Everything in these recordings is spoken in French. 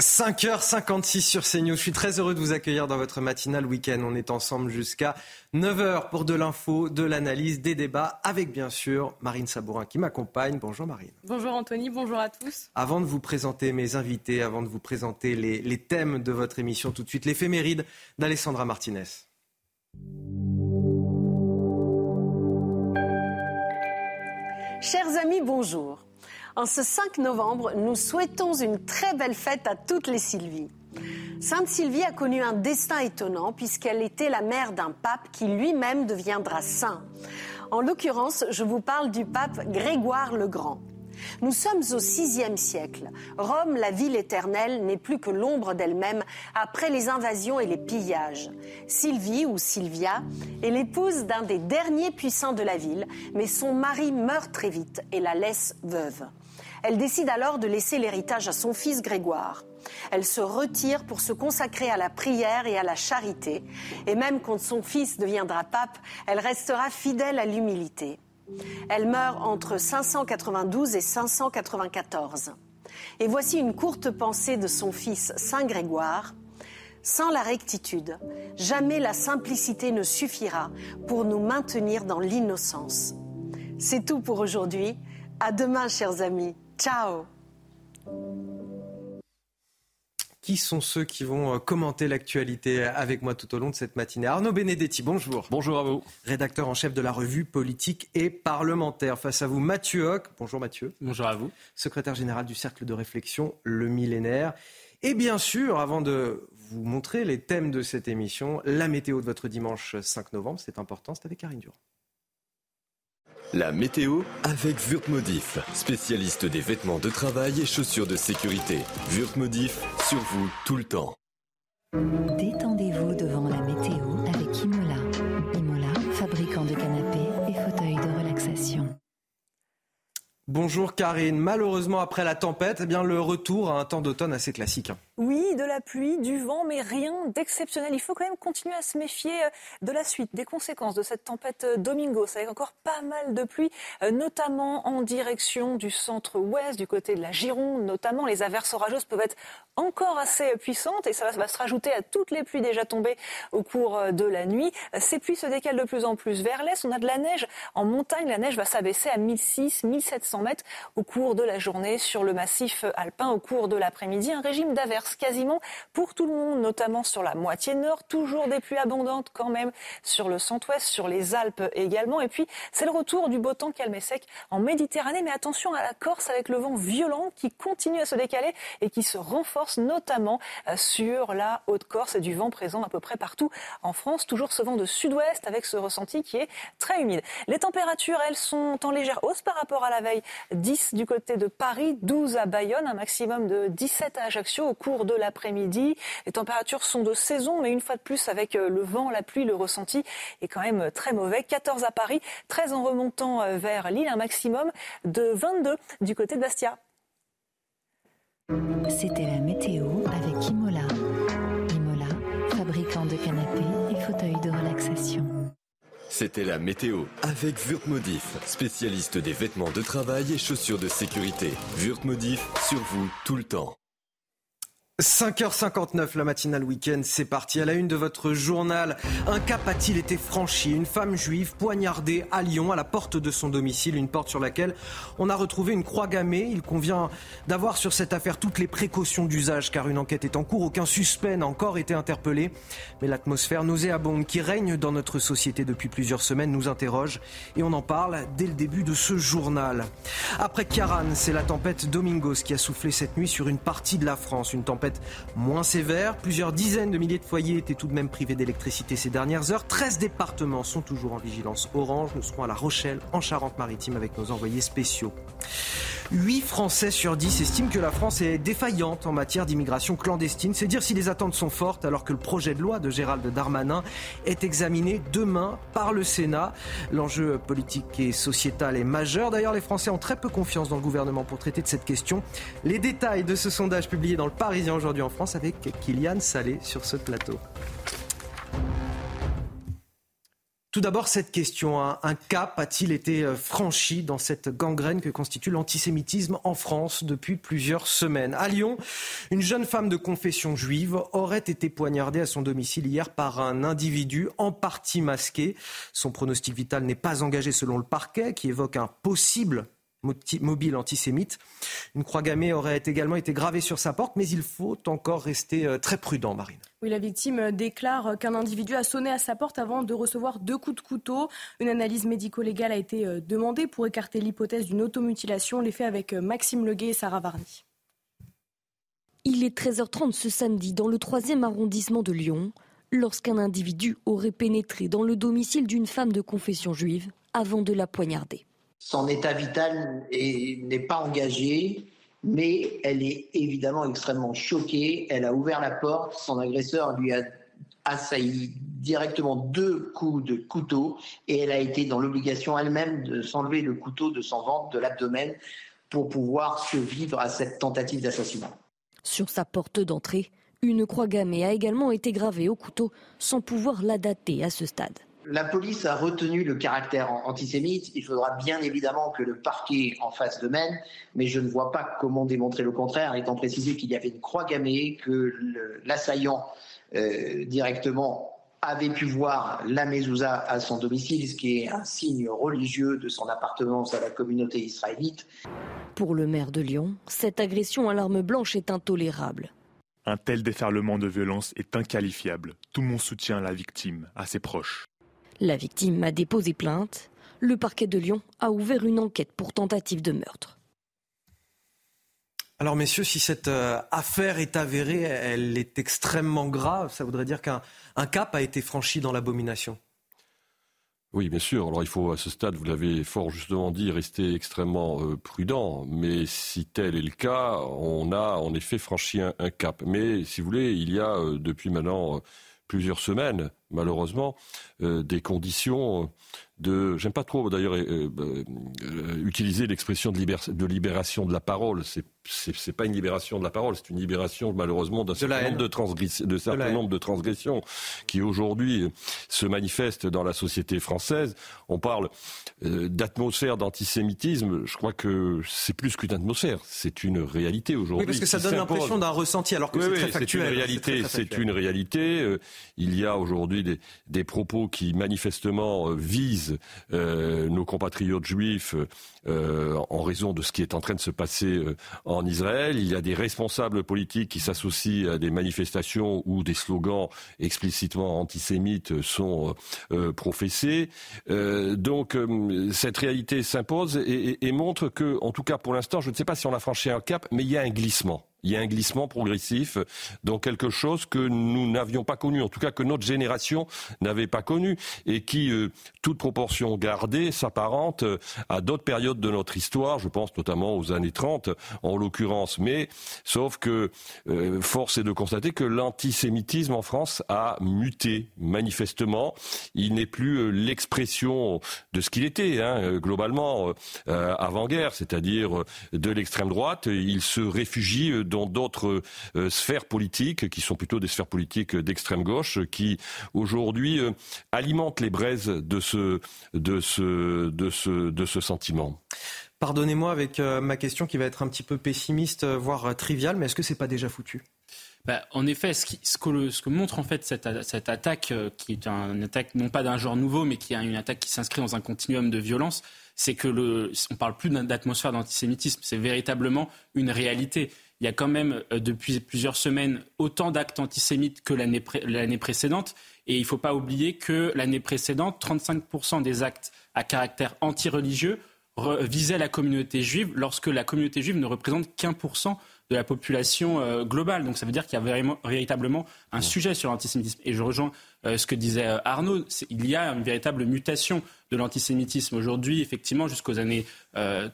5h56 sur CNews. Je suis très heureux de vous accueillir dans votre matinale week-end. On est ensemble jusqu'à 9h pour de l'info, de l'analyse, des débats, avec bien sûr Marine Sabourin qui m'accompagne. Bonjour Marine. Bonjour Anthony, bonjour à tous. Avant de vous présenter mes invités, avant de vous présenter les, les thèmes de votre émission, tout de suite l'éphéméride d'Alessandra Martinez. Chers amis, bonjour. En ce 5 novembre, nous souhaitons une très belle fête à toutes les Sylvies. Sainte Sylvie a connu un destin étonnant puisqu'elle était la mère d'un pape qui lui-même deviendra saint. En l'occurrence, je vous parle du pape Grégoire le Grand. Nous sommes au VIe siècle. Rome, la ville éternelle, n'est plus que l'ombre d'elle-même après les invasions et les pillages. Sylvie, ou Sylvia, est l'épouse d'un des derniers puissants de la ville, mais son mari meurt très vite et la laisse veuve. Elle décide alors de laisser l'héritage à son fils Grégoire. Elle se retire pour se consacrer à la prière et à la charité. Et même quand son fils deviendra pape, elle restera fidèle à l'humilité. Elle meurt entre 592 et 594. Et voici une courte pensée de son fils Saint Grégoire. Sans la rectitude, jamais la simplicité ne suffira pour nous maintenir dans l'innocence. C'est tout pour aujourd'hui. À demain, chers amis. Ciao Qui sont ceux qui vont euh, commenter l'actualité avec moi tout au long de cette matinée? Arnaud Benedetti, bonjour. Bonjour à vous. Rédacteur en chef de la revue politique et parlementaire. Face à vous, Mathieu Hoc. Bonjour Mathieu. Bonjour à vous. Secrétaire général du Cercle de réflexion Le Millénaire. Et bien sûr, avant de vous montrer les thèmes de cette émission, la météo de votre dimanche 5 novembre, c'est important, c'est avec Karine Durand. La météo avec Wurtmodif, spécialiste des vêtements de travail et chaussures de sécurité. Wurtmodif, sur vous tout le temps. Détendez-vous devant Bonjour Karine. Malheureusement, après la tempête, eh bien, le retour à un temps d'automne assez classique. Oui, de la pluie, du vent, mais rien d'exceptionnel. Il faut quand même continuer à se méfier euh, de la suite, des conséquences de cette tempête euh, Domingos, avec encore pas mal de pluie, euh, notamment en direction du centre-ouest, du côté de la Gironde, notamment. Les averses orageuses peuvent être encore assez puissantes et ça va se rajouter à toutes les pluies déjà tombées au cours de la nuit. Ces pluies se décalent de plus en plus vers l'est. On a de la neige en montagne. La neige va s'abaisser à 1600, 1700 mètres au cours de la journée sur le massif alpin, au cours de l'après-midi. Un régime d'averses quasiment pour tout le monde, notamment sur la moitié nord. Toujours des pluies abondantes quand même sur le centre-ouest, sur les Alpes également. Et puis, c'est le retour du beau temps calme et sec en Méditerranée. Mais attention à la Corse avec le vent violent qui continue à se décaler et qui se renforce notamment euh, sur la Haute-Corse et du vent présent à peu près partout en France. Toujours ce vent de sud-ouest avec ce ressenti qui est très humide. Les températures, elles, sont en légère hausse par rapport à la veille. 10 du côté de Paris, 12 à Bayonne, un maximum de 17 à Ajaccio au cours de l'après-midi. Les températures sont de saison, mais une fois de plus, avec euh, le vent, la pluie, le ressenti est quand même euh, très mauvais. 14 à Paris, 13 en remontant euh, vers Lille, un maximum de 22 du côté de Bastia. C'était la météo avec Imola. Imola, fabricant de canapés et fauteuils de relaxation. C'était la météo avec Wurtmodif, spécialiste des vêtements de travail et chaussures de sécurité. Wurtmodif, sur vous tout le temps. 5h59, la matinale week-end, c'est parti. À la une de votre journal, un cap a-t-il été franchi? Une femme juive poignardée à Lyon, à la porte de son domicile, une porte sur laquelle on a retrouvé une croix gammée. Il convient d'avoir sur cette affaire toutes les précautions d'usage, car une enquête est en cours. Aucun suspect n'a encore été interpellé. Mais l'atmosphère nauséabonde qui règne dans notre société depuis plusieurs semaines nous interroge. Et on en parle dès le début de ce journal. Après Kiaran, c'est la tempête Domingos qui a soufflé cette nuit sur une partie de la France. Une tempête moins sévère. Plusieurs dizaines de milliers de foyers étaient tout de même privés d'électricité ces dernières heures. 13 départements sont toujours en vigilance orange. Nous serons à La Rochelle, en Charente-Maritime, avec nos envoyés spéciaux. 8 Français sur 10 estiment que la France est défaillante en matière d'immigration clandestine. C'est dire si les attentes sont fortes alors que le projet de loi de Gérald Darmanin est examiné demain par le Sénat. L'enjeu politique et sociétal est majeur. D'ailleurs, les Français ont très peu confiance dans le gouvernement pour traiter de cette question. Les détails de ce sondage publié dans le Parisien aujourd'hui en France avec Kylian Salé sur ce plateau. Tout d'abord, cette question. Un, cap a-t-il été euh, franchi dans cette gangrène que constitue l'antisémitisme en France depuis plusieurs semaines? À Lyon, une jeune femme de confession juive aurait été poignardée à son domicile hier par un individu en partie masqué. Son pronostic vital n'est pas engagé selon le parquet qui évoque un possible mobile antisémite. Une croix gammée aurait également été gravée sur sa porte, mais il faut encore rester euh, très prudent, Marine. Oui, la victime déclare qu'un individu a sonné à sa porte avant de recevoir deux coups de couteau. Une analyse médico-légale a été euh, demandée pour écarter l'hypothèse d'une automutilation. Les faits avec euh, Maxime Leguet et Sarah Varny. Il est 13h30 ce samedi dans le 3e arrondissement de Lyon, lorsqu'un individu aurait pénétré dans le domicile d'une femme de confession juive avant de la poignarder. Son état vital n'est pas engagé, mais elle est évidemment extrêmement choquée. Elle a ouvert la porte, son agresseur lui a assailli directement deux coups de couteau et elle a été dans l'obligation elle-même de s'enlever le couteau de son ventre, de l'abdomen, pour pouvoir survivre à cette tentative d'assassinat. Sur sa porte d'entrée, une croix gammée a également été gravée au couteau sans pouvoir la dater à ce stade. La police a retenu le caractère antisémite. Il faudra bien évidemment que le parquet en fasse de même, mais je ne vois pas comment démontrer le contraire, étant précisé qu'il y avait une croix gammée, que l'assaillant euh, directement avait pu voir la mezouza à son domicile, ce qui est un signe religieux de son appartenance à la communauté israélite. Pour le maire de Lyon, cette agression à l'arme blanche est intolérable. Un tel déferlement de violence est inqualifiable. Tout mon soutien à la victime, à ses proches. La victime a déposé plainte. Le parquet de Lyon a ouvert une enquête pour tentative de meurtre. Alors messieurs, si cette euh, affaire est avérée, elle est extrêmement grave. Ça voudrait dire qu'un cap a été franchi dans l'abomination. Oui, bien sûr. Alors il faut à ce stade, vous l'avez fort justement dit, rester extrêmement euh, prudent. Mais si tel est le cas, on a en effet franchi un, cap. Mais si vous voulez, il y a euh, depuis maintenant plusieurs semaines, malheureusement, des conditions de. J'aime pas trop d'ailleurs utiliser l'expression de, libération de la parole. C'est pas une libération de la parole, c'est une libération malheureusement d'un certain, nombre de, transgressions, de certain nombre de transgressions qui aujourd'hui se manifestent dans la société française. On parle euh, d'atmosphère d'antisémitisme. Je crois que c'est plus qu'une atmosphère, c'est une réalité aujourd'hui. Oui, parce que ça donne l'impression d'un ressenti alors que c'est très factuel. C'est une réalité. C'est une réalité. Euh, il y a aujourd'hui des, des, propos qui manifestement euh, visent nos compatriotes juifs en raison de ce qui est en train de se passer en Israël. Il y a des responsables politiques qui s'associent à des manifestations où des slogans explicitement antisémites sont euh, euh, professés. Euh, donc cette réalité s'impose et, et montre que, en tout cas pour l'instant, je ne sais pas si on a franchi un cap, mais il y a un glissement. Il y a un glissement progressif dans quelque chose que nous n'avions pas connu, en tout cas que notre génération n'avait pas connu, et qui, euh, toute proportion gardée, s'apparente euh, à d'autres périodes de notre histoire. Je pense notamment aux années 30, en l'occurrence. Mais sauf que euh, force est de constater que l'antisémitisme en France a muté manifestement. Il n'est plus l'expression de ce qu'il était hein, globalement avant-guerre, c'est-à-dire de l'extrême droite. Il se réfugie dans d'autres euh, sphères politiques, qui sont plutôt des sphères politiques d'extrême gauche, qui aujourd'hui euh, alimentent les braises de ce, de ce, de ce, de ce sentiment. Pardonnez-moi avec euh, ma question qui va être un petit peu pessimiste, voire triviale, mais est-ce que c'est pas déjà foutu? Bah, en effet, ce, que ce, que montre en fait cette, cette attaque, qui est une attaque non pas d'un genre nouveau, mais qui est une attaque qui s'inscrit dans un continuum de violence, c'est que le, on parle plus d'atmosphère d'antisémitisme, c'est véritablement une réalité il y a quand même euh, depuis plusieurs semaines autant d'actes antisémites que l'année précédente. Et il ne faut pas oublier que l'année précédente, 35% des actes à caractère antireligieux visaient la communauté juive, lorsque la communauté juive ne représente qu'un pour cent de la population euh, globale. Donc ça veut dire qu'il y a véritablement un sujet sur l'antisémitisme. Et je rejoins ce que disait Arnaud. Il y a une véritable mutation de l'antisémitisme. Aujourd'hui, effectivement, jusqu'aux années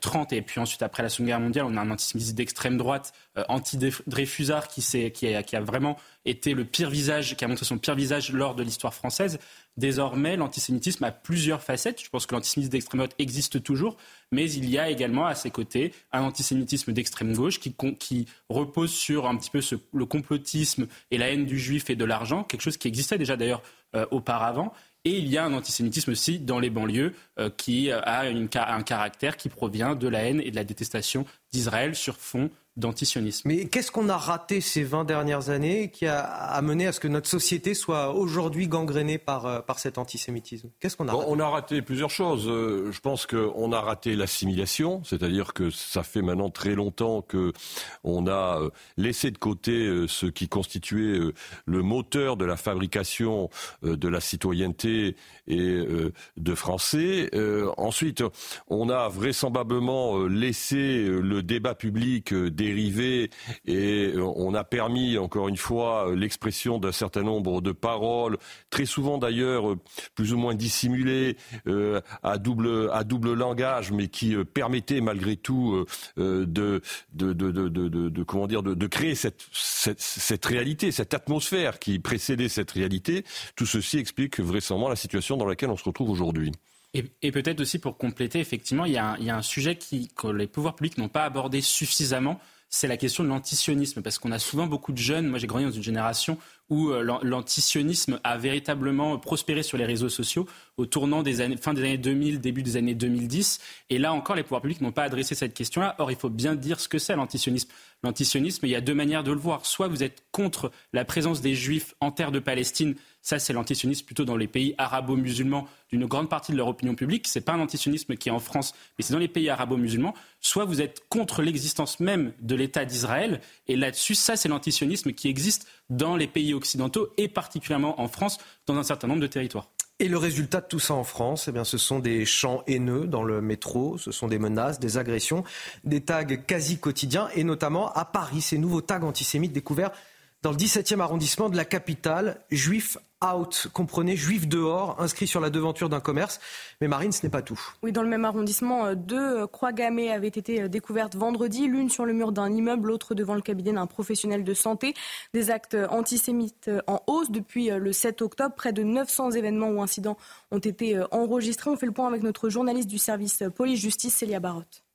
30 et puis ensuite après la Seconde Guerre mondiale, on a un antisémitisme d'extrême droite, anti-Dreyfusard, qui, qui, a, qui a vraiment été le pire visage, qui a montré son pire visage lors de l'histoire française. Désormais, l'antisémitisme a plusieurs facettes. Je pense que l'antisémitisme d'extrême droite existe toujours, mais il y a également à ses côtés un antisémitisme d'extrême gauche qui, repose sur un petit peu le complotisme et la haine du juif et de l'argent, quelque chose qui existait déjà d'ailleurs euh, auparavant. Et il y a un antisémitisme aussi dans les banlieues euh, qui a un caractère qui provient de la haine et de la détestation d'Israël sur fond d'antisionisme. Mais qu'est-ce qu'on a raté ces 20 dernières années qui a amené à ce que notre société soit aujourd'hui gangrénée par, euh, par cet antisémitisme? Qu'est-ce qu'on a raté? On a raté plusieurs choses. Euh, je pense qu'on a raté l'assimilation, c'est-à-dire que ça fait maintenant très longtemps que on a euh, laissé de côté ce qui constituait le moteur de la fabrication de la citoyenneté et de Français. Ensuite, on a vraisemblablement laissé le débat public des dérivé et on a permis, encore une fois, l'expression d'un certain nombre de paroles, très souvent d'ailleurs plus ou moins dissimulées, euh, à, double, à double langage, mais qui euh, permettaient malgré tout euh, de, de, de, de, comment dire, de, créer cette, cette, cette réalité, cette atmosphère qui précédait cette réalité. Tout ceci explique vraisemblablement la situation dans laquelle on se retrouve aujourd'hui. Et, peut-être aussi pour compléter, effectivement, il y a un, il y a un sujet qui, que les pouvoirs publics n'ont pas abordé suffisamment c'est la question de l'antisionisme. Parce qu'on a souvent beaucoup de jeunes, moi j'ai grandi dans une génération où euh, l'antisionisme a véritablement prospéré sur les réseaux sociaux au tournant des années, fin des années 2000, début des années 2010. Et là encore, les pouvoirs publics n'ont pas adressé cette question-là. Or, il faut bien dire ce que c'est l'antisionisme. L'antisionisme, il y a deux manières de le voir. Soit vous êtes contre la présence des juifs en terre de Palestine, ça, c'est l'antisionisme plutôt dans les pays arabo-musulmans d'une grande partie de leur opinion publique. Ce n'est pas un antisionisme qui est en France, mais c'est dans les pays arabo-musulmans. Soit vous êtes contre l'existence même de l'État d'Israël. Et là-dessus, ça, c'est l'antisionisme qui existe dans les pays occidentaux et particulièrement en France, dans un certain nombre de territoires. Et le résultat de tout ça en France, eh bien, ce sont des chants haineux dans le métro, ce sont des menaces, des agressions, des tags quasi quotidiens, et notamment à Paris, ces nouveaux tags antisémites découverts dans le 17e arrondissement de la capitale, juif out, comprenez juif dehors, inscrit sur la devanture d'un commerce. Mais Marine, ce n'est pas tout. Oui, dans le même arrondissement, euh, deux euh, croix gammées avaient été euh, découvertes vendredi, l'une sur le mur d'un immeuble, l'autre devant le cabinet d'un professionnel de santé. Des actes antisémites en hausse depuis le 7 octobre. Près de 900 événements ou incidents ont été enregistrés. On fait le point avec notre journaliste du service police-justice, Célia Barotte.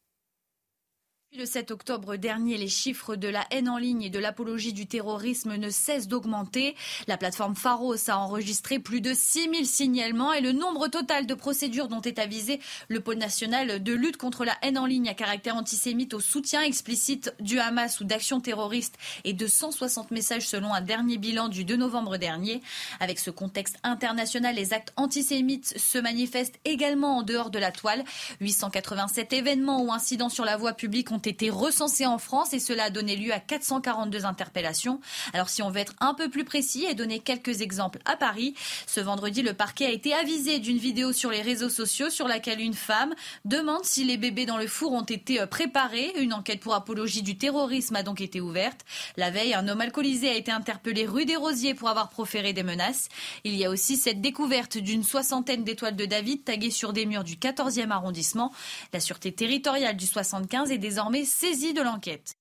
Le 7 octobre dernier, les chiffres de la haine en ligne et de l'apologie du terrorisme ne cessent d'augmenter. La plateforme Pharos a enregistré plus de 6000 signalements et le nombre total de procédures dont est avisé le pôle national de lutte contre la haine en ligne à caractère antisémite au soutien explicite du Hamas ou d'actions terroristes est de 160 messages selon un dernier bilan du 2 novembre dernier. Avec ce contexte international, les actes antisémites se manifestent également en dehors de la toile. 887 événements ou incidents sur la voie publique ont été recensés en France et cela a donné lieu à 442 interpellations. Alors si on veut être un peu plus précis et donner quelques exemples à Paris, ce vendredi le parquet a été avisé d'une vidéo sur les réseaux sociaux sur laquelle une femme demande si les bébés dans le four ont été euh, préparés. Une enquête pour apologie du terrorisme a donc été ouverte. La veille, un homme alcoolisé a été interpellé rue des Rosiers pour avoir proféré des menaces. Il y a aussi cette découverte d'une soixantaine d'étoiles de David taguées sur des murs du 14e arrondissement. La sûreté territoriale du 75 est désormais saisi de l'enquête.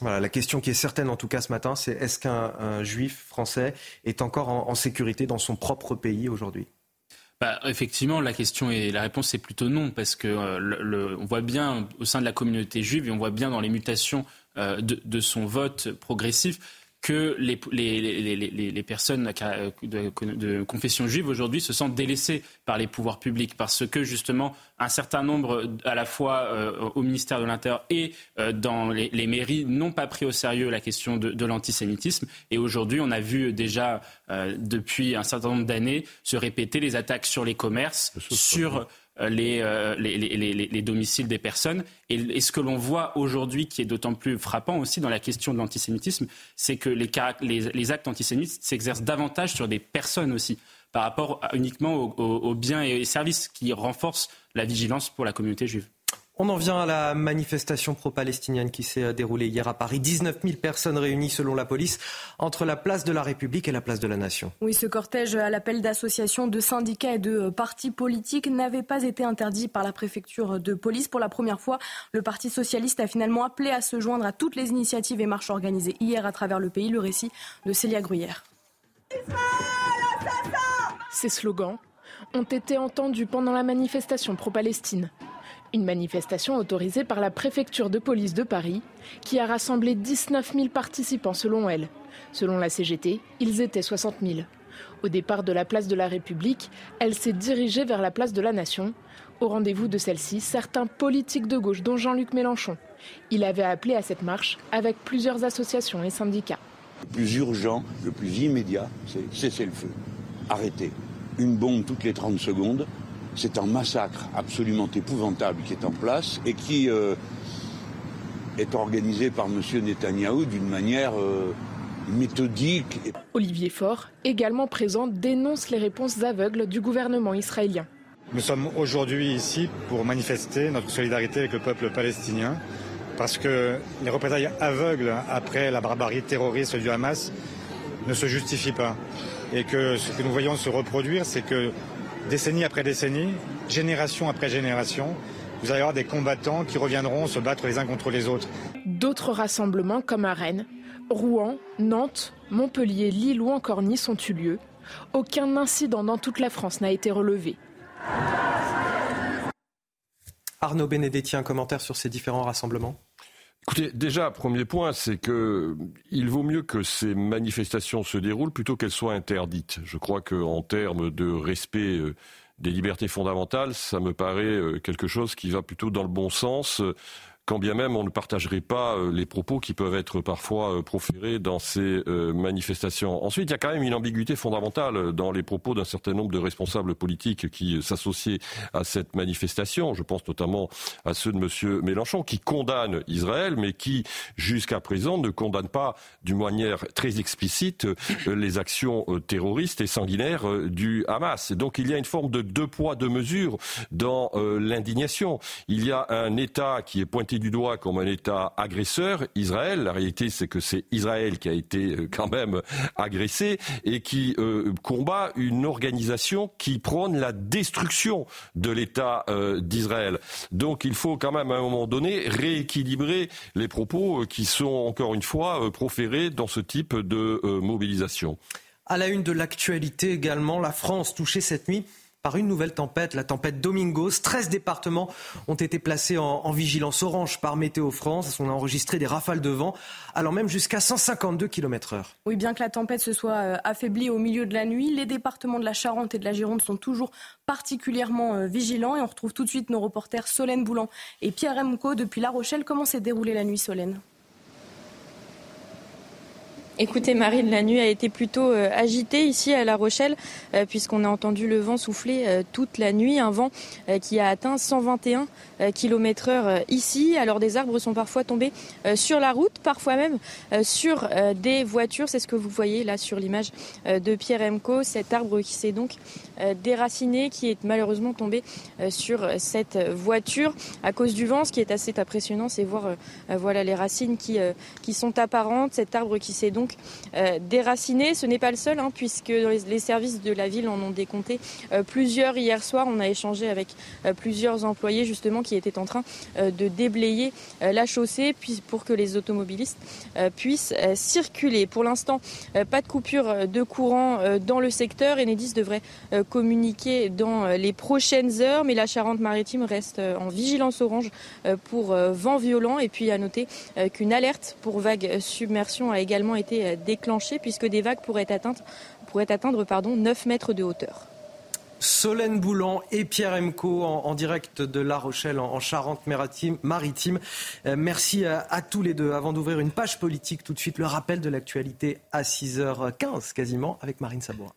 Voilà, la question qui est certaine en tout cas ce matin, c'est est-ce qu'un juif français est encore en, sécurité dans son propre pays aujourd'hui? Bah, effectivement, la question et la réponse est plutôt non, parce que euh, on voit bien au sein de la communauté juive et on voit bien dans les mutations euh, de, son vote progressif que les, les, les, personnes de, confession juive aujourd'hui se sentent délaissées par les pouvoirs publics. Parce que justement un certain nombre à la fois euh, au ministère de l'Intérieur et euh, dans les, mairies n'ont pas pris au sérieux la question de, l'antisémitisme. Et aujourd'hui on a vu déjà euh, depuis un certain nombre d'années se répéter les attaques sur les commerces, sur euh, euh, les, les, domiciles des personnes. Et, ce que l'on voit aujourd'hui, qui est d'autant plus frappant aussi dans la question de l'antisémitisme, c'est que les, actes antisémites s'exercent davantage sur des personnes aussi, par rapport uniquement aux, biens et services qui renforcent la vigilance pour la communauté juive. On en vient à la manifestation pro-palestinienne qui s'est déroulée hier à Paris. 19 000 personnes réunies selon la police entre la place de la République et la place de la Nation. Oui, ce cortège à l'appel d'associations, de syndicats et de partis politiques n'avait pas été interdit par la préfecture de police. Pour la première fois, le Parti socialiste a finalement appelé à se joindre à toutes les initiatives et marches organisées hier à travers le pays. Le récit de Célia Gruyère. Ces slogans ont été entendus pendant la manifestation pro-Palestine. Une manifestation autorisée par la préfecture de police de Paris, qui a rassemblé 19 000 participants selon elle. Selon la CGT, ils étaient 60 000. Au départ de la place de la République, elle s'est dirigée vers la place de la Nation. Au rendez-vous de celle-ci, certains politiques de gauche, dont Jean-Luc Mélenchon. Il avait appelé à cette marche avec plusieurs associations et syndicats. Le plus urgent, le plus immédiat, c'est cesser le feu. Arrêter. Une bombe toutes les 30 secondes, c'est un massacre absolument épouvantable qui est en place et qui euh, est organisé par M. Netanyahou d'une manière euh, méthodique. Olivier Faure, également présent, dénonce les réponses aveugles du gouvernement israélien. Nous sommes aujourd'hui ici pour manifester notre solidarité avec le peuple palestinien parce que les représailles aveugles après la barbarie terroriste du Hamas ne se justifient pas. Et que ce que nous voyons se reproduire, c'est que décennie après décennie, génération après génération, vous allez avoir des combattants qui reviendront se battre les uns contre les autres. D'autres rassemblements comme à Rennes, Rouen, Nantes, Montpellier, Lille ou encore Nice ont eu lieu. Aucun incident dans toute la France n'a été relevé. Arnaud Benedetti, un commentaire sur ces différents rassemblements Écoutez, déjà, premier point, c'est que il vaut mieux que ces manifestations se déroulent plutôt qu'elles soient interdites. Je crois qu'en termes de respect euh, des libertés fondamentales, ça me paraît euh, quelque chose qui va plutôt dans le bon sens quand bien même on ne partagerait pas euh, les propos qui peuvent être parfois euh, proférés dans ces euh, manifestations. Ensuite, il y a quand même une ambiguïté fondamentale dans les propos d'un certain nombre de responsables politiques qui s'associent à cette manifestation. Je pense notamment à ceux de M. Mélenchon, qui condamnent Israël, mais qui, jusqu'à présent, ne condamnent pas d'une manière très explicite les actions terroristes et sanguinaires du Hamas. Donc il y a une forme de deux poids, deux mesures dans l'indignation. Il y a un État qui est pointé du doigt comme un État agresseur, Israël. La réalité, c'est que c'est Israël qui a été euh, quand même agressé et qui euh, combat une organisation qui prône la destruction de l'État euh, d'Israël. Donc il faut quand même à un moment donné rééquilibrer les propos qui sont encore une fois proférés dans ce type de mobilisation. À la une de l'actualité également, la France touchée cette nuit par une nouvelle tempête, la tempête Domingos. 13 départements ont été placés en, vigilance orange par Météo France. On a enregistré des rafales de vent allant même jusqu'à 152 km h Oui, bien que la tempête se soit euh, affaiblie au milieu de la nuit, les départements de la Charente et de la Gironde sont toujours particulièrement euh, vigilants. Et on retrouve tout de suite nos reporters Solène Boulan et Pierre Emco depuis La Rochelle. Comment s'est déroulée la nuit, Solène? Écoutez, Marine, la nuit a été plutôt euh, agitée ici à La Rochelle, euh, puisqu'on a entendu le vent souffler euh, toute la nuit, un vent qui a atteint 121 km heure ici. Alors des arbres sont parfois tombés sur la route, parfois même sur des voitures. C'est ce que vous voyez là sur l'image de Pierre Emco, cet arbre qui s'est donc déraciné, qui est malheureusement tombé sur cette voiture à cause du vent. Ce qui est assez impressionnant, c'est voir voilà les racines qui, qui sont apparentes, cet arbre qui s'est donc euh, déraciné. Ce n'est pas le seul, hein, puisque les services de la ville en ont décompté euh, plusieurs hier soir. On a échangé avec euh, plusieurs employés justement qui étaient en train de déblayer la chaussée pour que les automobilistes puissent circuler. Pour l'instant, pas de coupure de courant dans le secteur. Enedis devrait communiquer dans les prochaines heures, mais la Charente-Maritime reste en vigilance orange pour vent violent. Et puis à noter qu'une alerte pour vague submersion a également été euh, déclenché puisque des vagues pourraient atteindre, pourraient atteindre pardon, 9 mètres de hauteur. Solène Boulan et Pierre Emco en, direct de La Rochelle en, Charente-Maritime. Euh, merci à, tous les deux. Avant d'ouvrir une page politique, tout de suite le rappel de l'actualité à 6h15 quasiment avec Marine Sabourin.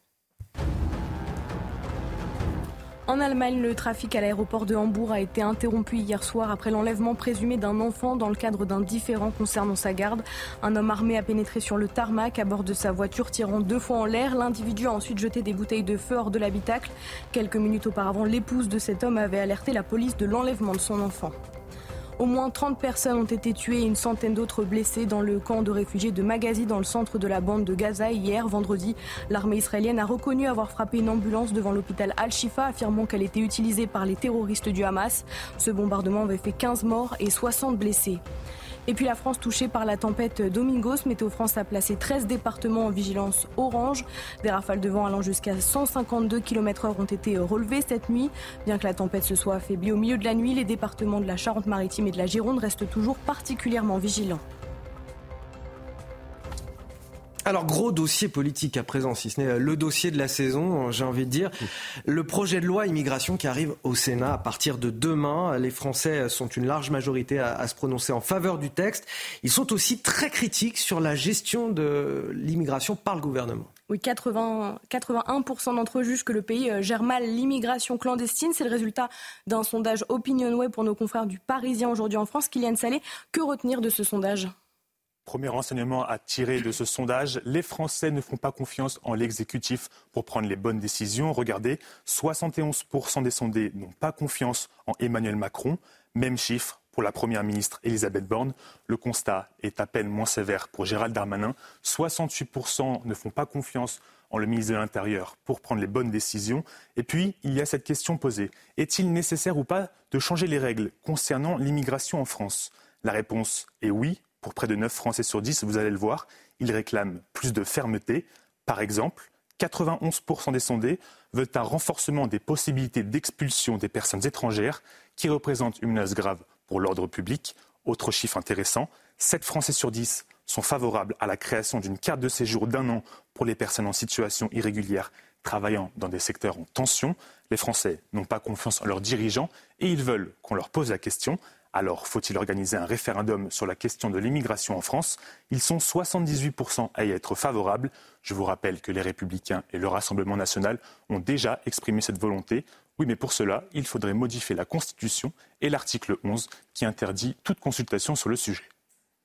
En Allemagne, le trafic à l'aéroport de Hambourg a été interrompu hier soir après l'enlèvement présumé d'un enfant dans le cadre d'un différend concernant sa garde. Un homme armé a pénétré sur le tarmac à bord de sa voiture, tirant deux fois en l'air. L'individu a ensuite jeté des bouteilles de feu hors de l'habitacle. Quelques minutes auparavant, l'épouse de cet homme avait alerté la police de l'enlèvement de son enfant. Au moins 30 personnes ont été tuées et une centaine d'autres blessées dans le camp de réfugiés de Magazi dans le centre de la bande de Gaza. Hier, vendredi, l'armée israélienne a reconnu avoir frappé une ambulance devant l'hôpital Al-Shifa, affirmant qu'elle était utilisée par les terroristes du Hamas. Ce bombardement avait fait 15 morts et 60 blessés. Et puis la France touchée par la tempête Domingos. Météo France a placé 13 départements en vigilance orange. Des rafales de vent allant jusqu'à 152 km/h ont été relevées cette nuit. Bien que la tempête se soit affaiblie au milieu de la nuit, les départements de la Charente-Maritime et de la Gironde restent toujours particulièrement vigilants. Alors, gros dossier politique à présent, si ce n'est euh, le dossier de la saison, j'ai envie de dire. Le projet de loi immigration qui arrive au Sénat à partir de demain. Les Français sont une large majorité à, se prononcer en faveur du texte. Ils sont aussi très critiques sur la gestion de l'immigration par le gouvernement. Oui, 80, 81% d'entre eux jugent que le pays euh, gère mal l'immigration clandestine. C'est le résultat d'un sondage OpinionWay pour nos confrères du Parisien aujourd'hui en France. Kylian Salé, que retenir de ce sondage? Premier renseignement à tirer de ce sondage, les Français ne font pas confiance en l'exécutif pour prendre les bonnes décisions. Regardez, 71% des sondés n'ont pas confiance en Emmanuel Macron. Même chiffre pour la Première ministre Elisabeth Borne. Le constat est à peine moins sévère pour Gérald Darmanin. 68% ne font pas confiance en le ministre de l'Intérieur pour prendre les bonnes décisions. Et puis, il y a cette question posée. Est-il nécessaire ou pas de changer les règles concernant l'immigration en France? La réponse est oui, pour près de 9 Français sur 10, vous allez le voir, ils réclament plus de fermeté. Par exemple, 91% des sondés veulent un renforcement des possibilités d'expulsion des personnes étrangères qui représentent une menace grave pour l'ordre public. Autre chiffre intéressant, 7 Français sur 10 sont favorables à la création d'une carte de séjour d'un an pour les personnes en situation irrégulière travaillant dans des secteurs en tension. Les Français n'ont pas confiance en leurs dirigeants et ils veulent qu'on leur pose la question alors, faut-il organiser un référendum sur la question de l'immigration en France? Ils sont 78% à y être favorables. Je vous rappelle que les Républicains et le Rassemblement national ont déjà exprimé cette volonté. Oui, mais pour cela, il faudrait modifier la Constitution et l'article 11 qui interdit toute consultation sur le sujet.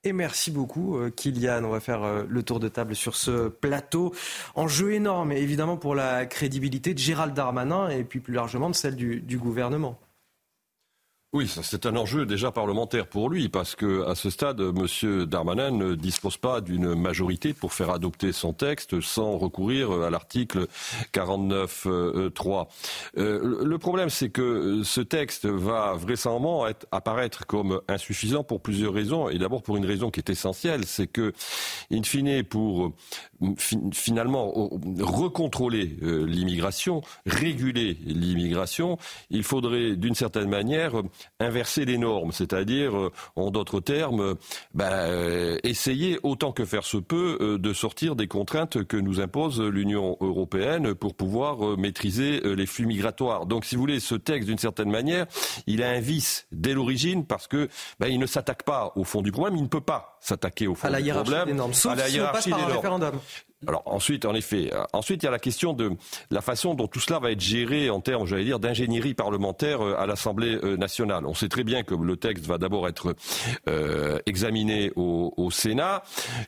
Et merci beaucoup, euh, Kylian. On va faire euh, le tour de table sur ce plateau. Enjeu énorme, évidemment, pour la crédibilité de Gérald Darmanin et puis plus largement de celle du gouvernement. Oui, c'est un enjeu déjà parlementaire pour lui, parce que à ce stade, M. Darmanin ne dispose pas d'une majorité pour faire adopter son texte sans recourir à l'article 49.3. Euh, le problème, c'est que ce texte va vraisemblablement apparaître comme insuffisant pour plusieurs raisons, et d'abord pour une raison qui est essentielle, c'est que, in fine, pour finalement recontrôler euh, l'immigration, réguler l'immigration, il faudrait d'une certaine manière inverser les normes, c'est-à-dire, euh, en d'autres termes, ben, euh, essayer autant que faire se peut de sortir des contraintes que nous impose l'Union européenne pour pouvoir maîtriser les flux migratoires. Donc, si vous voulez, ce texte, d'une certaine manière, il a un vice dès l'origine parce que ben, il ne s'attaque pas au fond du problème, il ne peut pas s'attaquer au fond à la du problème. Des normes. Sauf à la si hiérarchie on passe par un référendum. Alors ensuite, en effet, euh, ensuite il y a la question de la façon dont tout cela va être géré en termes, j'allais dire, d'ingénierie parlementaire euh, à l'Assemblée euh, nationale. On sait très bien que le texte va d'abord être euh, examiné au, au, Sénat,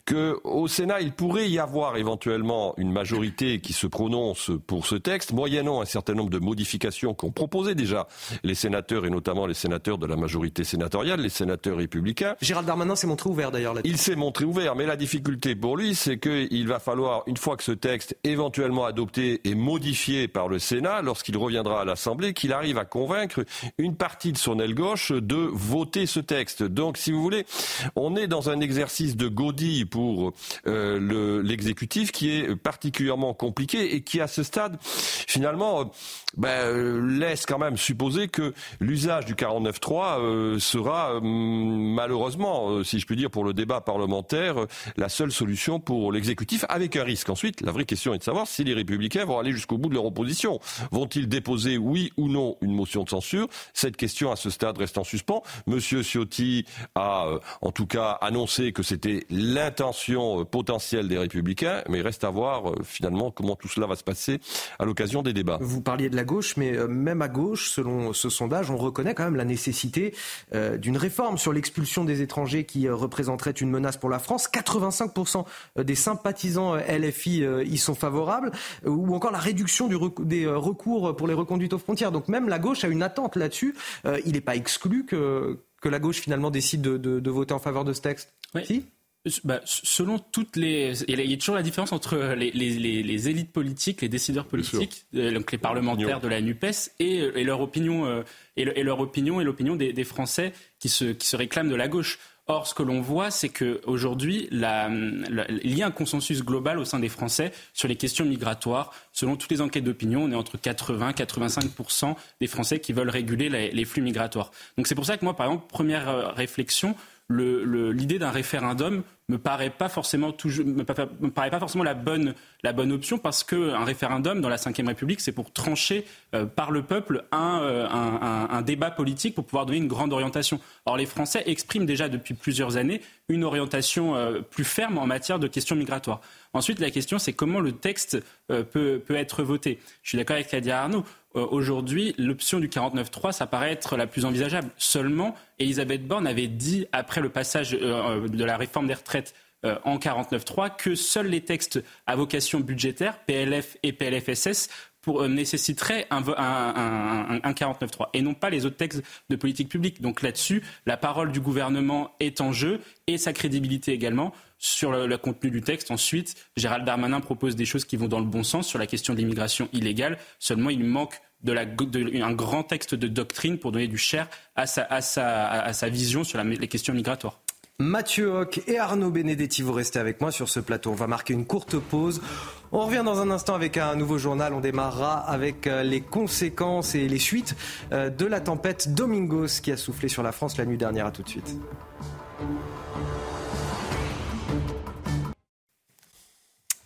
que au Sénat il pourrait y avoir éventuellement une majorité qui se prononce pour ce texte, moyennant un certain nombre de modifications qu'ont proposé déjà les sénateurs et notamment les sénateurs de la majorité sénatoriale, les sénateurs républicains. Gérald Darmanin s'est montré ouvert d'ailleurs. Il s'est montré ouvert, mais la difficulté pour lui, c'est qu'il va falloir une fois que ce texte éventuellement adopté et modifié par le Sénat, lorsqu'il reviendra à l'Assemblée, qu'il arrive à convaincre une partie de son aile gauche de voter ce texte. Donc, si vous voulez, on est dans un exercice de godille pour euh, l'exécutif qui est particulièrement compliqué et qui, à ce stade, finalement, ben, euh, laisse quand même supposer que l'usage du 49.3 euh, sera malheureusement, si je puis dire, pour le débat parlementaire, la seule solution pour l'exécutif, avec un risque. Ensuite, la vraie question est de savoir si les républicains vont aller jusqu'au bout de leur opposition. Vont-ils déposer, oui ou non, une motion de censure? Cette question, à ce stade, reste en suspens. Monsieur Ciotti a, euh, en tout cas, annoncé que c'était l'intention euh, potentielle des républicains, mais reste à voir, euh, finalement, comment tout cela va se passer à l'occasion des débats. Vous parliez de la gauche, mais même à gauche, selon ce sondage, on reconnaît quand même la nécessité d'une réforme sur l'expulsion des étrangers qui représenterait une menace pour la France. 85% des sympathisants LFI euh, y sont favorables, euh, ou encore la réduction des euh, recours pour les reconduites aux frontières. Donc même la gauche a une attente là-dessus. il n'est pas exclu que que la gauche finalement décide de, voter en faveur de ce texte Si? Bah, selon toutes les, il y a toujours la différence entre les, les, élites politiques, les décideurs politiques, euh, donc les parlementaires de la Nupes et, et leur opinion euh, et, leur opinion et l'opinion des, des, Français qui se, qui se réclament de la gauche. Or, ce que l'on voit, c'est qu'aujourd'hui, il y a un consensus global au sein des Français sur les questions migratoires. Selon toutes les enquêtes d'opinion, on est entre 80 et 85% des Français qui veulent réguler les, les flux migratoires. Donc c'est pour ça que moi, par exemple, première euh, réflexion, l'idée d'un référendum me paraît pas forcément me paraît pas forcément la bonne, option parce qu'un référendum dans la Ve République, c'est pour trancher euh, par le peuple euh, un, débat politique pour pouvoir donner une grande orientation. Or, les Français expriment déjà depuis plusieurs années une orientation euh, plus ferme en matière de questions migratoires. Ensuite, la question, c'est comment le texte peut, peut, être voté. Je suis d'accord avec Kadia Arnaud. Aujourd'hui, l'option du 49-3, ça paraît être la plus envisageable. Seulement, Elisabeth Borne avait dit, après le passage de la réforme des retraites euh, en 49.3 que seuls les textes à vocation budgétaire, PLF et PLFSS, pour, euh, nécessiteraient un, un, un, 49.3 et non pas les autres textes de politique publique. Donc là-dessus, la parole du gouvernement est en jeu et sa crédibilité également. Sur le, contenu du texte, ensuite, Gérald Darmanin propose des choses qui vont dans le bon sens sur la question de l'immigration illégale. Seulement, il manque de la, un grand texte de doctrine pour donner du cher à sa, à sa, à sa vision sur les questions migratoires. Mathieu Hoc et Arnaud Benedetti, vous restez avec moi sur ce plateau. On va marquer une courte pause. On revient dans un instant avec un nouveau journal. On démarrera avec euh, les conséquences et les suites euh, de la tempête Domingos qui a soufflé sur la France la nuit dernière. À tout de suite.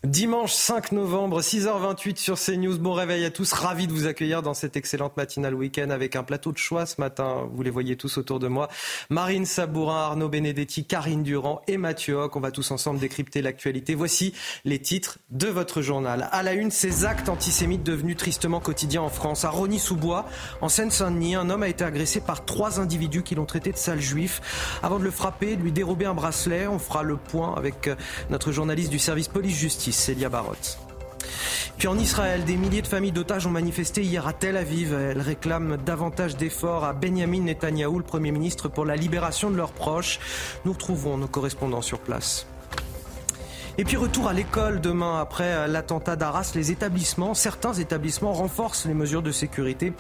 Dimanche 5 novembre, 6h28 sur CNews. Bon réveil à tous. Ravi de vous accueillir dans cette excellente matinale week-end avec un plateau de choix ce matin. Vous les voyez tous autour de moi. Marine Sabourin, Arnaud Benedetti, Karine Durand et Mathieu Hoc. On va tous ensemble décrypter l'actualité. Voici les titres de votre journal. À la une, ces actes antisémites devenus tristement quotidiens en France. À Rony-sous-Bois, en Seine-Saint-Denis, un homme a été agressé par trois individus qui l'ont traité de sale juif. Avant de le frapper, de lui dérober un bracelet, on fera le point avec notre journaliste du service police-justice. Célia Barotte. Puis en Israël, des milliers de familles d'otages ont manifesté hier à Tel Aviv. Elles réclament davantage d'efforts à Benjamin Netanyahou, le Premier ministre, pour la libération de leurs proches. Nous retrouvons nos correspondants sur place. Et puis retour à l'école demain après l'attentat d'Arras. Les établissements, certains établissements renforcent les mesures de sécurité.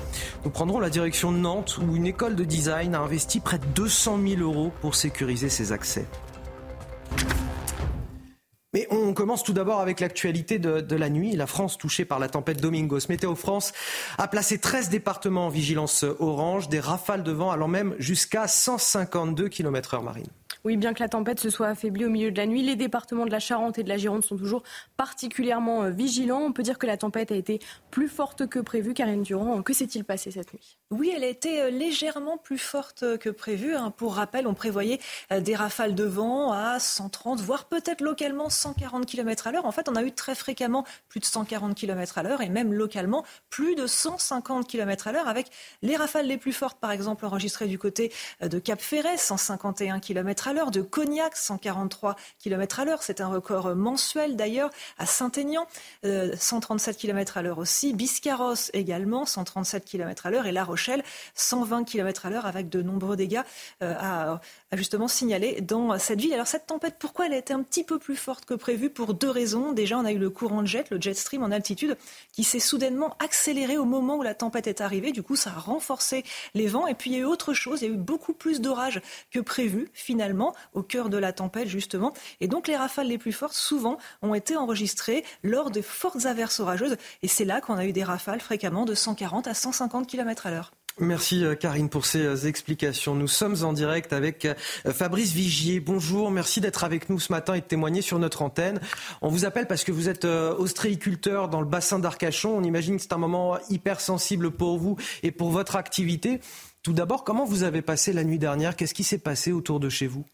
Nous prendrons la direction de Nantes où une école de design a investi près de 200 000 euros pour sécuriser ses accès. Mais on commence tout d'abord avec l'actualité de, la nuit. La France touchée par la tempête Domingos. Météo France a placé 13 départements en vigilance orange, des rafales de vent allant même jusqu'à 152 km heure marine. Oui, bien que la tempête se soit affaiblie au milieu de la nuit, les départements de la Charente et de la Gironde sont toujours particulièrement euh, vigilants. On peut dire que la tempête a été plus forte que prévu. Karine Durand, que s'est-il passé cette nuit? Oui, elle a été euh, légèrement plus forte que prévu. Hein. Pour rappel, on prévoyait euh, des rafales de vent à 130, voire peut-être localement 140 km à l'heure. En fait, on a eu très fréquemment plus de 140 km à l'heure et même localement plus de 150 km à l'heure avec les rafales les plus fortes, par exemple, enregistrées du côté de Cap Ferret, 151 km à l'heure de Cognac, 143 km à l'heure. C'est un record mensuel d'ailleurs. À Saint-Aignan, 137 euh, km à l'heure aussi. Biscarros également, 137 km à l'heure. Et La Rochelle, 120 km à l'heure avec de nombreux dégâts euh, à, justement signaler dans cette ville. Alors cette tempête, pourquoi elle a été un petit peu plus forte que prévu? Pour deux raisons. Déjà, on a eu le courant de jet, le jet stream en altitude, qui s'est soudainement accéléré au moment où la tempête est arrivée. Du coup, ça a renforcé les vents. Et puis, il y a eu autre chose. Il y a eu beaucoup plus d'orages que prévu, finalement au cœur de la tempête justement. Et donc les rafales les plus fortes, souvent, ont été enregistrées lors de fortes averses orageuses. Et c'est là qu'on a eu des rafales fréquemment de 140 à 150 km à l'heure. Merci euh, Karine pour ces euh, explications. Nous sommes en direct avec euh, Fabrice Vigier. Bonjour, merci d'être avec nous ce matin et de témoigner sur notre antenne. On vous appelle parce que vous êtes ostréiculteur dans le bassin d'Arcachon. On imagine que c'est un moment hyper sensible pour vous et pour votre activité. Tout d'abord, comment vous avez passé la nuit dernière? Qu'est-ce qui s'est passé autour de chez vous?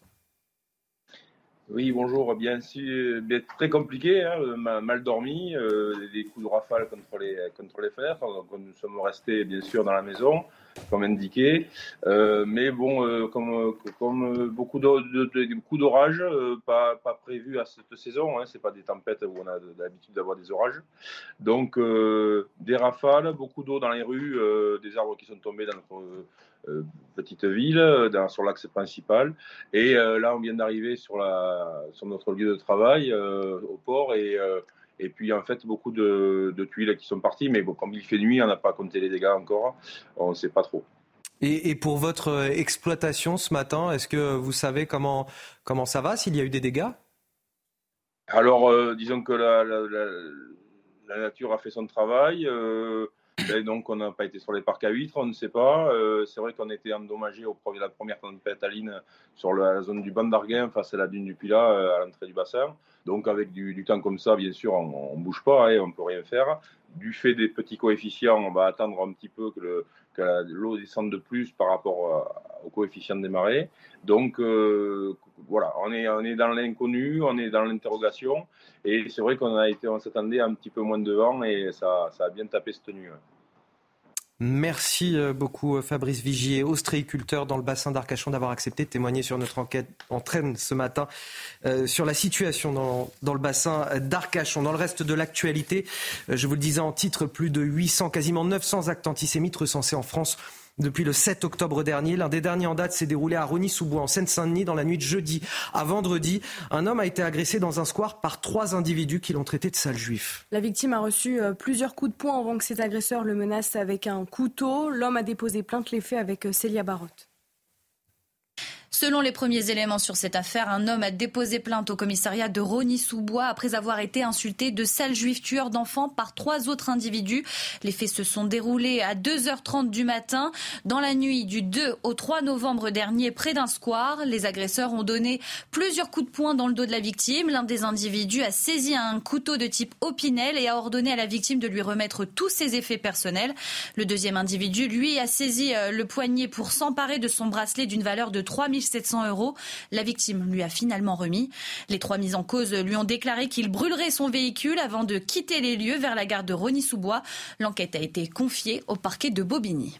Oui, bonjour. Bien sûr, très compliqué, hein, mal dormi, euh, des coups de rafale contre les, contre fers. Donc, nous sommes restés, bien sûr, dans la maison, comme indiqué. Euh, mais bon, euh, comme, beaucoup de, coups pas, pas prévus à cette saison. Hein, c'est pas des tempêtes où on a l'habitude d'avoir des orages. Donc, des rafales, beaucoup d'eau dans les rues, des arbres qui sont tombés dans notre petite ville sur l'axe principal. Et là, on vient d'arriver sur, sur notre lieu de travail au port et et puis, en fait, beaucoup de, tuiles qui sont parties. Mais bon, comme il fait nuit, on n'a pas compté les dégâts encore. On ne sait pas trop. Et, pour votre euh, exploitation ce matin, est-ce que vous savez comment, comment ça va, s'il y a eu des dégâts? Alors, euh, disons que la, la, nature a fait son travail. Euh, donc, on n'a pas été sur les parcs à huîtres, on ne sait pas. c'est vrai qu'on était endommagé au premier, la première tempête à sur la zone du banc d'Arguin, face à la dune du Pilat, à l'entrée du bassin. Donc avec du, temps comme ça, bien sûr, on ne bouge pas, et hein, on ne peut rien faire. Du fait des petits coefficients, on va attendre un petit peu que, l'eau descende de plus par rapport au coefficient des marées. Donc euh, voilà, on est, dans l'inconnu, on est dans l'interrogation. Et c'est vrai qu'on a été, on s'attendait un petit peu moins de vent et ça, ça a bien tapé cette nuit. Merci euh, beaucoup euh, Fabrice Vigier, ostréiculteur dans le bassin d'Arcachon, d'avoir accepté de témoigner sur notre enquête en traîne ce matin euh, sur la situation dans, dans le bassin d'Arcachon. Dans le reste de l'actualité, je vous le disais en titre, plus de 800, quasiment 900 actes antisémites recensés en France depuis le 7 octobre dernier. L'un des derniers en date s'est déroulé à Rony-sous-Bois, en Seine-Saint-Denis, dans la nuit de jeudi à vendredi. Un homme a été agressé dans un square par trois individus qui l'ont traité de sale juif. La victime a reçu euh, plusieurs coups de poing avant que ses agresseurs le menacent avec un couteau. L'homme a déposé plainte les faits avec euh, Célia Barotte. Selon les premiers éléments sur cette affaire, un homme a déposé plainte au commissariat de Rony-sous-Bois après avoir été insulté de sales juifs tueurs d'enfants par trois autres individus. Les faits se sont déroulés à 2h30 du matin dans la nuit du 2 au 3 novembre dernier près d'un square. Les agresseurs ont donné plusieurs coups de poing dans le dos de la victime. L'un des individus a saisi un couteau de type opinel et a ordonné à la victime de lui remettre tous ses effets personnels. Le deuxième individu, lui, a saisi euh, le poignet pour s'emparer de son bracelet d'une valeur de 3000 700 euros. La victime lui a finalement remis. Les trois mises en cause lui ont déclaré qu'il brûlerait son véhicule avant de quitter les lieux vers la gare de Rony-sous-Bois. L'enquête a été confiée au parquet de Bobigny.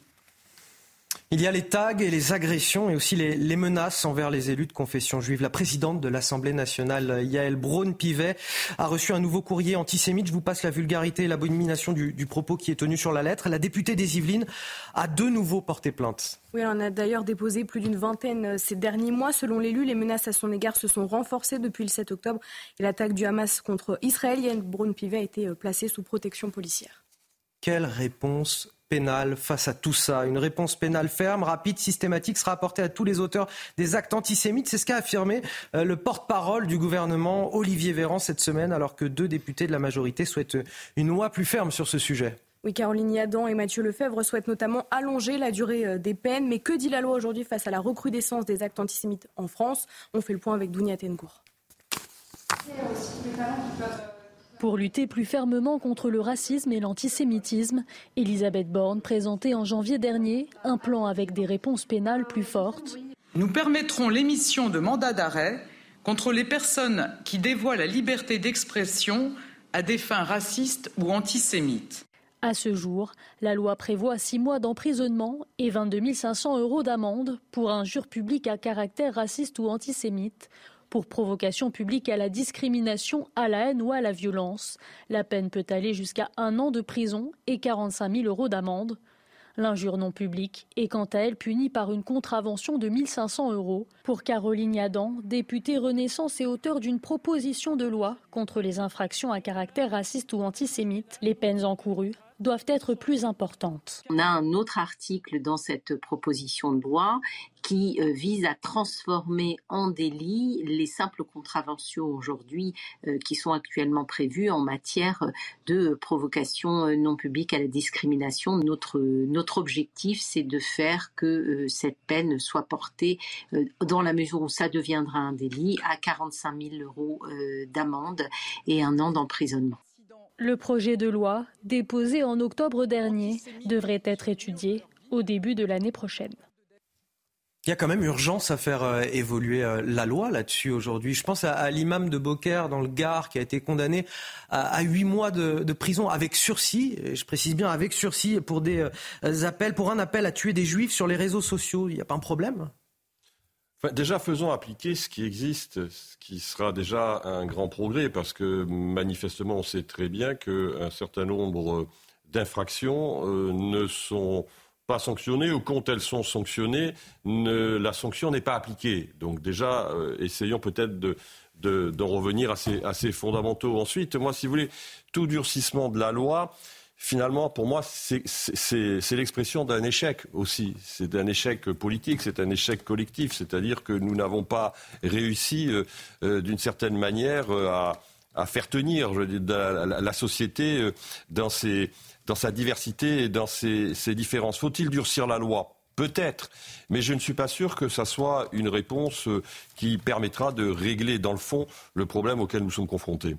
Il y a les tags et les agressions et aussi les, menaces envers les élus de confession juive. La présidente de l'Assemblée nationale, Yael Braun-Pivet, a reçu un nouveau courrier antisémite. Je vous passe la vulgarité et l'abomination du, du propos qui est tenu sur la lettre. La députée des Yvelines a de nouveau porté plainte. Oui, on a d'ailleurs déposé plus d'une vingtaine euh, ces derniers mois. Selon l'élu, les menaces à son égard se sont renforcées depuis le 7 octobre et l'attaque du Hamas contre Israël. Yael Braun-Pivet a été euh, placée sous protection policière. Quelle réponse pénale face à tout ça. Une réponse pénale ferme, rapide, systématique sera apportée à tous les auteurs des actes antisémites. C'est ce qu'a affirmé euh, le porte-parole du gouvernement, Olivier Véran, cette semaine, alors que deux députés de la majorité souhaitent une loi plus ferme sur ce sujet. Oui, Caroline Yadan et Mathieu Lefebvre souhaitent notamment allonger la durée euh, des peines. Mais que dit la loi aujourd'hui face à la recrudescence des actes antisémites en France? On fait le point avec Dounia Tengour. Pour lutter plus fermement contre le racisme et l'antisémitisme, Elisabeth Borne présentait en janvier dernier un plan avec des réponses pénales plus fortes. Nous permettrons l'émission de mandats d'arrêt contre les personnes qui dévoient la liberté d'expression à des fins racistes ou antisémites. À ce jour, la loi prévoit six mois d'emprisonnement et 22 500 euros d'amende pour injure publique à caractère raciste ou antisémite pour provocation publique à la discrimination, à la haine ou à la violence. La peine peut aller jusqu'à un an de prison et 45 000 euros d'amende. L'injure non publique est quant à elle punie par une contravention de 1500 euros. Pour Caroline Yadan, députée Renaissance et auteur d'une proposition de loi contre les infractions à caractère raciste ou antisémite, les peines encourues doivent être plus importantes. On a un autre article dans cette proposition de loi qui euh, vise à transformer en délit les simples contraventions aujourd'hui euh, qui sont actuellement prévues en matière de provocation euh, non publique à la discrimination. Notre, notre objectif, c'est de faire que cette peine soit portée, dans la mesure où ça deviendra un délit, à 45 000 euros d'amende et un an d'emprisonnement. Le projet de loi, déposé en octobre dernier, devrait être étudié au début de l'année prochaine. Il y a quand même urgence à faire euh, évoluer euh, la loi là-dessus aujourd'hui. Je pense à, l'imam de Beaucaire dans le Gard qui a été condamné à huit mois de, prison avec sursis, je précise bien avec sursis, pour des euh, appels, pour un appel à tuer des juifs sur les réseaux sociaux. Il n'y a pas un problème? Déjà, faisons appliquer ce qui existe, ce qui sera déjà un grand progrès, parce que manifestement, on sait très bien qu'un certain nombre d'infractions euh, ne sont pas sanctionnées ou quand elles sont sanctionnées, la sanction n'est pas appliquée. Donc déjà, euh, essayons peut-être de, d'en revenir à ces, fondamentaux. Ensuite, moi, si vous voulez, tout durcissement de la loi, finalement, pour moi, c'est l'expression d'un échec aussi. C'est un échec politique, c'est un échec collectif. C'est-à-dire que nous n'avons pas réussi, euh, euh, d'une certaine manière, à, faire tenir la, société dans sa diversité et dans ses, différences. Faut-il durcir la loi? Peut-être, mais je ne suis pas sûr que ça soit une réponse euh, qui permettra de régler dans le fond le problème auquel nous sommes confrontés.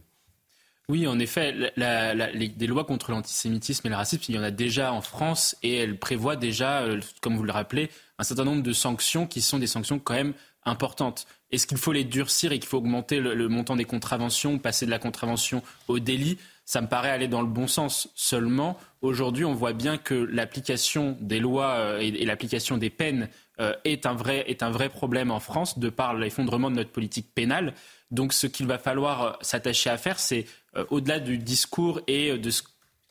Oui, en effet, des lois contre l'antisémitisme et le racisme, il y en a déjà en France et elles prévoient déjà, euh, comme vous le rappelez, un certain nombre de sanctions qui sont des sanctions quand même importantes. Est-ce qu'il faut les durcir et qu'il faut augmenter le, montant des contraventions, passer de la contravention au délit? Ça me paraît aller dans le bon sens. Seulement, aujourd'hui, on voit bien que l'application des lois euh, et, l'application des peines euh, est, un vrai, est un vrai problème en France, de par l'effondrement de notre politique pénale. Donc, ce qu'il va falloir s'attacher à faire, c'est, au-delà du discours et de ce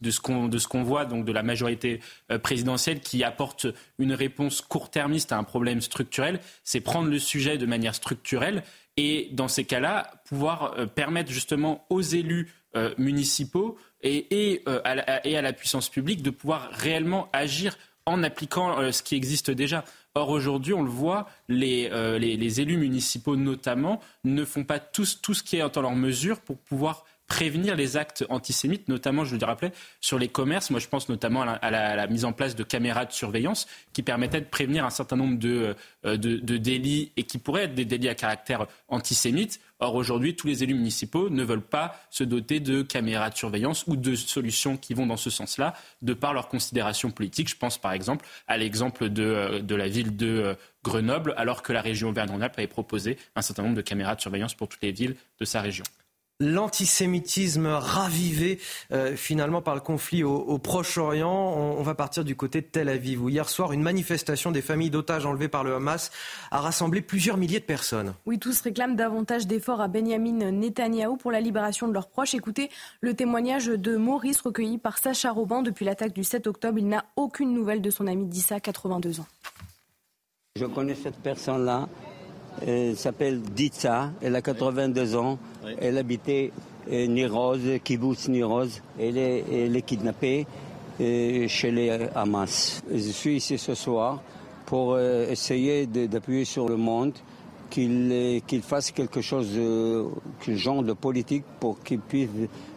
de ce qu'on voit donc de la majorité présidentielle qui apporte une réponse court-termiste à un problème structurel, c'est prendre le sujet de manière structurelle et dans ces cas-là pouvoir permettre justement aux élus euh, municipaux et, euh, à la, puissance publique de pouvoir réellement agir en appliquant euh, ce qui existe déjà. Or, aujourd'hui, on le voit, les, élus municipaux notamment ne font pas tout ce qui est en leur mesure pour pouvoir prévenir les actes antisémites, notamment, je le rappelais, sur les commerces. Moi, je pense notamment à la, mise en place de caméras de surveillance qui permettaient de prévenir un certain nombre de, de, délits et qui pourraient être des délits à caractère antisémite Or, aujourd'hui, tous les élus municipaux ne veulent pas se doter de caméras de surveillance ou de solutions qui vont dans ce sens-là, de par leurs considérations politiques. Je pense par exemple à l'exemple de, euh, la ville de euh, Grenoble, alors que la région Auvergne-Rhône-Alpes avait proposé un certain nombre de caméras de surveillance pour toutes les villes de sa région l'antisémitisme ravivé euh, finalement par le conflit au, Proche-Orient. On, va partir du côté de Tel Aviv où hier soir une manifestation des familles d'otages enlevés par le Hamas a rassemblé plusieurs milliers de personnes. Oui, tous réclament davantage d'efforts à Benjamin Netanyahou pour la libération de leurs proches. Écoutez le témoignage de Maurice recueilli par Sacha Robin depuis l'attaque du 7 octobre. Il n'a aucune nouvelle de son ami Dissa, 82 ans. Je connais cette personne-là. Elle s'appelle Ditsa, elle a 82 ans. Elle habitait euh, Niroz, kibbutz Niroz. Elle est, elle est kidnappée euh, chez les Hamas. Je suis ici ce soir pour euh, essayer d'appuyer sur le monde qu'il qu'il fasse quelque chose, de, genre de politique pour qu'il puisse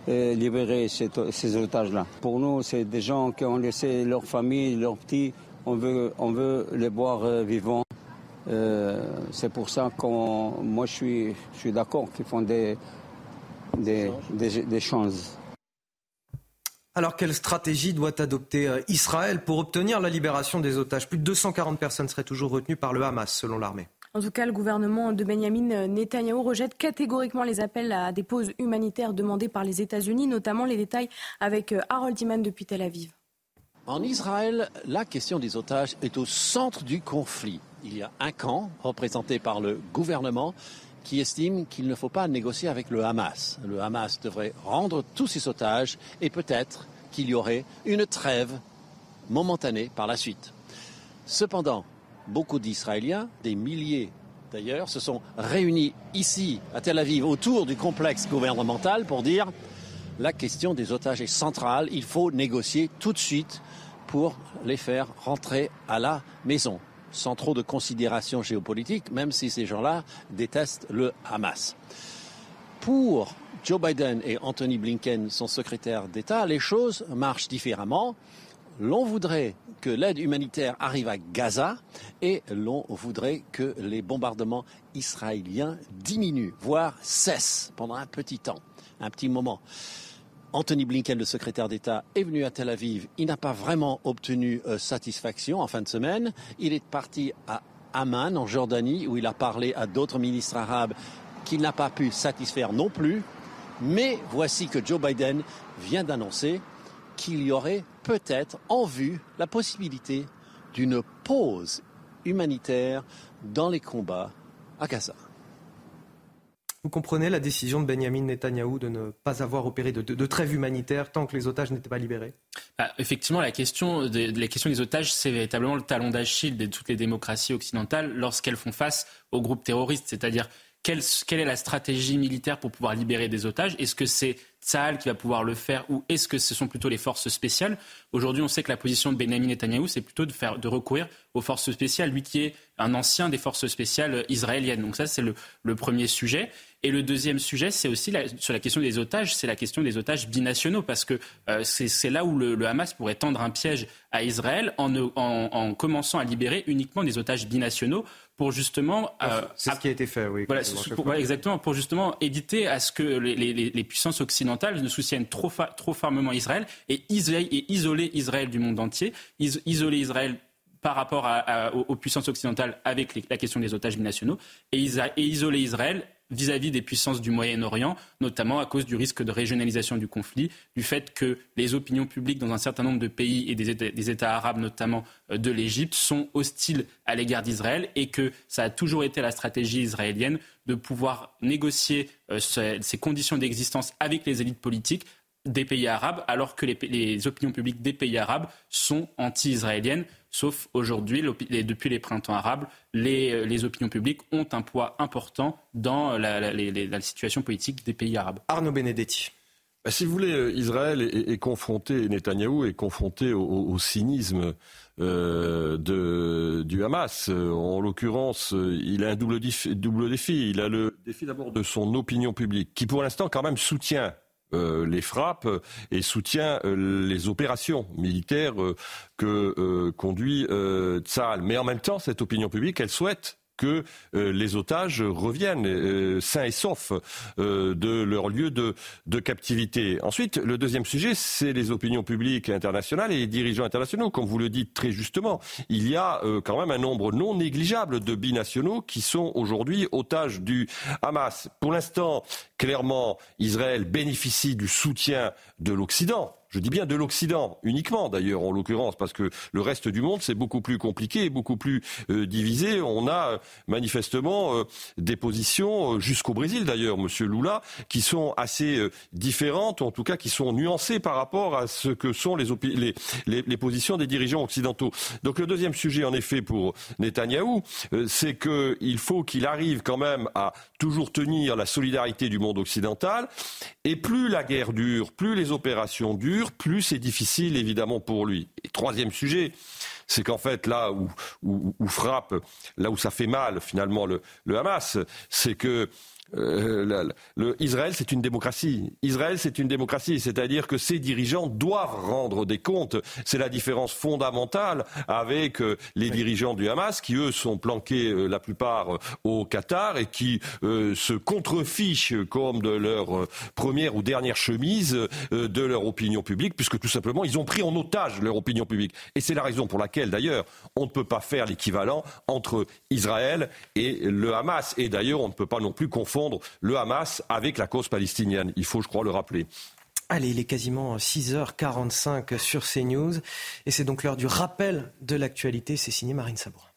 libérer ces otages-là. Pour nous, c'est des gens qui ont laissé leur famille, leurs petits. On veut, on veut les voir vivants. Euh, c'est pour ça que moi je suis, je suis d'accord qu'ils font des, des, des, choses. Alors quelle stratégie doit adopter euh, Israël pour obtenir la libération des otages? Plus de 240 personnes seraient toujours retenues par le Hamas, selon l'armée. En tout cas, le gouvernement de Benjamin Netanyahou rejette catégoriquement les appels à des pauses humanitaires demandés par les États-Unis, notamment les détails avec euh, Harold Iman depuis Tel Aviv. En Israël, la question des otages est au centre du conflit il y a un camp représenté par le gouvernement qui estime qu'il ne faut pas négocier avec le Hamas. Le Hamas devrait rendre tous ses otages et peut-être qu'il y aurait une trêve momentanée par la suite. Cependant, beaucoup d'Israéliens, des milliers d'ailleurs, se sont réunis ici à Tel Aviv autour du complexe gouvernemental pour dire la question des otages est centrale, il faut négocier tout de suite pour les faire rentrer à la maison sans trop de considération géopolitique, même si ces gens-là détestent le Hamas. Pour Joe Biden et Anthony Blinken, son secrétaire d'État, les choses marchent différemment. L'on voudrait que l'aide humanitaire arrive à Gaza et l'on voudrait que les bombardements israéliens diminuent, voire cessent pendant un petit temps, un petit moment. Anthony Blinken, le secrétaire d'État, est venu à Tel Aviv. Il n'a pas vraiment obtenu euh, satisfaction en fin de semaine. Il est parti à Amman, en Jordanie, où il a parlé à d'autres ministres arabes qu'il n'a pas pu satisfaire non plus. Mais voici que Joe Biden vient d'annoncer qu'il y aurait peut-être en vue la possibilité d'une pause humanitaire dans les combats à Gaza. Vous comprenez la décision de Benjamin Netanyahou de ne pas avoir opéré de, trêve humanitaire tant que les otages n'étaient pas libérés? Bah, effectivement, la question, des, la question des otages, c'est véritablement le talon d'Achille de toutes les démocraties occidentales lorsqu'elles font face aux groupes terroristes. C'est-à-dire, quelle, est la stratégie militaire pour pouvoir libérer des otages? Est-ce que c'est Tsahal qui va pouvoir le faire ou est-ce que ce sont plutôt les forces spéciales? Aujourd'hui, on sait que la position de Benjamin Netanyahu, c'est plutôt de, faire, de recourir aux forces spéciales, lui qui est un ancien des forces spéciales israéliennes. Donc ça, c'est le, premier sujet. Et le deuxième sujet, c'est aussi sur la question des otages, c'est la question des otages binationaux, parce que euh, c'est là où le, Hamas pourrait tendre un piège à Israël en, en commençant à libérer uniquement des otages binationaux pour justement. Euh, c'est ce qui a été fait, oui. Voilà, pour, ouais, exactement, pour justement éviter à ce que les, les, les puissances occidentales ne soutiennent trop, trop fermement Israël et, isoler, et isoler Israël du monde entier, is, isoler Israël par rapport à, à, aux puissances occidentales avec les, la question des otages binationaux et, et isoler Israël vis-à-vis -vis des puissances du Moyen-Orient, notamment à cause du risque de régionalisation du conflit, du fait que les opinions publiques dans un certain nombre de pays et des États, arabes, notamment euh, de l'Égypte, sont hostiles à l'égard d'Israël et que ça a toujours été la stratégie israélienne de pouvoir négocier euh, ces conditions d'existence avec les élites politiques des pays arabes, alors que les, les opinions publiques des pays arabes sont anti-israéliennes. Sauf aujourd'hui, depuis les printemps arabes, les, les, opinions publiques ont un poids important dans la, la, la, la situation politique des pays arabes. Arnaud Benedetti. Bah, si vous voulez, Israël est, est confronté, Netanyahou est confronté au, au cynisme euh, de, du Hamas. En l'occurrence, il a un double, double défi. Il a le défi d'abord de son opinion publique, qui pour l'instant quand même soutient euh, les frappes et soutient euh, les opérations militaires euh, que conduit Tsahal. Mais en même temps, cette opinion publique, elle souhaite que euh, les otages reviennent euh, sains et saufs euh, de leur lieu de, de, captivité. Ensuite, le deuxième sujet, c'est les opinions publiques internationales et les dirigeants internationaux. Comme vous le dites très justement, il y a quand même un nombre non négligeable de binationaux qui sont aujourd'hui otages du Hamas. Pour l'instant, clairement, Israël bénéficie du soutien de l'Occident je dis bien de l'Occident uniquement d'ailleurs en l'occurrence, parce que le reste du monde c'est beaucoup plus compliqué beaucoup plus euh, divisé. On a euh, manifestement euh, des positions jusqu'au Brésil d'ailleurs, Monsieur Lula, qui sont assez différentes, en tout cas qui sont nuancées par rapport à ce que sont les, les, positions des dirigeants occidentaux. Donc le deuxième sujet en effet pour Netanyahou, c'est qu'il faut qu'il arrive quand même à toujours tenir la solidarité du monde occidental, et plus la guerre dure, plus les opérations durent, plus c'est difficile évidemment pour lui. Et troisième sujet, c'est qu'en fait là où, frappe, là où ça fait mal finalement le, le Hamas, c'est que euh, le, le, Israël, c'est une démocratie. Israël, c'est une démocratie, c'est-à-dire que ses dirigeants doivent rendre des comptes. C'est la différence fondamentale avec euh, les dirigeants du Hamas, qui eux sont planqués euh, la plupart au Qatar et qui se contrefichent comme de leur première ou dernière chemise de leur opinion publique, puisque tout simplement ils ont pris en otage leur opinion publique. Et c'est la raison pour laquelle, d'ailleurs, on ne peut pas faire l'équivalent entre Israël et le Hamas. Et d'ailleurs, on ne peut pas non plus confondre le Hamas avec la cause palestinienne. Il faut, je crois, le rappeler. Allez, il est quasiment 6h45 sur CNews et c'est donc l'heure du rappel de l'actualité. C'est signé Marine Sabourin.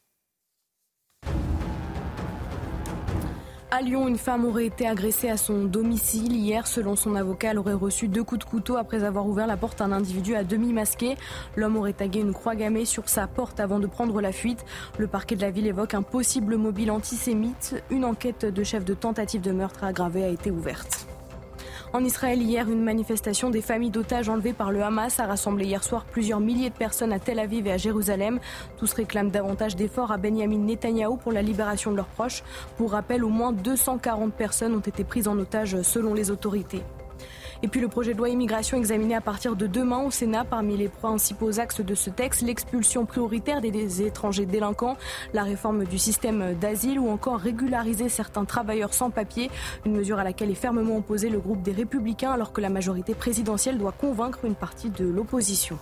À Lyon, une femme aurait été agressée à son domicile. Hier, selon son avocat, elle aurait reçu deux coups de couteau après avoir ouvert la porte à un individu à demi masqué. L'homme aurait tagué une croix gammée sur sa porte avant de prendre la fuite. Le parquet de la ville évoque un possible mobile antisémite. Une enquête de chef de tentative de meurtre aggravée a été ouverte. En Israël, hier, une manifestation des familles d'otages enlevés par le Hamas a rassemblé hier soir plusieurs milliers de personnes à Tel Aviv et à Jérusalem. Tous réclament davantage d'efforts à Benjamin Netanyahou pour la libération de leurs proches. Pour rappel, au moins 240 personnes ont été prises en otage selon les autorités. Et puis le projet de loi immigration examiné à partir de demain au Sénat parmi les principaux axes de ce texte, l'expulsion prioritaire des étrangers délinquants, la réforme du système d'asile ou encore régulariser certains travailleurs sans papier, une mesure à laquelle est fermement opposé le groupe des Républicains alors que la majorité présidentielle doit convaincre une partie de l'opposition.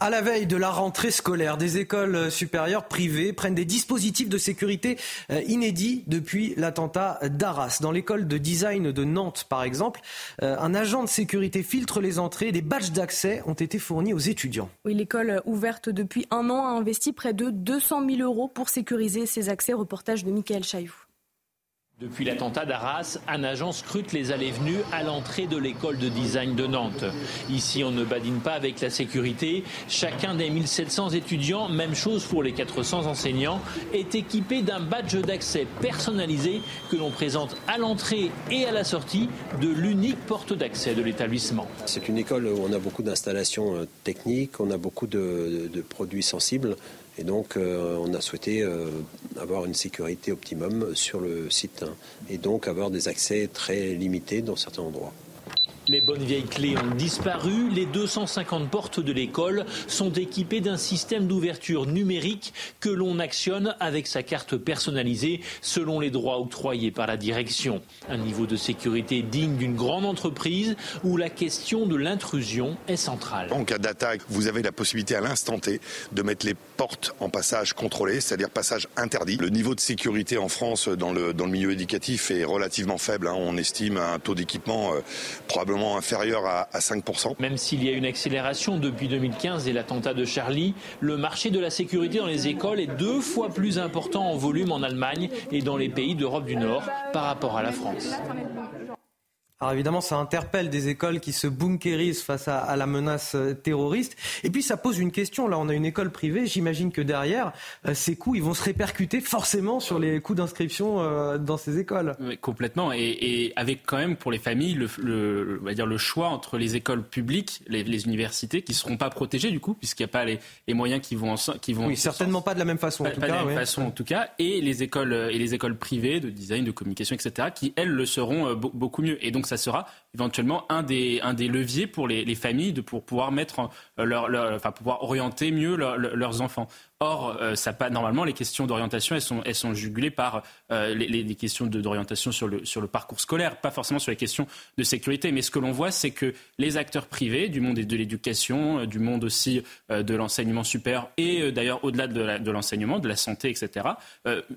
À la veille de la rentrée scolaire, des écoles supérieures privées prennent des dispositifs de sécurité euh, inédits depuis l'attentat d'Arras. Dans l'école de design de Nantes, par exemple, euh, un agent de sécurité filtre les entrées. Des badges d'accès ont été fournis aux étudiants. Oui, l'école ouverte depuis un an a investi près de 200 000 euros pour sécuriser ses accès. Reportage de Michael Chailloux. Depuis l'attentat d'Arras, un agent scrute les allées-venues à l'entrée de l'école de design de Nantes. Ici, on ne badine pas avec la sécurité. Chacun des 1700 étudiants, même chose pour les 400 enseignants, est équipé d'un badge d'accès personnalisé que l'on présente à l'entrée et à la sortie de l'unique porte d'accès de l'établissement. C'est une école où on a beaucoup d'installations euh, techniques, on a beaucoup de, de produits sensibles. Et donc, euh, on a souhaité euh, avoir une sécurité optimum sur le site hein, et donc avoir des accès très limités dans certains endroits. Les bonnes vieilles clés ont disparu. Les 250 portes de l'école sont équipées d'un système d'ouverture numérique que l'on actionne avec sa carte personnalisée selon les droits octroyés par la direction. Un niveau de sécurité digne d'une grande entreprise où la question de l'intrusion est centrale. En cas d'attaque, vous avez la possibilité à l'instant T de mettre les portes en passage contrôlé, c'est-à-dire passage interdit. Le niveau de sécurité en France dans le, milieu éducatif est relativement faible. Hein. On estime un taux d'équipement euh, probablement inférieur à, 5%. Même s'il y a une accélération depuis 2015 et l'attentat de Charlie, le marché de la sécurité dans les écoles est deux fois plus important en volume en Allemagne et dans les pays d'Europe du Nord par rapport à la France. Alors évidemment, ça interpelle des écoles qui se bunkérisent face à, la menace euh, terroriste. Et puis ça pose une question. Là, on a une école privée. J'imagine que derrière, euh, ces coûts, ils vont se répercuter forcément sur les coûts d'inscription euh, dans ces écoles. complètement. Et, avec quand même pour les familles, le, on va dire le choix entre les écoles publiques, les, universités, qui seront pas protégées du coup, puisqu'il n'y a pas les, moyens qui vont, en, qui vont. Oui, certainement pas de la même façon. Pas, en tout pas cas, de la même façon en tout cas. Et les écoles et les écoles privées de design, de communication, etc., qui elles le seront beaucoup mieux. Et donc ça sera éventuellement un des, un des leviers pour les, les familles de, pour pouvoir mettre leur, leur, enfin, pouvoir orienter mieux leurs enfants. Or, euh, ça normalement, les questions d'orientation, elles sont, elles sont jugulées par euh, les, les, questions d'orientation sur le, sur le parcours scolaire, pas forcément sur les questions de sécurité. Mais ce que l'on voit, c'est que les acteurs privés, du monde de l'éducation, euh, du monde aussi de l'enseignement supérieur et d'ailleurs au-delà de l'enseignement, de, la santé, etc.,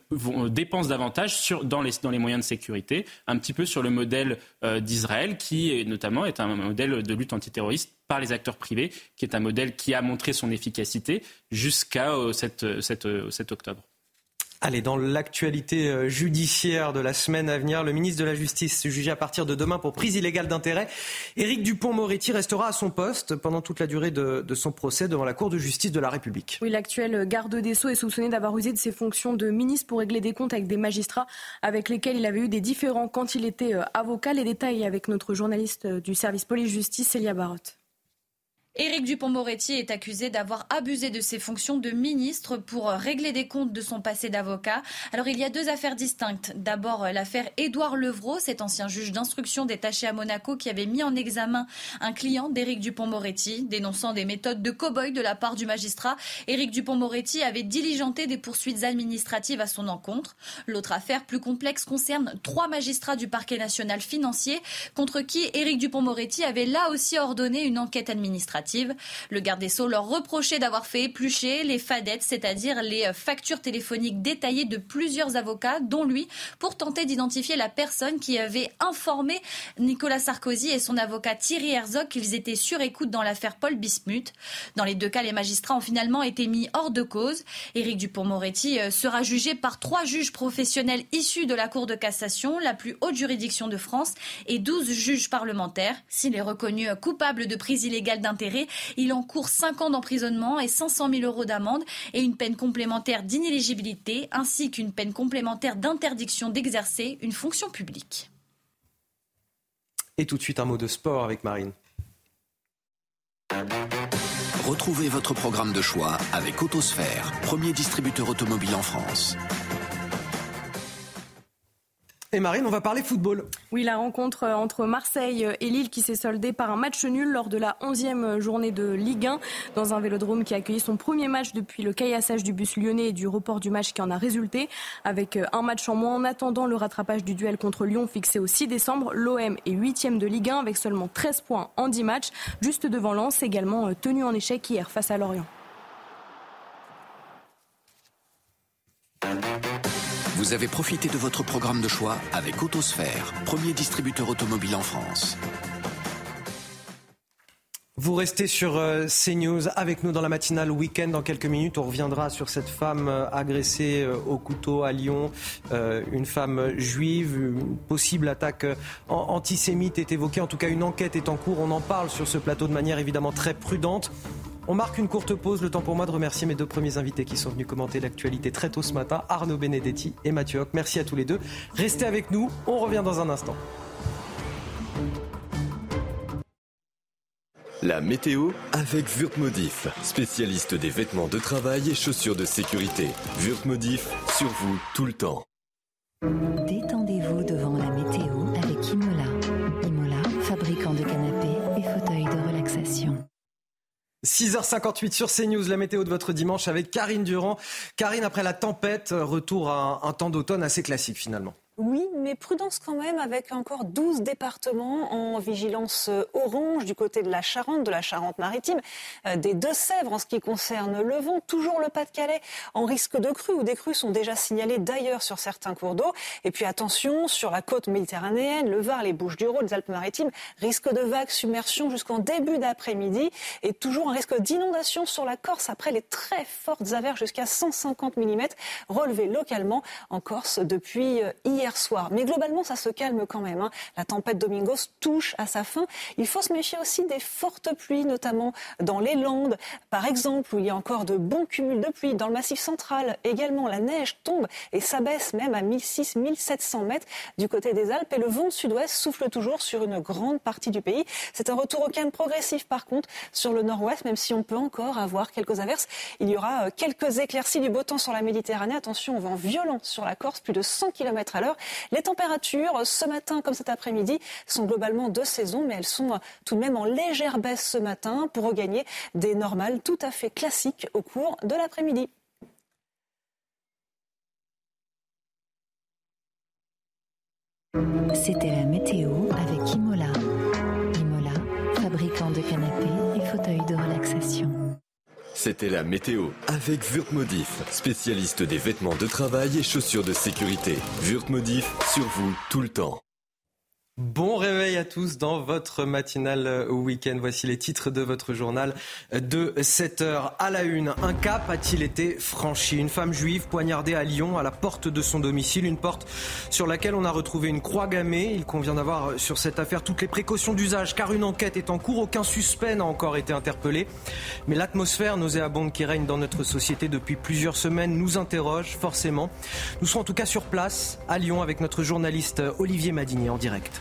vont, dépensent davantage sur, dans, les, dans les moyens de sécurité, un petit peu sur le modèle d'Israël, qui notamment est un modèle de lutte antiterroriste par les acteurs privés, qui est un modèle qui a montré son efficacité jusqu'à 7, euh, 7, euh, euh, octobre. Allez, dans l'actualité judiciaire de la semaine à venir, le ministre de la Justice jugé à partir de demain pour prise illégale d'intérêt. Éric Dupont-Moretti restera à son poste pendant toute la durée de, son procès devant la Cour de justice de la République. Oui, l'actuel garde des Sceaux est soupçonné d'avoir usé de ses fonctions de ministre pour régler des comptes avec des magistrats avec lesquels il avait eu des différends quand il était avocat. Les détails avec notre journaliste du service police-justice, Célia Barotte. Éric Dupont-Moretti est accusé d'avoir abusé de ses fonctions de ministre pour régler des comptes de son passé d'avocat. Alors il y a deux affaires distinctes. D'abord l'affaire Édouard Levrault, cet ancien juge d'instruction détaché à Monaco qui avait mis en examen un client d'Éric Dupont-Moretti, dénonçant des méthodes de cow-boy de la part du magistrat. Éric Dupont-Moretti avait diligenté des poursuites administratives à son encontre. L'autre affaire plus complexe concerne trois magistrats du parquet national financier contre qui Éric Dupont-Moretti avait là aussi ordonné une enquête administrative. Le garde des Sceaux leur reprochait d'avoir fait éplucher les fadettes, c'est-à-dire les factures téléphoniques détaillées de plusieurs avocats, dont lui, pour tenter d'identifier la personne qui avait informé Nicolas Sarkozy et son avocat Thierry Herzog qu'ils étaient sur écoute dans l'affaire Paul Bismuth. Dans les deux cas, les magistrats ont finalement été mis hors de cause. Éric Dupont-Moretti euh, sera jugé par trois juges professionnels issus de la Cour de cassation, la plus haute juridiction de France, et douze juges parlementaires. S'il est reconnu coupable de prise illégale d'intérêt, il encourt 5 ans d'emprisonnement et 500 000 euros d'amende et une peine complémentaire d'inéligibilité ainsi qu'une peine complémentaire d'interdiction d'exercer une fonction publique. Et tout de suite un mot de sport avec Marine. Retrouvez votre programme de choix avec Autosphère, premier distributeur automobile en France. Et Marine, on va parler football. Oui, la rencontre entre Marseille et Lille qui s'est soldée par un match nul lors de la 11e journée de Ligue 1 dans un vélodrome qui a accueilli son premier match depuis le caillassage du bus lyonnais et du report du match qui en a résulté. Avec un match en moins en attendant le rattrapage du duel contre Lyon fixé au 6 décembre, l'OM est 8e de Ligue 1 avec seulement 13 points en 10 matchs, juste devant Lens également tenu en échec hier face à Lorient. Vous avez profité de votre programme de choix avec Autosphère, premier distributeur automobile en France. Vous restez sur euh, CNews avec nous dans la matinale week-end. Dans quelques minutes, on reviendra sur cette femme euh, agressée euh, au couteau à Lyon. Une femme juive, une possible attaque antisémite est évoquée. En tout cas, une enquête est en cours. On en parle sur ce plateau de manière évidemment très prudente. On marque une courte pause, le temps pour moi de remercier mes deux premiers invités qui sont venus commenter l'actualité très tôt ce matin, Arnaud Benedetti et Mathieu Hoc. Merci à tous les deux. Restez avec nous, on revient dans un instant. La météo avec Wurtmodif, spécialiste des vêtements de travail et chaussures de sécurité. Wurtmodif, sur vous tout le temps. Détendez-vous devant 6h58 sur CNews, la météo de votre dimanche avec Karine Durand. Karine, après la tempête, retour à un temps d'automne assez classique finalement. Oui, mais prudence quand même avec encore 12 départements en vigilance euh, orange du côté de la Charente, de la Charente-Maritime, euh, des Deux-Sèvres en ce qui concerne le vent, toujours le Pas-de-Calais en risque de crue ou des crues sont déjà signalées d'ailleurs sur certains cours d'eau. Et puis attention, sur la côte méditerranéenne, le Var, les Bouches-du-Rhône, les Alpes-Maritimes, risque de vagues, submersion jusqu'en début d'après-midi et toujours un risque d'inondation sur la Corse après les très fortes averses jusqu'à 150 mm relevées localement en Corse depuis euh, hier soir. Mais globalement, ça se calme quand même. Hein. La tempête Domingos touche à sa fin. Il faut se méfier aussi des fortes pluies, notamment dans les Landes, par exemple, où il y a encore de bons cumuls de pluie. Dans le Massif central, également, la neige tombe et s'abaisse même à 1600-1700 mètres du côté des Alpes. Et le vent sud-ouest souffle toujours sur une grande partie du pays. C'est un retour au calme progressif, par contre, sur le nord-ouest, même si on peut encore avoir quelques averses. Il y aura euh, quelques éclaircies du beau temps sur la Méditerranée. Attention, vent violent sur la Corse, plus de 100 km à l'heure. Les températures, ce matin comme cet après-midi, sont globalement de saison, mais elles sont tout de même en légère baisse ce matin pour regagner des normales tout à fait classiques au cours de l'après-midi. C'était la météo avec Imola. Imola, fabricant de canapés et fauteuils de relaxation. C'était la météo avec Wurtmodif, spécialiste des vêtements de travail et chaussures de sécurité. Wurtmodif, sur vous tout le temps. Bon réveil à tous dans votre matinale week-end. Voici les titres de votre journal de 7 heures à la une. Un cap a-t-il été franchi? Une femme juive poignardée à Lyon à la porte de son domicile, une porte sur laquelle on a retrouvé une croix gammée. Il convient d'avoir sur cette affaire toutes les précautions d'usage car une enquête est en cours. Aucun suspect n'a encore été interpellé. Mais l'atmosphère nauséabonde qui règne dans notre société depuis plusieurs semaines nous interroge forcément. Nous serons en tout cas sur place à Lyon avec notre journaliste Olivier Madinier en direct.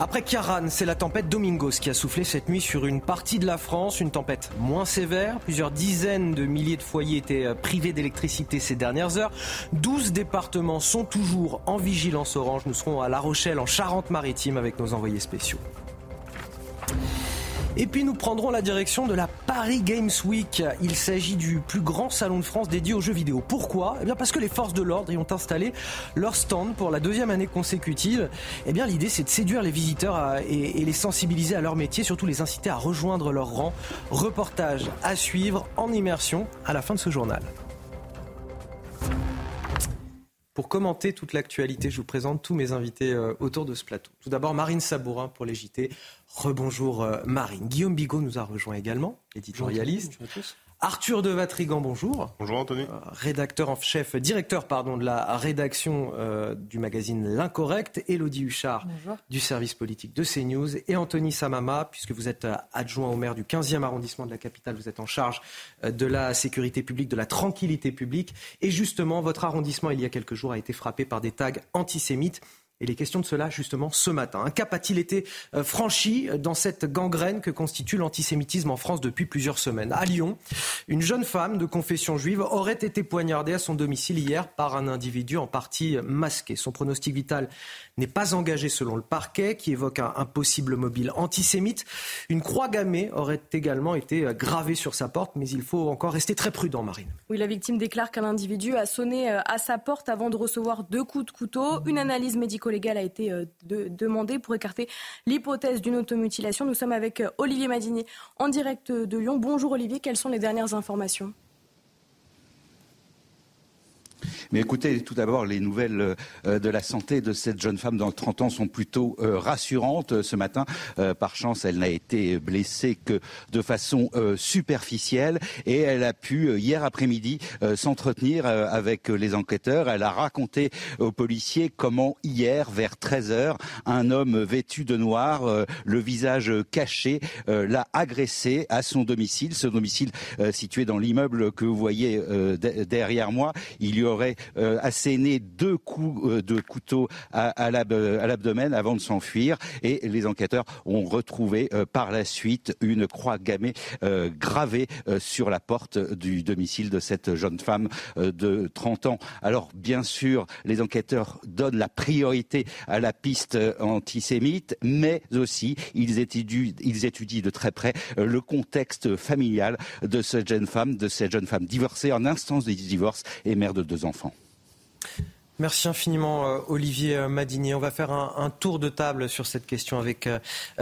Après Kiaran, c'est la tempête Domingos qui a soufflé cette nuit sur une partie de la France, une tempête moins sévère. Plusieurs dizaines de milliers de foyers étaient euh, privés d'électricité ces dernières heures. 12 départements sont toujours en vigilance orange. Nous serons à La Rochelle, en Charente-Maritime, avec nos envoyés spéciaux. Et puis nous prendrons la direction de la Paris Games Week. Il s'agit du plus grand salon de France dédié aux jeux vidéo. Pourquoi? Eh bien parce que les forces de l'ordre y ont installé leur stand pour la deuxième année consécutive. Eh bien l'idée c'est de séduire les visiteurs et, et les sensibiliser à leur métier, surtout les inciter à rejoindre leur rang. Reportage à suivre en immersion à la fin de ce journal. Pour commenter toute l'actualité, je vous présente tous mes invités euh, autour de ce plateau. Tout d'abord, Marine Sabourin pour les JT. Rebonjour euh, Marine. Guillaume Bigot nous a rejoint également, éditorialiste. Bonjour à tous. Arthur de Vatrigan, bonjour. Bonjour Anthony. Euh, rédacteur en chef, directeur pardon, de la rédaction euh, du magazine L'Incorrect. Élodie Huchard du service politique de CNews. Et Anthony Samama, puisque vous êtes adjoint au maire du 15e arrondissement de la capitale, vous êtes en charge de la sécurité publique, de la tranquillité publique. Et justement, votre arrondissement, il y a quelques jours, a été frappé par des tags antisémites. Et les questions de cela, justement, ce matin. Un cap a-t-il été euh, franchi dans cette gangrène que constitue l'antisémitisme en France depuis plusieurs semaines? À Lyon, une jeune femme de confession juive aurait été poignardée à son domicile hier par un individu en partie masqué. Son pronostic vital n'est pas engagé selon le parquet, qui évoque un, possible mobile antisémite. Une croix gammée aurait également été euh, gravée sur sa porte, mais il faut encore rester très prudent, Marine. Oui, la victime déclare qu'un individu a sonné euh, à sa porte avant de recevoir deux coups de couteau. Une analyse médicale légal a été euh, demandé pour écarter l'hypothèse d'une automutilation. Nous sommes avec Olivier Madinier en direct de Lyon. Bonjour Olivier, quelles sont les dernières informations? Mais écoutez, tout d'abord, les nouvelles euh, de la santé de cette jeune femme dans le 30 ans sont plutôt euh, rassurantes. Ce matin, euh, par chance, elle n'a été blessée que de façon superficielle et elle a pu, hier après-midi, s'entretenir avec les enquêteurs. Elle a raconté aux policiers comment, hier, vers 13 heures, un homme vêtu de noir, le visage caché, l'a agressée à son domicile. Ce domicile situé dans l'immeuble que vous voyez derrière moi. Il y aurait euh, asséné deux coups euh, de couteau à, à l'abdomen avant de s'enfuir et les enquêteurs ont retrouvé euh, par la suite une croix gammée gravée sur la porte du domicile de cette jeune femme de 30 ans. Alors bien sûr, les enquêteurs donnent la priorité à la piste antisémite, mais aussi ils étudient, ils étudient de très près le contexte familial de cette jeune femme, de cette jeune femme divorcée en instance de divorce et mère de deux Merci infiniment euh, Olivier euh, Madinier. On va faire un, tour de table sur cette question avec euh,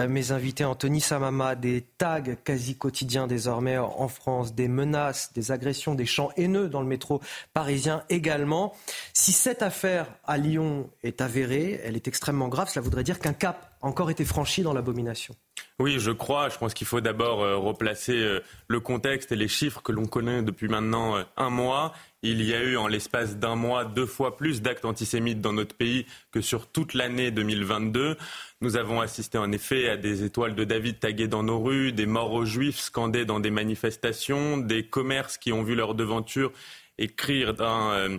mes invités. Anthony Samama, des tags quasi quotidiens désormais en France, des menaces, des agressions, des chants haineux dans le métro parisien également. Si cette affaire à Lyon est avérée, elle est extrêmement grave, cela voudrait dire qu'un cap encore été franchi dans l'abomination. Oui, je crois. Je pense qu'il faut d'abord replacer le contexte et les chiffres que l'on connaît depuis maintenant un mois. Il y a eu en l'espace d'un mois deux fois plus d'actes antisémites dans notre pays que sur toute l'année 2022. Nous avons assisté en effet à des étoiles de David taguées dans nos rues, des morts aux juifs scandés dans des manifestations, des commerces qui ont vu leur devanture écrire d'un euh,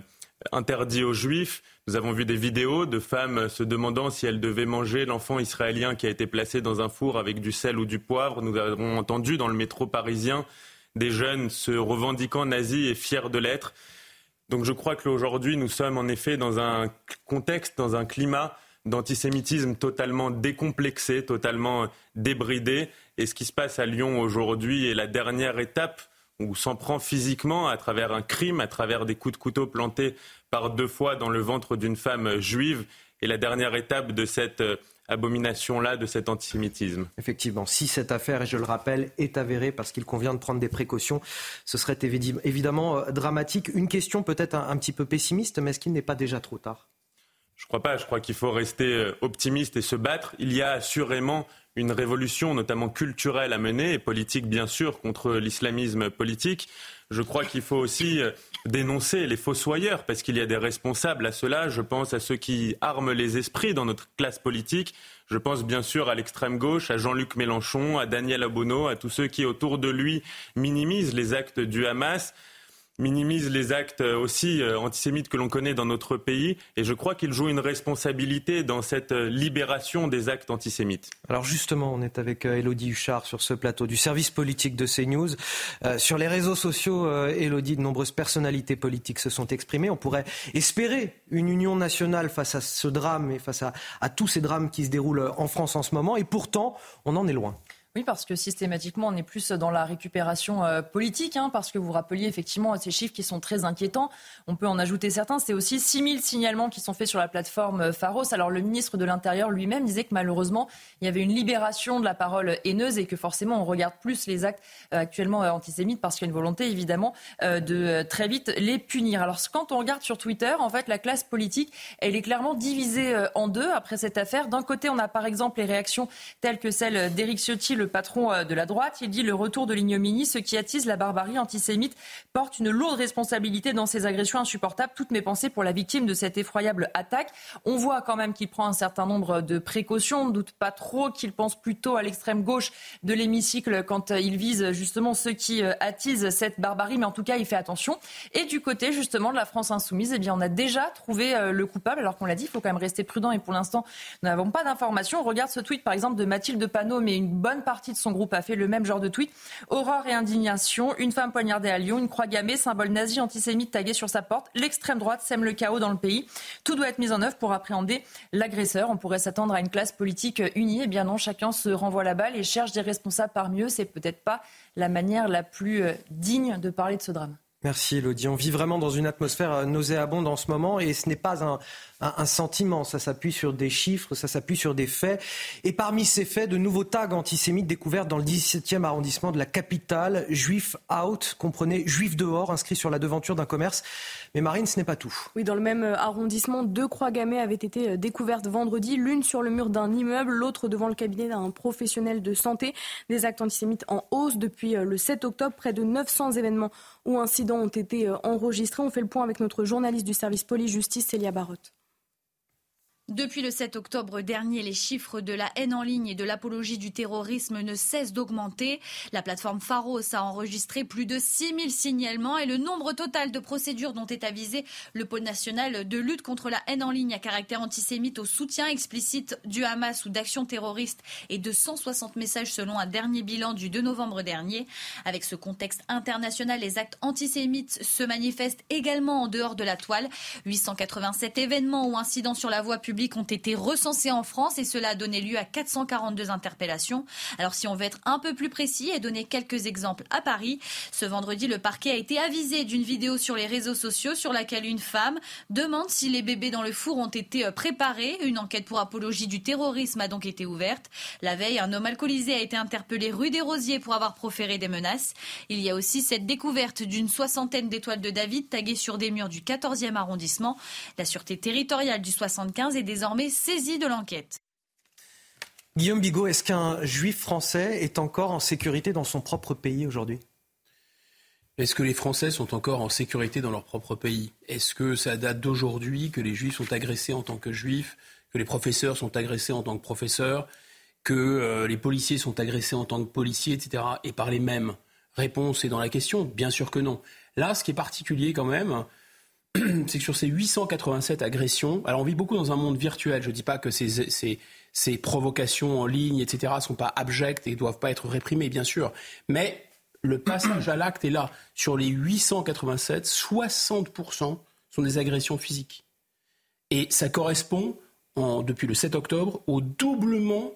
interdit aux juifs. Nous avons vu des vidéos de femmes se demandant si elles devaient manger l'enfant israélien qui a été placé dans un four avec du sel ou du poivre. Nous avons entendu dans le métro parisien des jeunes se revendiquant nazis et fiers de l'être. Donc je crois qu'aujourd'hui, nous sommes en effet dans un contexte, dans un climat d'antisémitisme totalement décomplexé, totalement débridé. Et ce qui se passe à Lyon aujourd'hui est la dernière étape où s'en prend physiquement à travers un crime, à travers des coups de couteau plantés par deux fois dans le ventre d'une femme juive. Et la dernière étape de cette abomination-là de cet antisémitisme. Effectivement, si cette affaire, et je le rappelle, est avérée parce qu'il convient de prendre des précautions, ce serait évidemment euh, dramatique. Une question peut-être un, petit peu pessimiste, mais est-ce qu'il n'est pas déjà trop tard? Je ne crois pas. Je crois qu'il faut rester euh, optimiste et se battre. Il y a assurément une révolution, notamment culturelle, à mener, et politique bien sûr, contre l'islamisme politique. Je crois qu'il faut aussi euh, dénoncer les fossoyeurs, parce qu'il y a des responsables à cela. Je pense à ceux qui arment les esprits dans notre classe politique. Je pense bien sûr à l'extrême gauche, à Jean-Luc Mélenchon, à Daniel Obono, à tous ceux qui autour de lui minimisent les actes du Hamas minimise les actes aussi euh, antisémites que l'on connaît dans notre pays. Et je crois qu'il joue une responsabilité dans cette euh, libération des actes antisémites. Alors justement, on est avec Elodie euh, Huchard sur ce plateau du service politique de CNews. sur les réseaux sociaux, Elodie, de nombreuses personnalités politiques se sont exprimées. On pourrait espérer une union nationale face à ce drame et face à tous ces drames qui se déroulent en France en ce moment. Et pourtant, on en est loin. Parce que systématiquement, on est plus dans la récupération euh, politique, hein, parce que vous rappeliez effectivement ces chiffres qui sont très inquiétants. On peut en ajouter certains. C'est aussi 6000 signalements qui sont faits sur la plateforme euh, Pharos. Alors le ministre de l'Intérieur lui-même disait que malheureusement, il y avait une libération de la parole haineuse et que forcément, on regarde plus les actes euh, actuellement antisémites parce qu'il y a une volonté évidemment de très vite les punir. Alors quand on regarde sur Twitter, en fait, la classe politique, elle est clairement divisée en deux après cette affaire. D'un côté, on a par exemple les réactions telles que celles d'Éric Ciotti, le patron euh, de la droite. Il dit le retour de l'ignominie, ce qui attise la barbarie antisémite, porte une lourde responsabilité dans ces agressions insupportables. Toutes mes pensées pour la victime de cette effroyable attaque. On voit quand même qu'il prend un certain nombre de précautions. On ne doute pas trop qu'il pense plutôt à l'extrême gauche de l'hémicycle quand euh, il vise justement ceux qui euh, attisent cette barbarie. Mais en tout cas, il fait attention. Et du côté justement de la France insoumise, eh bien, on a déjà trouvé le coupable. Alors qu'on l'a dit, il faut quand même rester prudent. Et pour l'instant, nous n'avons pas d'informations. On regarde ce tweet par exemple de Mathilde Panot, mais une bonne partie de son groupe a fait le même genre de tweet. Horreur et indignation, une femme poignardée à Lyon, une croix gammée, symbole nazi antisémite tagué sur sa porte. L'extrême droite sème le chaos dans le pays. Tout doit être mis en œuvre pour appréhender l'agresseur. On pourrait s'attendre à une classe politique unie. Eh bien non, chacun se renvoie la balle et cherche des responsables parmi eux. C'est peut-être pas la manière la plus euh, digne de parler de ce drame. Merci Elodie. On vit vraiment dans une atmosphère nauséabonde en ce moment et ce n'est pas un, un, sentiment. Ça s'appuie sur des chiffres, ça s'appuie sur des faits. Et parmi ces faits, de nouveaux tags antisémites découverts dans le 17e arrondissement de la capitale. Juif out, comprenez, juif dehors, inscrit sur la devanture d'un commerce. Mais Marine, ce n'est pas tout. Oui, dans le même euh, arrondissement, deux croix gammées avaient été euh, découvertes vendredi, l'une sur le mur d'un immeuble, l'autre devant le cabinet d'un professionnel de santé. Des actes antisémites en hausse depuis euh, le 7 octobre. Près de 900 événements ou incidents ont été enregistrés. On fait le point avec notre journaliste du service police-justice, Célia Barotte. Depuis le 7 octobre dernier, les chiffres de la haine en ligne et de l'apologie du terrorisme ne cessent d'augmenter. La plateforme Pharos a enregistré plus de 6000 signalements et le nombre total de procédures dont est avisé le pôle national de lutte contre la haine en ligne à caractère antisémite au soutien explicite du Hamas ou d'actions terroristes est de 160 messages selon un dernier bilan du 2 novembre dernier. Avec ce contexte international, les actes antisémites se manifestent également en dehors de la toile. 887 événements ou incidents sur la voie publique ont été recensés en France et cela a donné lieu à 442 interpellations. Alors si on veut être un peu plus précis et donner quelques exemples à Paris, ce vendredi le parquet a été avisé d'une vidéo sur les réseaux sociaux sur laquelle une femme demande si les bébés dans le four ont été euh, préparés. Une enquête pour apologie du terrorisme a donc été ouverte. La veille, un homme alcoolisé a été interpellé rue des Rosiers pour avoir proféré des menaces. Il y a aussi cette découverte d'une soixantaine d'étoiles de David taguées sur des murs du 14e arrondissement. La sûreté territoriale du 75 est désormais saisi de l'enquête. Guillaume Bigot, est-ce qu'un juif français est encore en sécurité dans son propre pays aujourd'hui? Est-ce que les Français sont encore en sécurité dans leur propre pays? Est-ce que ça date d'aujourd'hui que les juifs sont agressés en tant que juifs, que les professeurs sont agressés en tant que professeurs, que euh, les policiers sont agressés en tant que policiers, etc. Et par les mêmes? Réponse est dans la question Bien sûr que non. Là, ce qui est particulier quand même, c'est que sur ces 887 agressions, alors on vit beaucoup dans un monde virtuel, je ne dis pas que ces, ces, provocations en ligne, etc., sont pas abjectes et doivent pas être réprimées, bien sûr, mais le passage à l'acte est là. Sur les 887, 60% sont des agressions physiques. Et ça correspond, depuis le 7 octobre, au doublement,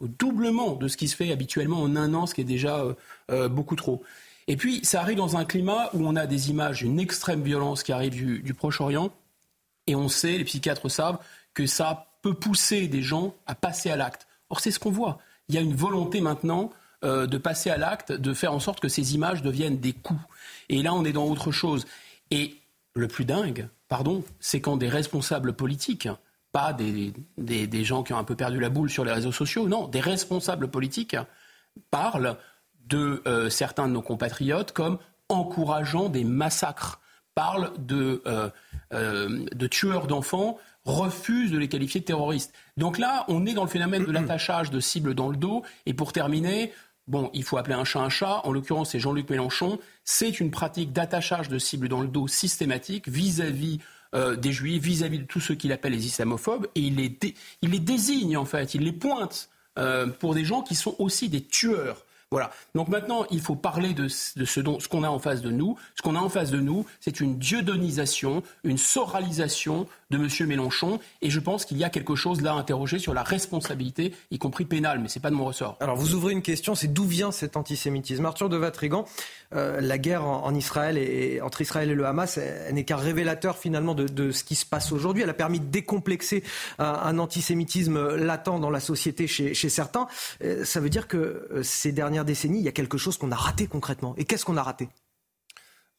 au doublement de ce qui se fait habituellement en un an, ce qui est déjà euh, euh, beaucoup trop. Et puis, ça arrive dans un climat où on a des images d'une extrême violence qui arrive du, Proche-Orient. Et on sait, les psychiatres savent, que ça peut pousser des gens à passer à l'acte. Or, c'est ce qu'on voit. Il y a une volonté maintenant euh, de passer à l'acte, de faire en sorte que ces images deviennent des coups. Et là, on est dans autre chose. Et le plus dingue, pardon, c'est quand des responsables politiques, pas des, des, gens qui ont un peu perdu la boule sur les réseaux sociaux, non, des responsables politiques parlent de euh, certains de nos compatriotes comme encourageant des massacres, parlent de, euh, euh, de tueurs d'enfants, refusent de les qualifier de terroristes. Donc là, on est dans le phénomène de l'attachage de cibles dans le dos. Et pour terminer, bon, il faut appeler un chat un chat. En l'occurrence, c'est Jean-Luc Mélenchon. C'est une pratique d'attachage de cibles dans le dos systématique vis-à-vis des juifs, vis-à-vis de tous ceux qu'il appelle les islamophobes. Et il les désigne, en fait, il les pointe pour des gens qui sont aussi des tueurs. Voilà. Donc maintenant, il faut parler de, ce, ce qu'on a en face de nous. Ce qu'on a en face de nous, c'est une dieudonnisation, une soralisation de M. Mélenchon. Et je pense qu'il y a quelque chose là à interroger sur la responsabilité, y compris pénale, mais ce n'est pas de mon ressort. Alors vous ouvrez une question, c'est d'où vient cet antisémitisme? Arthur de Vatrigan, euh, la guerre en, Israël et, entre Israël et le Hamas n'est qu'un révélateur finalement de, ce qui se passe aujourd'hui. Elle a permis de décomplexer un, antisémitisme latent dans la société chez, certains. Euh, ça veut dire que euh, ces dernières décennies, il y a quelque chose qu'on a raté concrètement. Et qu'est-ce qu'on a raté?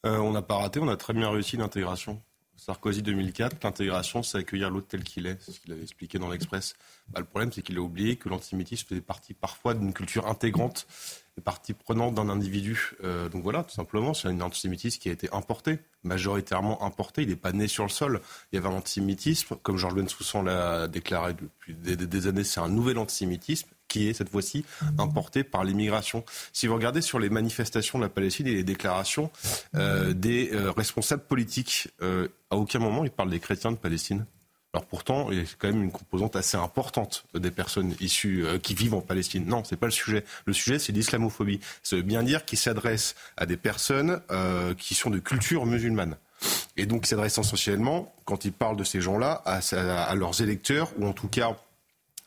On n'a pas raté, on a très bien réussi l'intégration. Sarkozy 2004, l'intégration, c'est accueillir l'autre tel qu'il est. Ce qu'il avait expliqué dans l'Express. Bah, le problème, c'est qu'il a oublié que l'antisémitisme faisait partie parfois d'une culture intégrante et partie prenante d'un individu. Euh, donc voilà, tout simplement, c'est un antisémitisme qui a été importé, majoritairement importé. Il n'est pas né sur le sol. Il y avait un antisémitisme, comme Georges Bensoussan l'a déclaré depuis des années, c'est un nouvel antisémitisme qui est cette fois-ci importé par l'immigration. Si vous regardez sur les manifestations de la Palestine et les déclarations euh, des euh, responsables politiques, euh, à aucun moment ils parlent des chrétiens de Palestine. Alors pourtant, il y a quand même une composante assez importante des personnes issues qui vivent en Palestine. Non, c'est pas le sujet. Le sujet, c'est l'islamophobie. Ça veut bien dire qu'il s'adresse à des personnes qui sont de culture musulmane. Et donc, il s'adresse essentiellement, quand il parle de ces gens-là, à, leurs électeurs, ou en tout cas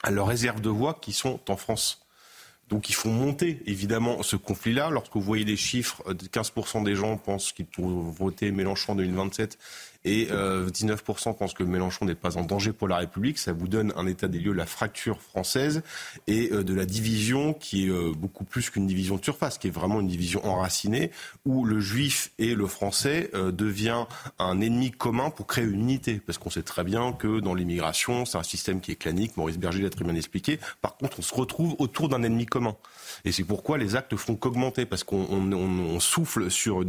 à leurs réserves de voix qui sont en France. Donc ils font monter évidemment ce conflit-là. Lorsque vous voyez les chiffres, 15% des gens pensent qu'ils pourront voter Mélenchon en 2027 et 19% euh, pensent que Mélenchon n'est pas en danger pour la République. Ça vous donne un état des lieux de la fracture française et euh, de la division qui est euh, beaucoup plus qu'une division de surface, qui est vraiment une division enracinée, où le juif et le français devient un ennemi commun pour créer une unité. Parce qu'on sait très bien que dans l'immigration, c'est un système qui est clanique, Maurice Berger l'a très bien expliqué. Par contre, on se retrouve autour d'un ennemi commun. Et c'est pourquoi les actes font qu'augmenter, parce qu'on souffle sur,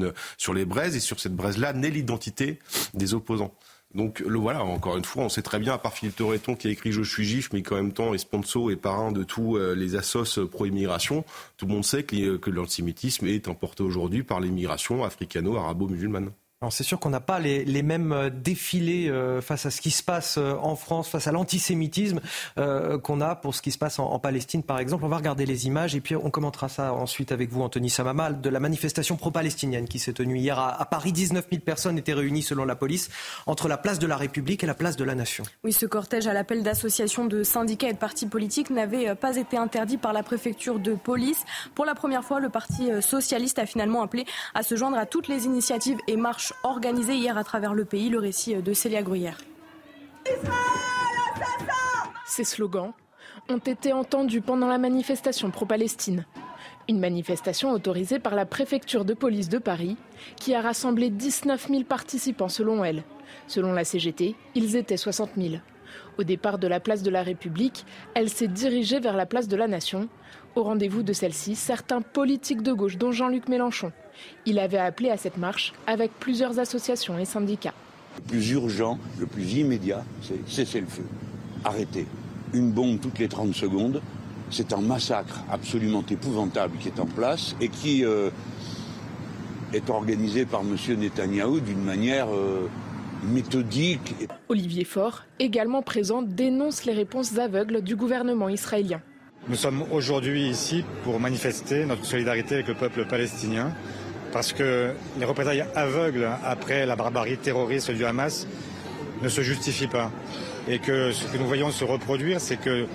les braises, et sur cette braise-là naît l'identité des opposants. Donc le voilà, encore une fois, on sait très bien, à part Philippe Torreton qui a écrit Je suis juif, mais qui en même temps est sponsor et parrain de tous euh, les assos pro-immigration, tout le monde sait que, que l'antisémitisme est emporté aujourd'hui par l'immigration africano-arabo-musulmane c'est sûr qu'on n'a pas les, mêmes euh, défilés euh, face à ce qui se passe euh, en France, face à l'antisémitisme qu'on a pour ce qui se passe en, Palestine, par exemple. On va regarder les images et puis on commentera ça ensuite avec vous, Anthony Samama, de la manifestation pro-palestinienne qui s'est tenue hier à, à, Paris. 19 000 personnes étaient réunies, selon la police, entre la place de la République et la place de la Nation. Oui, ce cortège à l'appel d'associations de syndicats et de partis politiques n'avait pas été interdit par la préfecture de police. Pour la première fois, le Parti socialiste a finalement appelé à se joindre à toutes les initiatives et marches organisé hier à travers le pays. Le récit de Célia Gruyère. Ces slogans ont été entendus pendant la manifestation pro-Palestine. Une manifestation autorisée par la préfecture de police de Paris, qui a rassemblé 19 000 participants selon elle. Selon la CGT, ils étaient 60 000. Au départ de la place de la République, elle s'est dirigée vers la place de la Nation. Au rendez-vous de celle-ci, certains politiques de gauche, dont Jean-Luc Mélenchon, il avait appelé à cette marche avec plusieurs associations et syndicats. Le plus urgent, le plus immédiat, c'est cesser le feu. Arrêter. Une bombe toutes les 30 secondes, c'est un massacre absolument épouvantable qui est en place et qui euh, est organisé par M. Netanyahou d'une manière euh, méthodique. Olivier Faure, également présent, dénonce les réponses aveugles du gouvernement israélien. Nous sommes aujourd'hui ici pour manifester notre solidarité avec le peuple palestinien parce que les représailles aveugles après la barbarie terroriste du Hamas ne se justifient pas. Et que ce que nous voyons se reproduire, c'est que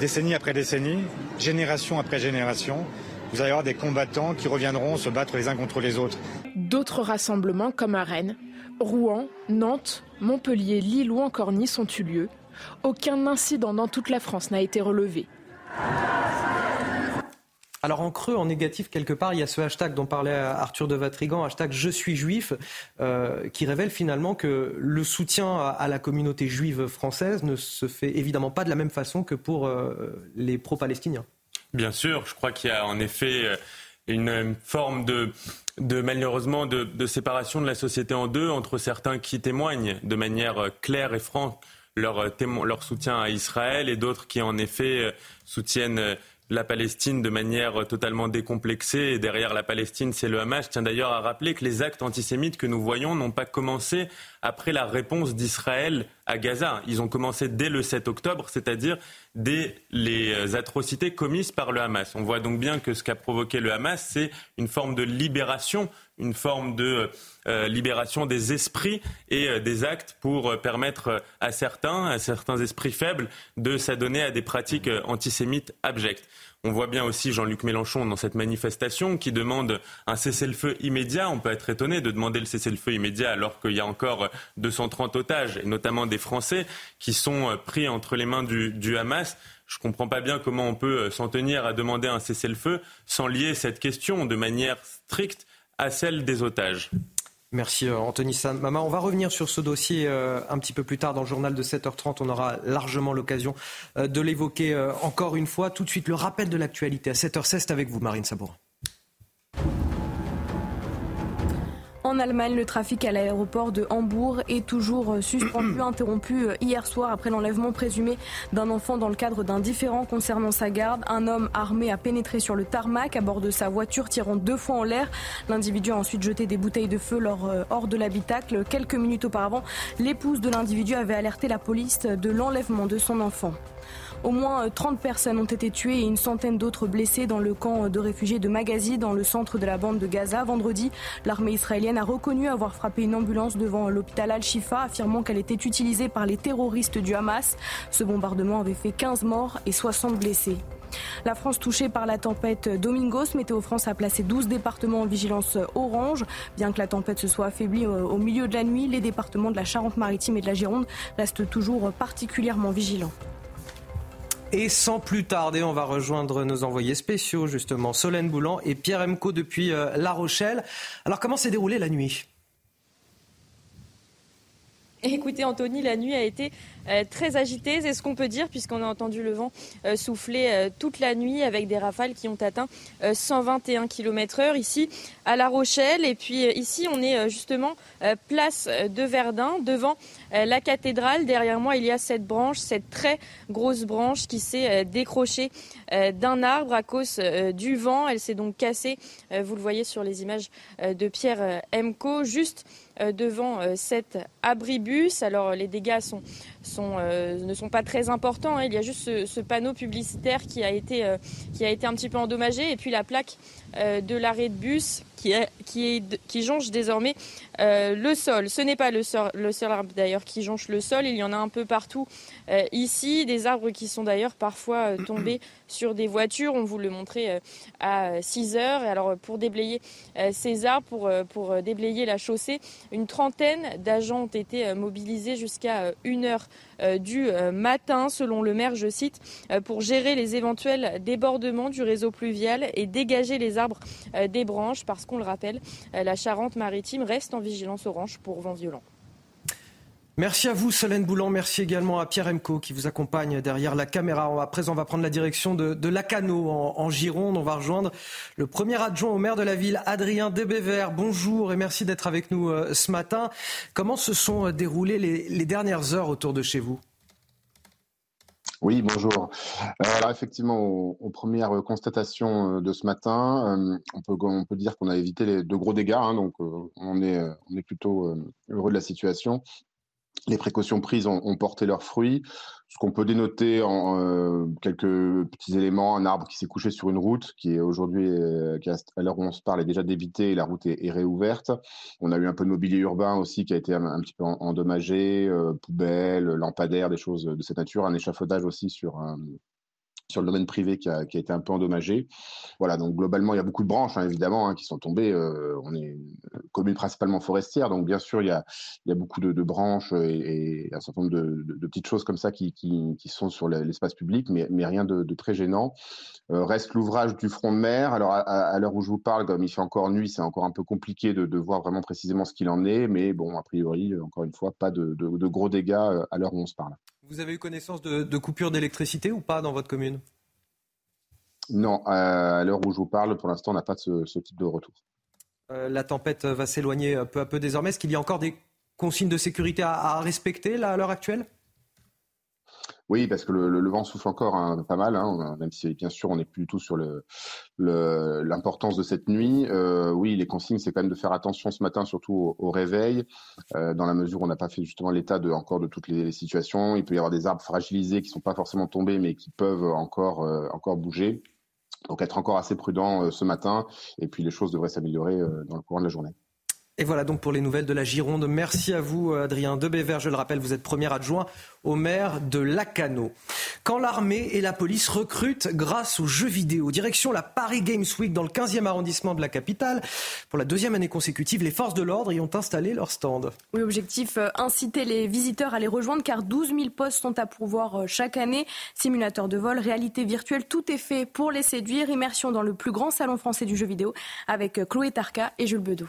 décennie après décennie, génération après génération, vous allez avoir des combattants qui reviendront se battre les uns contre les autres. D'autres rassemblements comme à Rennes, Rouen, Nantes, Montpellier, Lille ou encore Nice ont eu lieu. Aucun incident dans toute la France n'a été relevé. Alors en creux, en négatif quelque part, il y a ce hashtag dont parlait Arthur de Vatrigan, hashtag je suis juif, euh, qui révèle finalement que le soutien à, la communauté juive française ne se fait évidemment pas de la même façon que pour euh, les pro-palestiniens. Bien sûr, je crois qu'il y a en effet euh, une forme de, malheureusement de, séparation de la société en deux entre certains qui témoignent de manière claire et franche leur, leur soutien à Israël et d'autres qui en effet soutiennent la Palestine de manière totalement décomplexée. Et derrière la Palestine, c'est le Hamas. Je tiens d'ailleurs à rappeler que les actes antisémites que nous voyons n'ont pas commencé après la réponse d'Israël à Gaza. Ils ont commencé dès le 7 octobre, c'est-à-dire dès les atrocités commises par le Hamas. On voit donc bien que ce qu'a provoqué le Hamas, c'est une forme de libération, une forme de euh, libération des esprits et euh, des actes pour euh, permettre à certains, à certains esprits faibles, de s'adonner à des pratiques antisémites abjectes. On voit bien aussi Jean-Luc Mélenchon dans cette manifestation qui demande un cessez-le-feu immédiat. On peut être étonné de demander le cessez-le-feu immédiat alors qu'il y a encore 230 otages, et notamment des Français, qui sont pris entre les mains du, Hamas. Je ne comprends pas bien comment on peut s'en tenir à demander un cessez-le-feu sans lier cette question de manière stricte à celle des otages. Merci euh, Anthony Mama. On va revenir sur ce dossier euh, un petit peu plus tard dans le journal de 7h30. On aura largement l'occasion euh, de l'évoquer encore une fois. Tout de suite, le rappel de l'actualité à 7h16 avec vous, Marine Sabourin. En Allemagne, le trafic à l'aéroport de Hambourg est toujours euh, suspendu, interrompu euh, hier soir après l'enlèvement présumé d'un enfant dans le cadre d'un différend concernant sa garde. Un homme armé a pénétré sur le tarmac à bord de sa voiture, tirant deux fois en l'air. L'individu a ensuite jeté des bouteilles de feu euh, hors de l'habitacle. Quelques minutes auparavant, l'épouse de l'individu avait alerté la police de l'enlèvement de son enfant. Au moins 30 euh, personnes ont été tuées et une centaine d'autres blessées dans le camp de réfugiés de Magazi, dans le centre de la bande de Gaza. Vendredi, l'armée israélienne a reconnu avoir frappé une ambulance devant l'hôpital Al-Shifa, affirmant qu'elle était utilisée par les terroristes du Hamas. Ce bombardement avait fait 15 morts et 60 blessés. La France touchée par la tempête Domingos. Météo France a placé 12 départements en vigilance orange. Bien que la tempête se soit affaiblie au milieu de la nuit, les départements de la Charente-Maritime et de la Gironde restent toujours particulièrement vigilants. Et sans plus tarder, on va rejoindre nos envoyés spéciaux, justement, Solène Boulan et Pierre Emco depuis euh, La Rochelle. Alors, comment s'est déroulée la nuit? Écoutez, Anthony, la nuit a été euh, très agitée, c'est ce qu'on peut dire, puisqu'on a entendu le vent euh, souffler toute la nuit avec des rafales qui ont atteint 121 km/h ici à La Rochelle. Et puis ici, on est justement place de Verdun, devant la cathédrale. Derrière moi, il y a cette branche, cette très grosse branche qui s'est décrochée d'un arbre à cause du vent. Elle s'est donc cassée, vous le voyez sur les images de Pierre Emco, juste devant cet abribus. Alors les dégâts euh, ne sont pas très importants. Hein. Il y a juste ce, panneau publicitaire qui a, été, euh, un petit peu endommagé et puis la plaque euh, de l'arrêt de bus qui, est, jonche désormais le sol. Ce n'est pas le, sol, seul arbre d'ailleurs qui jonche le sol, il y en a un peu partout ici, des arbres qui sont d'ailleurs parfois tombés sur des voitures. On vous le montrait à 6 heures. Alors pour déblayer ces arbres, pour, déblayer la chaussée, une trentaine d'agents ont été mobilisés jusqu'à 1 heure euh, du euh, matin, selon le maire, je cite, euh, pour gérer les éventuels débordements du réseau pluvial et dégager les arbres des branches, parce qu'on le rappelle, la Charente-Maritime reste en vigilance orange pour vent violent. Merci à vous, Solène Boulan. Merci également à Pierre Emco qui vous accompagne derrière la caméra. À présent, on va prendre la direction de, de Lacano en, Gironde. On va rejoindre le premier adjoint au maire de la ville, Adrien Debévert. Bonjour et merci d'être avec nous euh, ce matin. Comment se sont euh, déroulées les, dernières heures autour de chez vous? Oui, bonjour. Euh, alors effectivement, aux, premières constatations de ce matin, on, peut, dire qu'on a évité les, de gros dégâts, hein, donc on est plutôt heureux de la situation les précautions prises ont, porté leurs fruits. Ce qu'on peut dénoter en euh, quelques petits éléments, un arbre qui s'est couché sur une route, qui est aujourd'hui, euh, à l'heure où on se parle, est déjà débité et la route est, réouverte. On a eu un peu de mobilier urbain aussi qui a été un, petit peu endommagé, euh, poubelles, lampadaires, des choses de cette nature, un échafaudage aussi sur un, sur le domaine privé qui a, été un peu endommagé. Voilà, donc globalement, il y a beaucoup de branches, hein, évidemment, hein, qui sont tombées. Euh, on est commune principalement forestière, donc bien sûr, il y a, il y a beaucoup de, branches et, un certain nombre de, petites choses comme ça qui, qui, sont sur l'espace public, mais, mais rien de, très gênant. Euh, reste l'ouvrage du front de mer. Alors, à, l'heure où je vous parle, comme il fait encore nuit, c'est encore un peu compliqué de, voir vraiment précisément ce qu'il en est, mais bon, a priori, encore une fois, pas de, gros dégâts euh, à l'heure où on se parle. Vous avez eu connaissance de, de coupures d'électricité ou pas dans votre commune? Non, à l'heure où je vous parle, pour l'instant, on n'a pas ce, type de retour. Euh, la tempête va s'éloigner peu à peu désormais. Est-ce qu'il y a encore des consignes de sécurité à, respecter là, à l'heure actuelle? Oui, parce que le, vent souffle encore hein, pas mal, hein, même si bien sûr on n'est plus du tout sur l'importance de cette nuit. Euh, oui, les consignes, c'est quand même de faire attention ce matin, surtout au, réveil, euh, dans la mesure où on n'a pas fait justement l'état de encore de toutes les, situations. Il peut y avoir des arbres fragilisés qui sont pas forcément tombés, mais qui peuvent encore euh, encore bouger. Donc être encore assez prudent ce matin, et puis les choses devraient s'améliorer dans le courant de la journée. Et voilà donc pour les nouvelles de la Gironde. Merci à vous, Adrien Debéver. Je le rappelle, vous êtes premier adjoint au maire de Lacano. Quand l'armée et la police recrutent grâce aux jeux vidéo, direction la Paris Games Week dans le 15e arrondissement de la capitale, pour la deuxième année consécutive, les forces de l'ordre y ont installé leur stand. Oui, objectif euh, inciter les visiteurs à les rejoindre car 12 000 postes sont à pourvoir euh, chaque année. Simulateur de vol, réalité virtuelle, tout est fait pour les séduire. Immersion dans le plus grand salon français du jeu vidéo avec euh, Chloé Tarka et Jules Bedeau.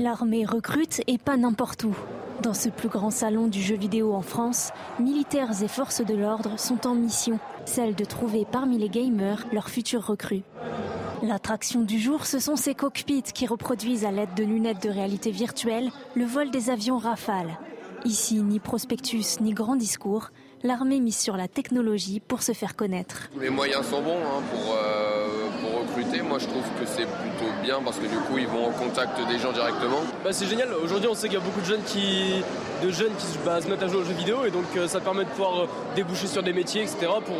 L'armée recrute et pas n'importe où. Dans ce plus grand salon du jeu vidéo en France, militaires et forces de l'ordre sont en mission, celle de trouver parmi les gamers leurs futurs recrues. L'attraction du jour, ce sont ces cockpits qui reproduisent à l'aide de lunettes de réalité virtuelle le vol des avions Rafale. Ici, ni prospectus ni grand discours, l'armée mise sur la technologie pour se faire connaître. Les moyens sont bons hein, pour, euh, Moi, je trouve que c'est plutôt bien parce que du coup, ils vont en contact des gens directement. Bah, c'est génial. Aujourd'hui, on sait qu'il y a beaucoup de jeunes qui, de jeunes qui bah, se mettent à jouer aux jeux vidéo et donc euh, ça permet de pouvoir euh, déboucher sur des métiers, etc. pour,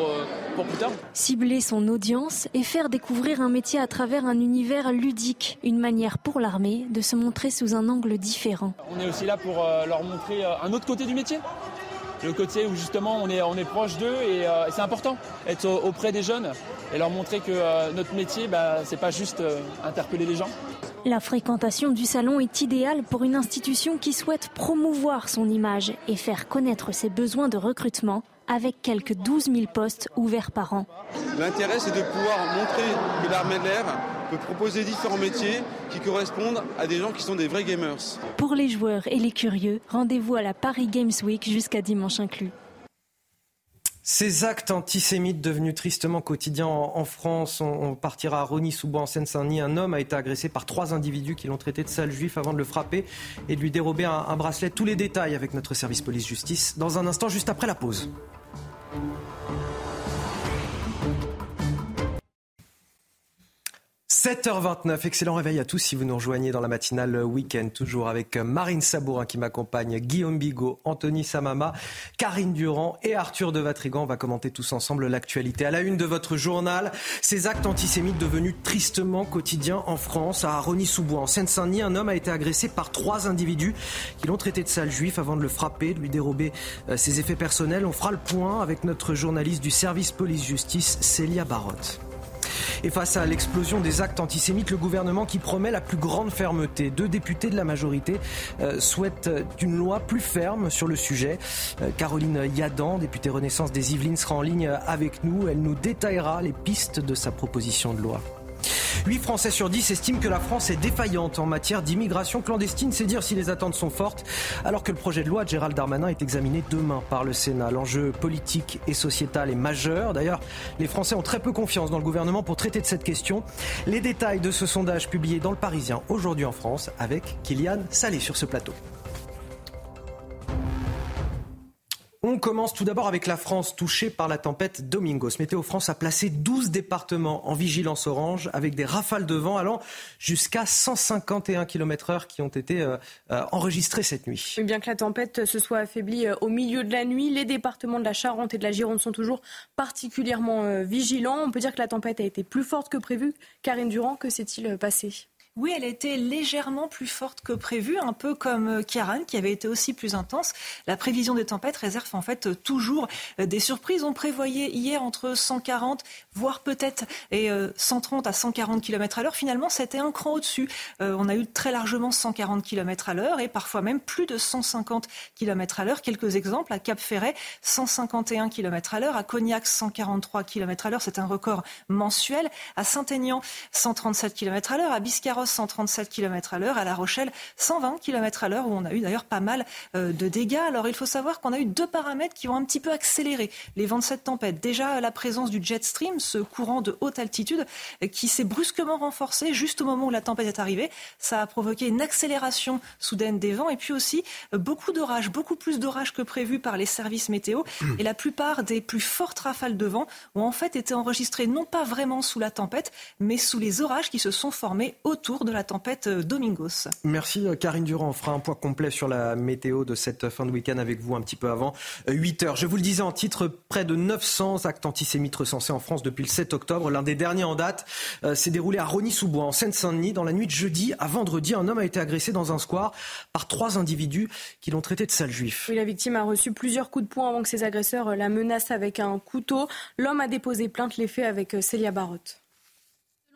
pour plus tard. Cibler son audience et faire découvrir un métier à travers un univers ludique, une manière pour l'armée de se montrer sous un angle différent. On est aussi là pour leur montrer un autre côté du métier le côté où justement on est, on est proche d'eux et, c'est important, être auprès des jeunes et leur montrer que notre métier, bah, c'est pas juste interpeller les gens. La fréquentation du salon est idéale pour une institution qui souhaite promouvoir son image et faire connaître ses besoins de recrutement avec quelques 12 000 postes ouverts par an. L'intérêt, c'est de pouvoir montrer que l'armée de l'air peut proposer différents métiers qui correspondent à des gens qui sont des vrais gamers. Pour les joueurs et les curieux, rendez-vous à la Paris Games Week jusqu'à dimanche inclus. Ces actes antisémites devenus tristement quotidiens en, France, on, partira à Rony-sous-Bois en Seine-Saint-Denis. Un homme a été agressé par trois individus qui l'ont traité de sale juif avant de le frapper et de lui dérober un, un bracelet. Tous les détails avec notre service police-justice dans un instant, juste après la pause. 7h29, excellent réveil à tous si vous nous rejoignez dans la matinale week-end, toujours avec Marine Sabourin qui m'accompagne, Guillaume Bigot, Anthony Samama, Karine Durand et Arthur de Vatrigan. On va commenter tous ensemble l'actualité. À la une de votre journal, ces actes antisémites devenus tristement quotidiens en France. À Rony-sous-Bois, en Seine-Saint-Denis, un homme a été agressé par trois individus qui l'ont traité de sale juif avant de le frapper, de lui dérober euh, ses effets personnels. On fera le point avec notre journaliste du service police-justice, Célia Barotte. Et face à l'explosion des actes antisémites, le gouvernement qui promet la plus grande fermeté. Deux députés de la majorité euh, souhaitent une loi plus ferme sur le sujet. Euh, Caroline Yadan, députée Renaissance des Yvelines, sera en ligne avec nous. Elle nous détaillera les pistes de sa proposition de loi. 8 Français sur 10 estiment que la France est défaillante en matière d'immigration clandestine. C'est dire si les attentes sont fortes, alors que le projet de loi de Gérald Darmanin est examiné demain par le Sénat. L'enjeu politique et sociétal est majeur. D'ailleurs, les Français ont très peu confiance dans le gouvernement pour traiter de cette question. Les détails de ce sondage publié dans le Parisien aujourd'hui en France avec Kylian Salé sur ce plateau. On commence tout d'abord avec la France touchée par la tempête Domingos. Météo France a placé 12 départements en vigilance orange avec des rafales de vent allant jusqu'à 151 km/h qui ont été euh, euh, enregistrés cette nuit. Bien que la tempête se soit affaiblie euh, au milieu de la nuit, les départements de la Charente et de la Gironde sont toujours particulièrement vigilants. On peut dire que la tempête a été plus forte que prévu. Karine Durand, que s'est-il passé? Oui, elle été légèrement plus forte que prévu, un peu comme euh, Kiaran, qui avait été aussi plus intense. La prévision des tempêtes réserve en fait euh, toujours euh, des surprises. On prévoyait hier entre 140, voire peut-être 130 à 140 km à l'heure. Finalement, c'était un cran au-dessus. On a eu très largement 140 km à l'heure et parfois même plus de 150 km à l'heure. Quelques exemples à Cap Ferret, 151 km à l'heure. À Cognac, 143 km à l'heure. C'est un record mensuel. À Saint-Aignan, 137 km à l'heure. À Biscarrosse, 137 km à l'heure, à La Rochelle 120 km à l'heure, où on a eu d'ailleurs pas mal euh, de dégâts. Alors il faut savoir qu'on a eu deux paramètres qui ont un petit peu accéléré les vents de. Déjà la présence du jet stream, ce courant de haute altitude euh, qui s'est brusquement renforcé juste au moment où la tempête est arrivée. Ça a provoqué une accélération soudaine des vents et puis aussi euh, beaucoup d'orages, beaucoup plus d'orages que prévu par les services météo. Et la plupart des plus fortes rafales de vent ont en fait été enregistrées non pas vraiment sous la tempête, mais sous les orages qui se sont formés autour de la tempête euh, Domingos. Merci euh, Karine Durand. On fera un point complet sur la météo de cette fin de week-end avec vous un petit peu avant 8 euh, heures. Je vous le disais en titre, près de 900 actes antisémites recensés en France depuis le 7 octobre. L'un des derniers en date s'est déroulé à Rony-sous-Bois, en Seine-Saint-Denis. Dans la nuit de jeudi à vendredi, un homme a été agressé dans un square par trois individus qui l'ont traité de sale juif. La victime a reçu plusieurs coups de poing avant que ses agresseurs la menacent avec un couteau. L'homme a déposé plainte, les faits avec Célia Barotte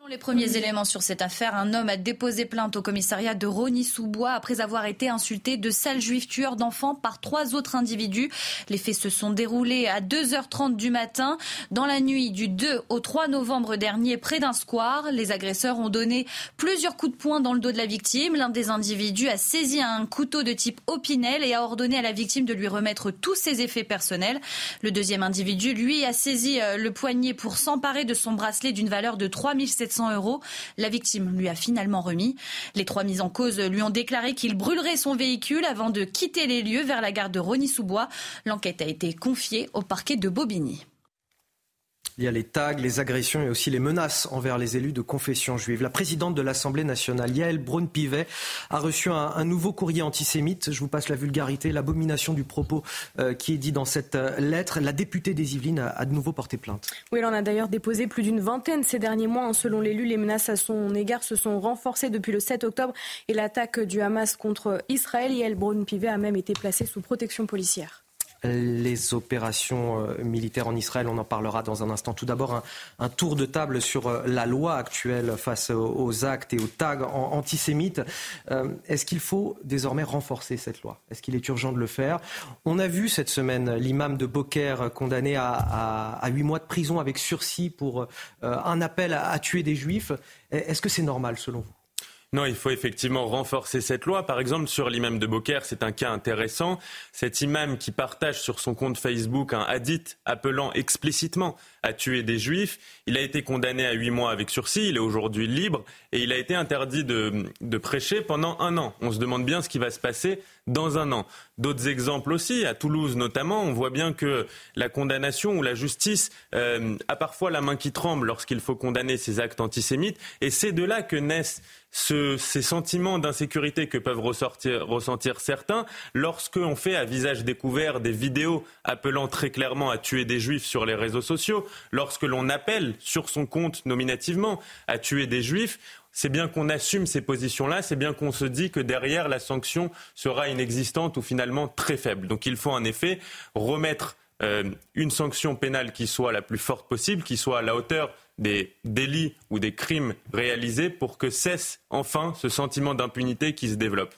les premiers éléments sur cette affaire, un homme a déposé plainte au commissariat de Rony-sous-Bois après avoir été insulté de sale juif tueur d'enfants par trois autres individus. Les faits se sont déroulés à 2h30 du matin dans la nuit du 2 au 3 novembre dernier près d'un square. Les agresseurs ont donné plusieurs coups de poing dans le dos de la victime. L'un des individus a saisi un couteau de type Opinel et a ordonné à la victime de lui remettre tous ses effets personnels. Le deuxième individu, lui, a saisi euh, le poignet pour s'emparer de son bracelet d'une valeur de 3700 euros. La victime lui a finalement remis. Les trois mises en cause lui ont déclaré qu'il brûlerait son véhicule avant de quitter les lieux vers la gare de Rony-sous-Bois. L'enquête a été confiée au parquet de Bobigny. Il y a les tags, les agressions et aussi les menaces envers les élus de confession juive. La présidente de l'Assemblée nationale, Yael Braun-Pivet, a reçu un, nouveau courrier antisémite. Je vous passe la vulgarité, l'abomination du propos euh, qui est dit dans cette euh, lettre. La députée des Yvelines a, de nouveau porté plainte. Oui, elle en a d'ailleurs déposé plus d'une vingtaine ces derniers mois. Hein. Selon l'élu, les menaces à son égard se sont renforcées depuis le 7 octobre et l'attaque du Hamas contre Israël. Yael Braun-Pivet a même été placée sous protection policière. Les opérations euh, militaires en Israël. On en parlera dans un instant. Tout d'abord, un, tour de table sur euh, la loi actuelle face aux, actes et aux tags antisémites. Euh, est-ce qu'il faut désormais renforcer cette loi? Est-ce qu'il est urgent de le faire? On a vu cette semaine l'imam de Beaucaire condamné à, huit mois de prison avec sursis pour un appel à tuer des juifs. Est-ce que c'est normal selon vous? Non, il faut effectivement renforcer cette loi. Par exemple, sur l'imam de Beaucaire, c'est un cas intéressant. Cet imam qui partage sur son compte Facebook un hadith appelant explicitement à tuer des juifs, il a été condamné à huit mois avec sursis, il est aujourd'hui libre et il a été interdit de, prêcher pendant un an. On se demande bien ce qui va se passer dans un an. D'autres exemples aussi, à Toulouse notamment, on voit bien que la condamnation ou la justice euh, a parfois la main qui tremble lorsqu'il faut condamner ces actes antisémites et c'est de là que naissent ces sentiments d'insécurité que peuvent ressentir certains lorsqu'on fait à visage découvert des vidéos appelant très clairement à tuer des juifs sur les réseaux sociaux, lorsque l'on appelle sur son compte nominativement à tuer des juifs, c'est bien qu'on assume ces positions-là, c'est bien qu'on se dit que derrière la sanction sera inexistante ou finalement très faible. Donc il faut en effet remettre euh, une sanction pénale qui soit la plus forte possible, qui soit à la hauteur des délits ou des crimes réalisés pour que cesse enfin ce sentiment d'impunité qui se développe.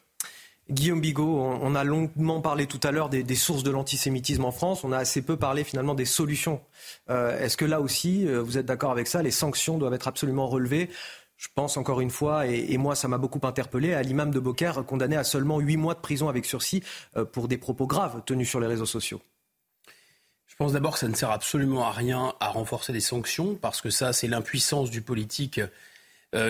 Guillaume Bigot, on a longuement parlé tout à l'heure des, sources de l'antisémitisme en France. On a assez peu parlé finalement des solutions. Euh, est-ce que là aussi, euh, vous êtes d'accord avec ça? Les sanctions doivent être absolument relevées. Je pense encore une fois, et, moi ça m'a beaucoup interpellé, à l'imam de Beaucaire condamné à seulement huit mois de prison avec sursis euh, pour des propos graves tenus sur les réseaux sociaux. Je pense d'abord que ça ne sert absolument à rien à renforcer les sanctions, parce que ça, c'est l'impuissance du politique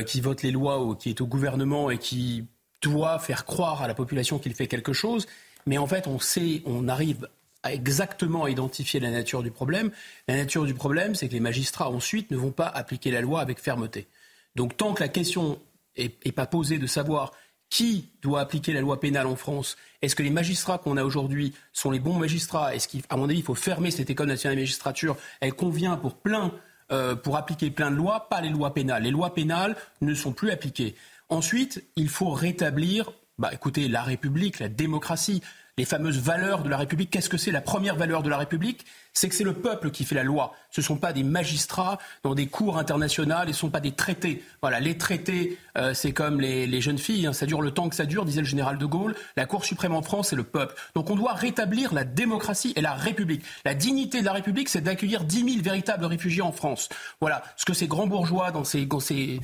qui vote les lois ou qui est au gouvernement et qui doit faire croire à la population qu'il fait quelque chose. Mais en fait, on sait, on arrive à exactement identifier la nature du problème. La nature du problème, c'est que les magistrats ensuite ne vont pas appliquer la loi avec fermeté. Donc tant que la question n'est pas posée de savoir qui doit appliquer la loi pénale en France Est-ce que les magistrats qu'on a aujourd'hui sont les bons magistrats? Est-ce qu'à mon avis, il faut fermer cette école nationale de magistrature? Elle convient pour plein, euh, pour appliquer plein de lois, pas les lois pénales. Les lois pénales ne sont plus appliquées. Ensuite, il faut rétablir, bah, écoutez, la République, la démocratie les fameuses valeurs de la République. Qu'est-ce que c'est la première valeur de la République? C'est que c'est le peuple qui fait la loi. Ce ne sont pas des magistrats dans des cours internationales, ce ne sont pas des traités. Voilà, les traités, euh, c'est comme les, jeunes filles, hein. ça dure le temps que ça dure, disait le général de Gaulle. La Cour suprême en France, c'est le peuple. Donc on doit rétablir la démocratie et la République. La dignité de la République, c'est d'accueillir 10 000 véritables réfugiés en France. Voilà, ce que ces grands bourgeois dans ces, dans ces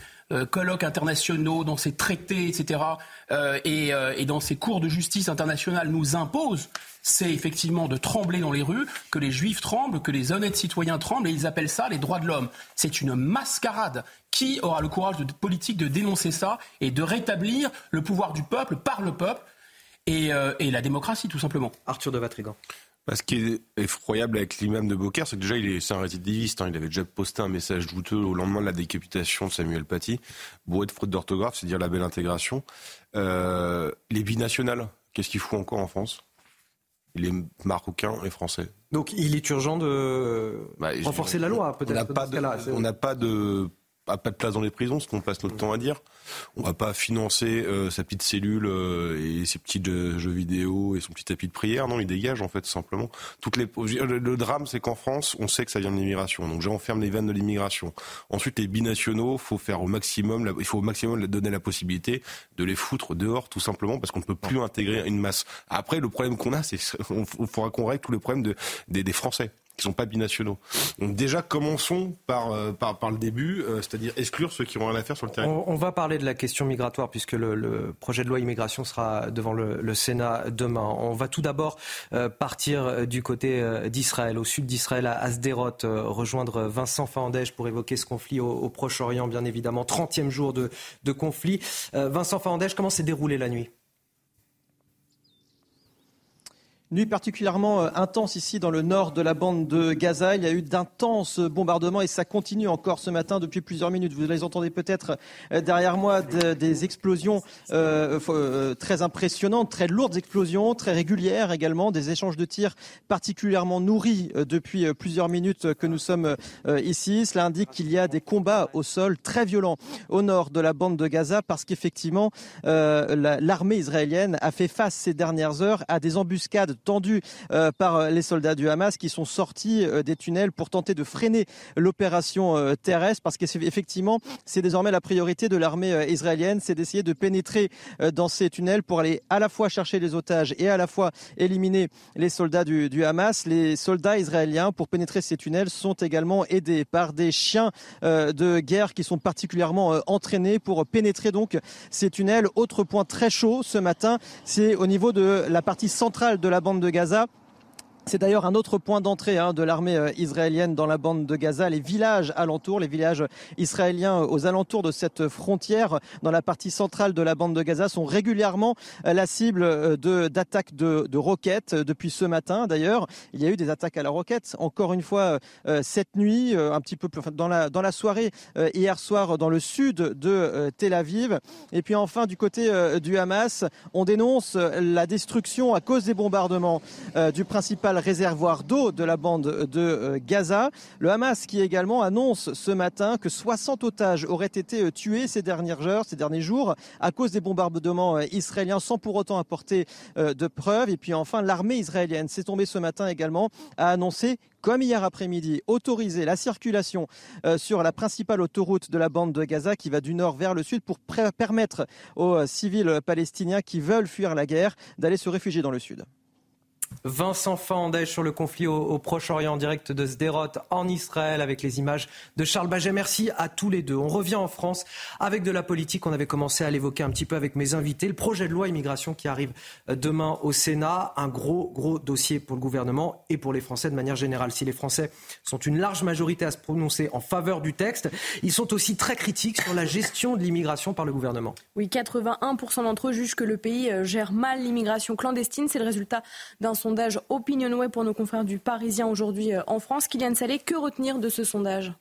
colloques internationaux, dans ces traités, etc., euh, euh, et, dans ces cours de justice internationale nous imposent, c'est effectivement de trembler dans les rues, que les juifs tremblent, que les honnêtes citoyens tremblent, et ils appellent ça les droits de l'homme. C'est une mascarade. Qui aura le courage de, politique de dénoncer ça et de rétablir le pouvoir du peuple par le peuple et, et la démocratie, tout simplement? Arthur de Vatrigan. Bah, ce qui est effroyable avec l'imam de Beaucaire, c'est que déjà, il est, c'est un récidiviste. Hein. il avait déjà posté un message douteux au lendemain de la décapitation de Samuel Paty. Bourré de faute d'orthographe, c'est dire la belle intégration. Euh, les binationales, qu'est-ce qu'il fout encore en France? Il est marocain et français. Donc il est urgent de bah, renforcer la loi, peut-être. On n'a pas de pas de place dans les prisons, ce qu'on passe notre temps à dire. On va pas financer euh, sa petite cellule euh, et ses petits jeux, vidéo et son petit tapis de prière. Non, il dégage en fait simplement. Toutes les le, drame, c'est qu'en France, on sait que ça vient de l'immigration. Donc, j'enferme les vannes de l'immigration. Ensuite, les binationaux, faut faire au maximum, il faut au maximum donner la possibilité de les foutre dehors, tout simplement, parce qu'on ne peut plus intégrer une masse. Après, le problème qu'on a, c'est qu'il faudra qu'on règle tous les problèmes de, des Français qui sont pas binationaux. Déjà, commençons par, euh, le début, euh, c'est-à-dire exclure ceux qui ont rien à faire sur le terrain. On, va parler de la question migratoire puisque le, projet de loi immigration sera devant le, Sénat demain. On va tout d'abord euh, partir du côté d'Israël, au sud d'Israël, à Asderot, rejoindre Vincent Fahandège pour évoquer ce conflit au, Proche-Orient, bien évidemment. 30e jour de, de conflit. Vincent Fahandège, comment s'est déroulée la nuit? Nuit particulièrement euh, intense ici dans le nord de la bande de Gaza. Il y a eu d'intenses bombardements et ça continue encore ce matin depuis plusieurs minutes. Vous les entendez peut-être euh, derrière moi des explosions euh, très impressionnantes, très lourdes explosions, très régulières également, des échanges de tirs particulièrement nourris depuis plusieurs minutes que nous sommes ici. Cela indique qu'il y a des combats au sol très violents au nord de la bande de Gaza parce qu'effectivement l'armée israélienne a fait face ces dernières heures à des embuscades tendus par les soldats du Hamas qui sont sortis des tunnels pour tenter de freiner l'opération terrestre parce qu'effectivement, c'est désormais la priorité de l'armée israélienne, c'est d'essayer de pénétrer dans ces tunnels pour aller à la fois chercher les otages et à la fois éliminer les soldats du, du Hamas. Les soldats israéliens, pour pénétrer ces tunnels, sont également aidés par des chiens de guerre qui sont particulièrement entraînés pour pénétrer donc ces tunnels. Autre point très chaud ce matin, c'est au niveau de la partie centrale de la bande de Gaza. C'est d'ailleurs un autre point d'entrée hein, de l'armée euh, israélienne dans la bande de Gaza. Les villages alentours, les villages israéliens aux alentours de cette frontière, dans la partie centrale de la bande de Gaza, sont régulièrement euh, la cible euh, d'attaques de, de, roquettes. Depuis ce matin, d'ailleurs, il y a eu des attaques à la roquette. Encore une fois, cette nuit, un petit peu plus dans la dans la soirée hier soir, dans le sud de Tel Aviv. Et puis enfin, du côté du Hamas, on dénonce la destruction à cause des bombardements du principal réservoir d'eau de la bande de euh, Gaza. Le Hamas qui également annonce ce matin que 60 otages auraient été euh, tués ces dernières heures, ces derniers jours, à cause des bombardements euh, israéliens sans pour autant apporter de preuves. Et puis enfin, l'armée israélienne s'est tombée ce matin également à annoncer comme hier après-midi, autoriser la circulation sur la principale autoroute de la bande de Gaza qui va du nord vers le sud pour permettre aux civils palestiniens qui veulent fuir la guerre d'aller se réfugier dans le sud. Vincent Fandège sur le conflit au, Proche-Orient en direct de Sderot en Israël avec les images de Charles Baget. Merci à tous les deux. On revient en France avec de la politique. On avait commencé à l'évoquer un petit peu avec mes invités. Le projet de loi immigration qui arrive euh, demain au Sénat. Un gros, gros dossier pour le gouvernement et pour les Français de manière générale. Si les Français sont une large majorité à se prononcer en faveur du texte, ils sont aussi très critiques sur la gestion de l'immigration par le gouvernement. Oui, 81% d'entre eux jugent que le pays euh, gère mal l'immigration clandestine. C'est le résultat d'un sondage Opinionway pour nos confrères du Parisien aujourd'hui euh, en France. Kylian Salé, que retenir de ce sondage?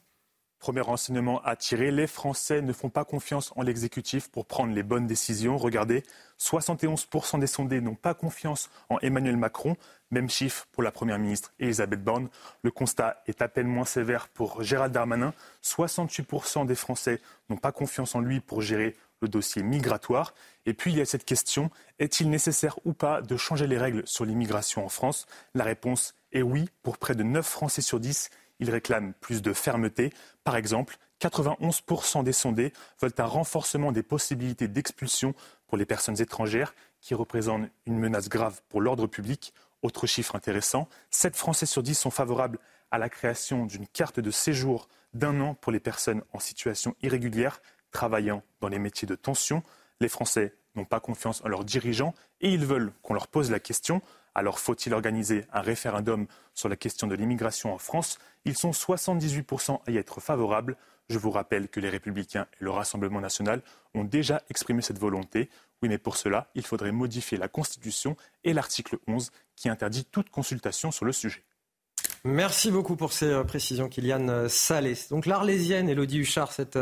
Premier renseignement à tirer, les Français ne font pas confiance en l'exécutif pour prendre les bonnes décisions. Regardez, 71% des sondés n'ont pas confiance en Emmanuel Macron. Même chiffre pour la Première ministre Elisabeth Borne. Le constat est à peine moins sévère pour Gérald Darmanin. 68% des Français n'ont pas confiance en lui pour gérer le dossier migratoire. Et puis il y a cette question, est-il nécessaire ou pas de changer les règles sur l'immigration en France? La réponse est oui. Pour près de 9 Français sur 10, ils réclament plus de fermeté. Par exemple, 91% des sondés veulent un renforcement des possibilités d'expulsion pour les personnes étrangères qui représentent une menace grave pour l'ordre public. Autre chiffre intéressant, 7 Français sur 10 sont favorables à la création d'une carte de séjour d'un an pour les personnes en situation irrégulière travaillant dans les métiers de tension. Les Français n'ont pas confiance en leurs dirigeants et ils veulent qu'on leur pose la question. Alors faut-il organiser un référendum sur la question de l'immigration en France? Ils sont 78% à y être favorables. Je vous rappelle que les Républicains et le Rassemblement national ont déjà exprimé cette volonté. Oui, mais pour cela, il faudrait modifier la Constitution et l'article 11 qui interdit toute consultation sur le sujet. Merci beaucoup pour ces euh, précisions, Kylian euh, Salé. Donc l'Arlésienne, Elodie Huchard, cette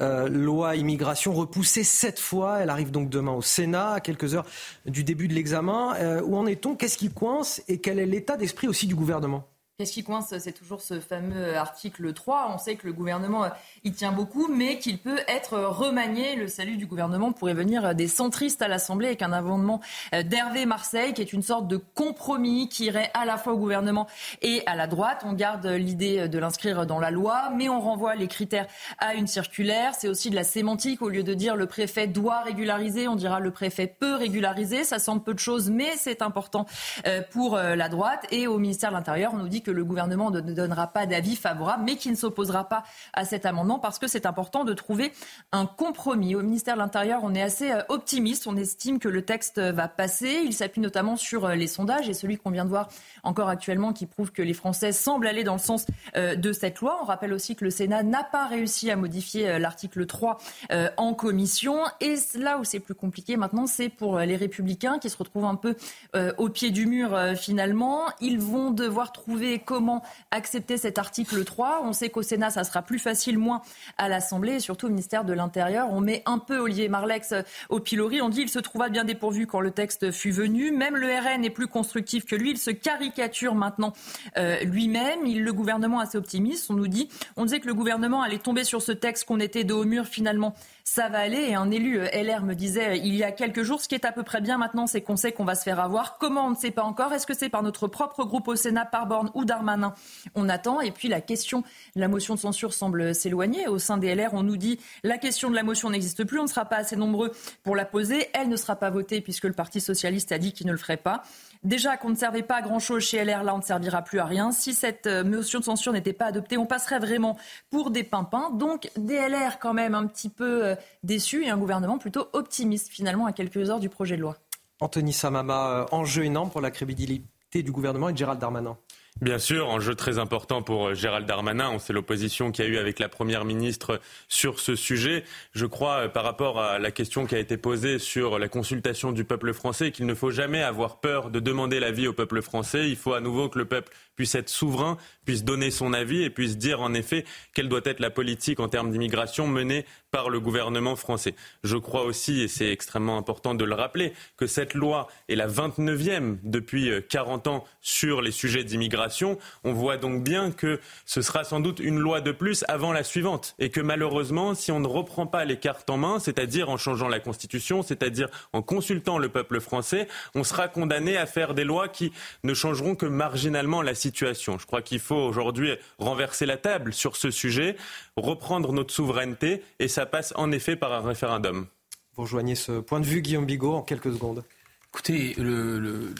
euh, loi immigration repoussée sept fois, elle arrive donc demain au Sénat, à quelques heures du début de l'examen. où en est-on? Qu'est-ce qui coince? Et quel est l'état d'esprit aussi du gouvernement? Qu'est-ce qui coince C'est toujours ce fameux article 3. On sait que le gouvernement y tient beaucoup, mais qu'il peut être remanié. Le salut du gouvernement pourrait venir des centristes à l'Assemblée avec un amendement d'Hervé Marseille, qui est une sorte de compromis qui irait à la fois au gouvernement et à la droite. On garde l'idée de l'inscrire dans la loi, mais on renvoie les critères à une circulaire. C'est aussi de la sémantique. Au lieu de dire le préfet doit régulariser, on dira le préfet peut régulariser. Ça semble peu de choses, mais c'est important pour la droite. Et au ministère de l'Intérieur, on nous dit que le gouvernement ne donnera pas d'avis favorable, mais qui ne s'opposera pas à cet amendement parce que c'est important de trouver un compromis. Au ministère de l'Intérieur, on est assez euh, optimiste. On estime que le texte va passer. Il s'appuie notamment sur euh, les sondages et celui qu'on vient de voir encore actuellement qui prouve que les Français semblent aller dans le sens euh, de cette loi. On rappelle aussi que le Sénat n'a pas réussi à modifier l'article 3 en commission. Et là où c'est plus compliqué maintenant, c'est pour les républicains qui se retrouvent un peu au pied du mur finalement. Ils vont devoir trouver comment accepter cet article 3. On sait qu'au Sénat, ça sera plus facile, moins à l'Assemblée, et surtout au ministère de l'Intérieur. On met un peu Olivier Marlex au pilori. On dit qu'il se trouva bien dépourvu quand le texte fut venu. Même le RN est plus constructif que lui. Il se caricature maintenant euh, lui-même. Le gouvernement assez optimiste. On nous dit, on disait que le gouvernement allait tomber sur ce texte qu'on était de haut mur. Finalement, ça va aller. Et un élu euh, LR me disait euh, il y a quelques jours, ce qui est à peu près bien maintenant, c'est qu'on sait qu'on va se faire avoir. Comment on ne sait pas encore. Est-ce que c'est par notre propre groupe au Sénat, par Borne ou Darmanin On attend. Et puis la question, la motion de censure semble s'éloigner. Au sein des LR, on nous dit la question de la motion n'existe plus. On ne sera pas assez nombreux pour la poser. Elle ne sera pas votée puisque le Parti socialiste a dit qu'il ne le ferait pas. Déjà qu'on ne servait pas à grand-chose chez LR, là on ne servira plus à rien. Si cette euh, motion de censure n'était pas adoptée, on passerait vraiment pour des pimpins. Donc des LR quand même un petit peu euh, déçus et un gouvernement plutôt optimiste finalement à quelques heures du projet de loi. Anthony Samama, euh, enjeu énorme pour la crédibilité du gouvernement et de Gérald Darmanin. Bien sûr, enjeu très important pour euh, Gérald Darmanin. On sait l'opposition qu'il y a eu avec la Première ministre sur ce sujet. Je crois, euh, par rapport à la question qui a été posée sur la consultation du peuple français, qu'il ne faut jamais avoir peur de demander l'avis au peuple français. Il faut à nouveau que le peuple puisse être souverain, puisse donner son avis et puisse dire en effet quelle doit être la politique en termes d'immigration menée par le gouvernement français. Je crois aussi, et c'est extrêmement important de le rappeler, que cette loi est la 29e depuis 40 euh, ans sur les sujets d'immigration. On voit donc bien que ce sera sans doute une loi de plus avant la suivante et que malheureusement, si on ne reprend pas les cartes en main, c'est-à-dire en changeant la Constitution, c'est-à-dire en consultant le peuple français, on sera condamné à faire des lois qui ne changeront que marginalement la situation. Je crois qu'il faut aujourd'hui renverser la table sur ce sujet, reprendre notre souveraineté, et ça passe en effet par un référendum. Vous rejoignez ce point de vue, Guillaume Bigot, en quelques secondes. Écoutez, le,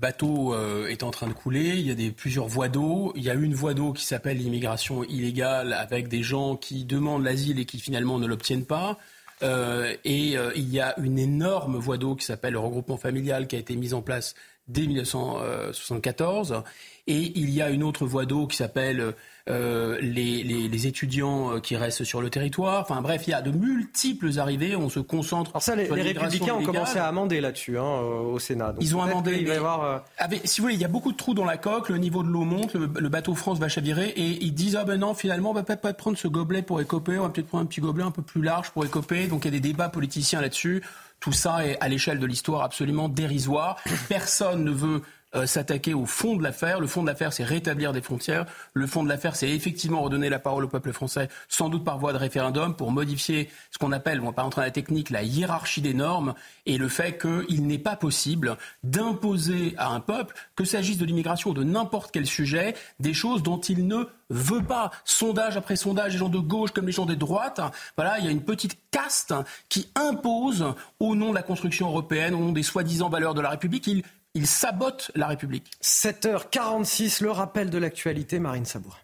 bateau euh, est en train de couler, il y a des, plusieurs voies d'eau. Il y a une voie d'eau qui s'appelle l'immigration illégale, avec des gens qui demandent l'asile et qui finalement ne l'obtiennent pas. Euh, et euh, il y a une énorme voie d'eau qui s'appelle le regroupement familial qui a été mise en place dès 1974. Et il y a une autre voie d'eau qui s'appelle euh, les, les, étudiants euh, qui restent sur le territoire. Enfin bref, il y a de multiples arrivées. On se concentre. Alors ça, les, les républicains ont commencé à amender là-dessus hein, au Sénat. ils ont amendé. Il va y avoir, euh, si vous voulez, il y a beaucoup de trous dans la coque. Le niveau de l'eau monte. Le, bateau France va chavirer et ils disent ah ben non, finalement, on va peut-être pas prendre ce gobelet pour écoper. On va peut-être prendre un petit gobelet un peu plus large pour écoper. Donc il y a des débats politiciens là-dessus. Tout ça est à l'échelle de l'histoire absolument dérisoire. Personne ne veut euh, s'attaquer au fond de l'affaire. Le fond de l'affaire, c'est rétablir des frontières. Le fond de l'affaire, c'est effectivement redonner la parole au peuple français, sans doute par voie de référendum, pour modifier ce qu'on appelle, on va pas rentrer dans la technique, la hiérarchie des normes et le fait qu'il n'est pas possible d'imposer à un peuple, que s'agisse de l'immigration ou de n'importe quel sujet, des choses dont il ne veut pas. Sondage après sondage, les gens de gauche comme les gens de droite, voilà, il y a une petite caste qui impose, au nom de la construction européenne, au nom des soi-disant valeurs de la République, il sabote la République. 7h46, le rappel de l'actualité, Marine Sabour.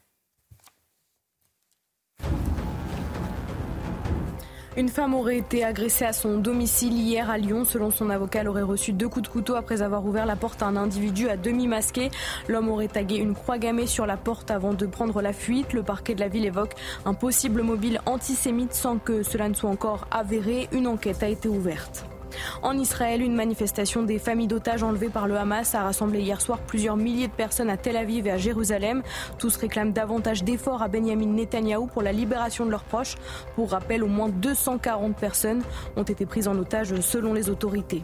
Une femme aurait été agressée à son domicile hier à Lyon. Selon son avocat, elle aurait reçu deux coups de couteau après avoir ouvert la porte à un individu à demi masqué. L'homme aurait tagué une croix gammée sur la porte avant de prendre la fuite. Le parquet de la ville évoque un possible mobile antisémite sans que cela ne soit encore avéré. Une enquête a été ouverte. En Israël, une manifestation des familles d'otages enlevés par le Hamas a rassemblé hier soir plusieurs milliers de personnes à Tel Aviv et à Jérusalem. Tous réclament davantage d'efforts à Benjamin Netanyahou pour la libération de leurs proches. Pour rappel, au moins 240 personnes ont été prises en otage selon les autorités.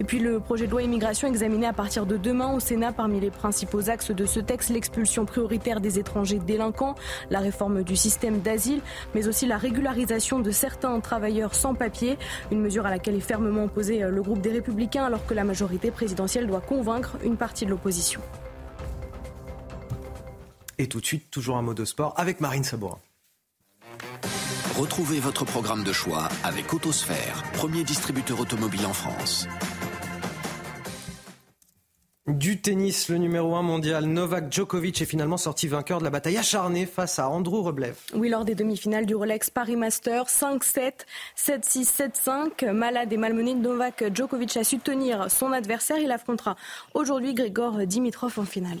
Et puis le projet de loi immigration examiné à partir de demain au Sénat parmi les principaux axes de ce texte, l'expulsion prioritaire des étrangers délinquants, la réforme du système d'asile, mais aussi la régularisation de certains travailleurs sans papier, une mesure à laquelle est fermement opposé le groupe des Républicains alors que la majorité présidentielle doit convaincre une partie de l'opposition. Et tout de suite, toujours un mot de sport avec Marine Sabourin. Retrouvez votre programme de choix avec Autosphère, premier distributeur automobile en France. Du tennis, le numéro 1 mondial, Novak Djokovic est finalement sorti vainqueur de la bataille acharnée face à Andrew Rublev. Oui, lors des demi-finales du Rolex Paris Master, 5-7, 7-6, 7-5. Malade et malmené, Novak Djokovic a su tenir son adversaire. Il affrontera aujourd'hui Grégor Dimitrov en finale.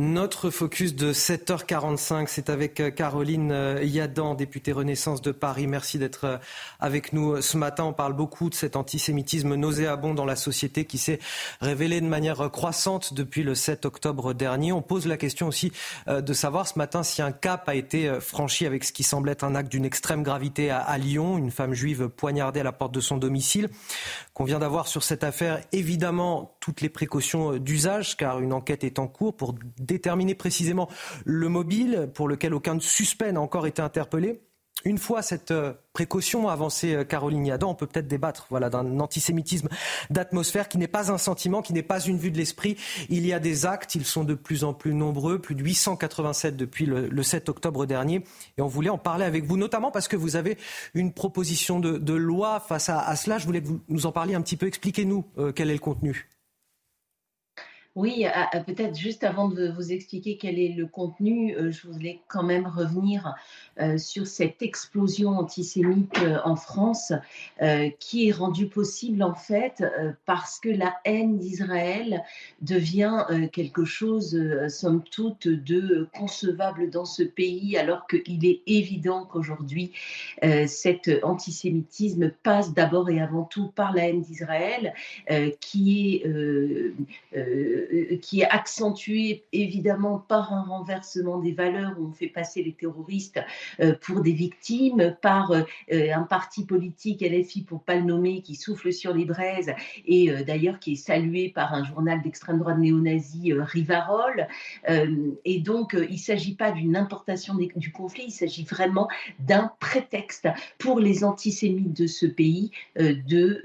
Notre focus de 7h45, c'est avec euh, Caroline euh, Yadan, députée Renaissance de Paris. Merci d'être euh, avec nous ce matin. On parle beaucoup de cet antisémitisme nauséabond dans la société qui s'est révélé de manière croissante depuis le 7 octobre dernier. On pose la question aussi de savoir ce matin si un cap a été franchi avec ce qui semble être un acte d'une extrême gravité à Lyon, une femme juive poignardée à la porte de son domicile. Qu'on vient d'avoir sur cette affaire, évidemment, toutes les précautions d'usage, car une enquête est en cours pour déterminer précisément le mobile pour lequel aucun suspect n'a encore été interpellé. Une fois cette euh, précaution avancée, euh, Caroline Yadan, on peut peut-être débattre voilà, d'un antisémitisme d'atmosphère qui n'est pas un sentiment, qui n'est pas une vue de l'esprit. Il y a des actes, ils sont de plus en plus nombreux, plus de 887 depuis le, 7 octobre dernier. Et on voulait en parler avec vous, notamment parce que vous avez une proposition de, loi face à, cela. Je voulais que vous nous en parliez un petit peu. Expliquez-nous euh, quel est le contenu. Oui, peut-être juste avant de vous expliquer quel est le contenu, je voulais quand même revenir sur cette explosion antisémite euh, en France qui est rendue possible en fait parce que la haine d'Israël devient quelque chose, somme toute, de concevable dans ce pays alors qu'il est évident qu'aujourd'hui cet antisémitisme passe d'abord et avant tout par la haine d'Israël qui est euh, qui est accentué évidemment par un renversement des valeurs où on fait passer les terroristes euh, pour des victimes, par euh, un parti politique LFI pour pas le nommer qui souffle sur les braises et d'ailleurs qui est salué par un journal d'extrême droite néo-nazi Rivarol. et donc il ne s'agit pas d'une importation du conflit, il s'agit vraiment d'un prétexte pour les antisémites de ce pays de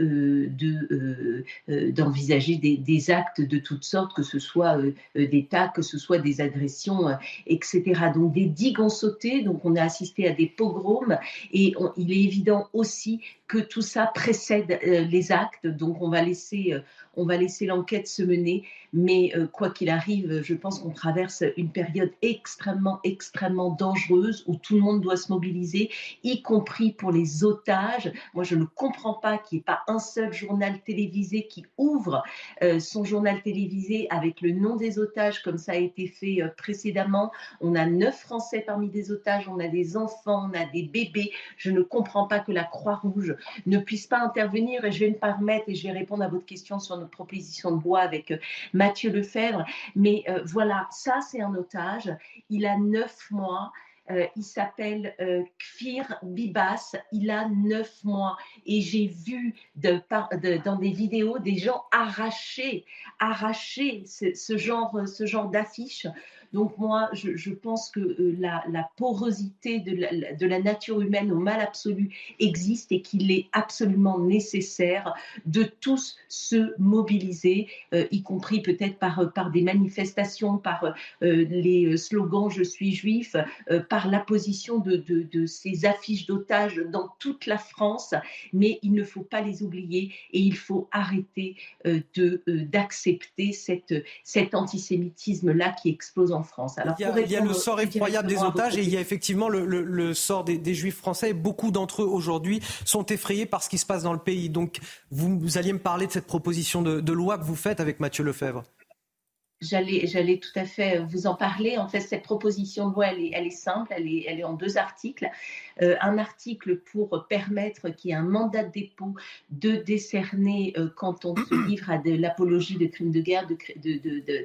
d'envisager des, actes de toutes sortes que ce soit euh, euh, des tas, que ce soit des agressions, euh, etc. Donc des digues ont sauté, donc on a assisté à des pogroms et il est évident aussi que tout ça précède les actes. Donc on va laisser on va laisser l'enquête se mener, mais euh, quoi qu'il arrive, je pense qu'on traverse une période extrêmement, extrêmement dangereuse où tout le monde doit se mobiliser, y compris pour les otages. Moi, je ne comprends pas qu'il n'y ait pas un seul journal télévisé qui ouvre euh, son journal télévisé avec le nom des otages, comme ça a été fait euh, précédemment. On a neuf Français parmi des otages, on a des enfants, on a des bébés. Je ne comprends pas que la Croix-Rouge ne puisse pas intervenir et je vais me permettre et je vais répondre à votre question sur proposition de bois avec euh, Mathieu Lefebvre. Mais euh, voilà, ça c'est un otage. Il a neuf mois. Euh, il s'appelle Kfir Bibas, il a neuf mois et j'ai vu dans des vidéos des gens arracher, arracher ce, genre, ce genre d'affiches donc moi, je, pense que euh, la, porosité de la, nature humaine au mal absolu existe et qu'il est absolument nécessaire de tous se mobiliser, euh, y compris peut-être par, par des manifestations, par euh, les slogans Je suis juif, par l'apposition de, de, ces affiches d'otages dans toute la France. Mais il ne faut pas les oublier et il faut arrêter d'accepter cet antisémitisme-là qui explose en France. Alors, il, y a, le sort effroyable des otages et il y a effectivement le, sort des, juifs français. beaucoup d'entre eux aujourd'hui sont effrayés par ce qui se passe dans le pays. Donc vous, alliez me parler de cette proposition de loi que vous faites avec Mathieu Lefebvre. J'allais, tout à fait vous en parler. En fait, cette proposition de loi, elle est, elle est simple, elle est, elle est en deux articles. Euh, un article pour permettre qu'il y ait un mandat de dépôt de décerner euh, quand on se livre à de l'apologie de crimes de guerre,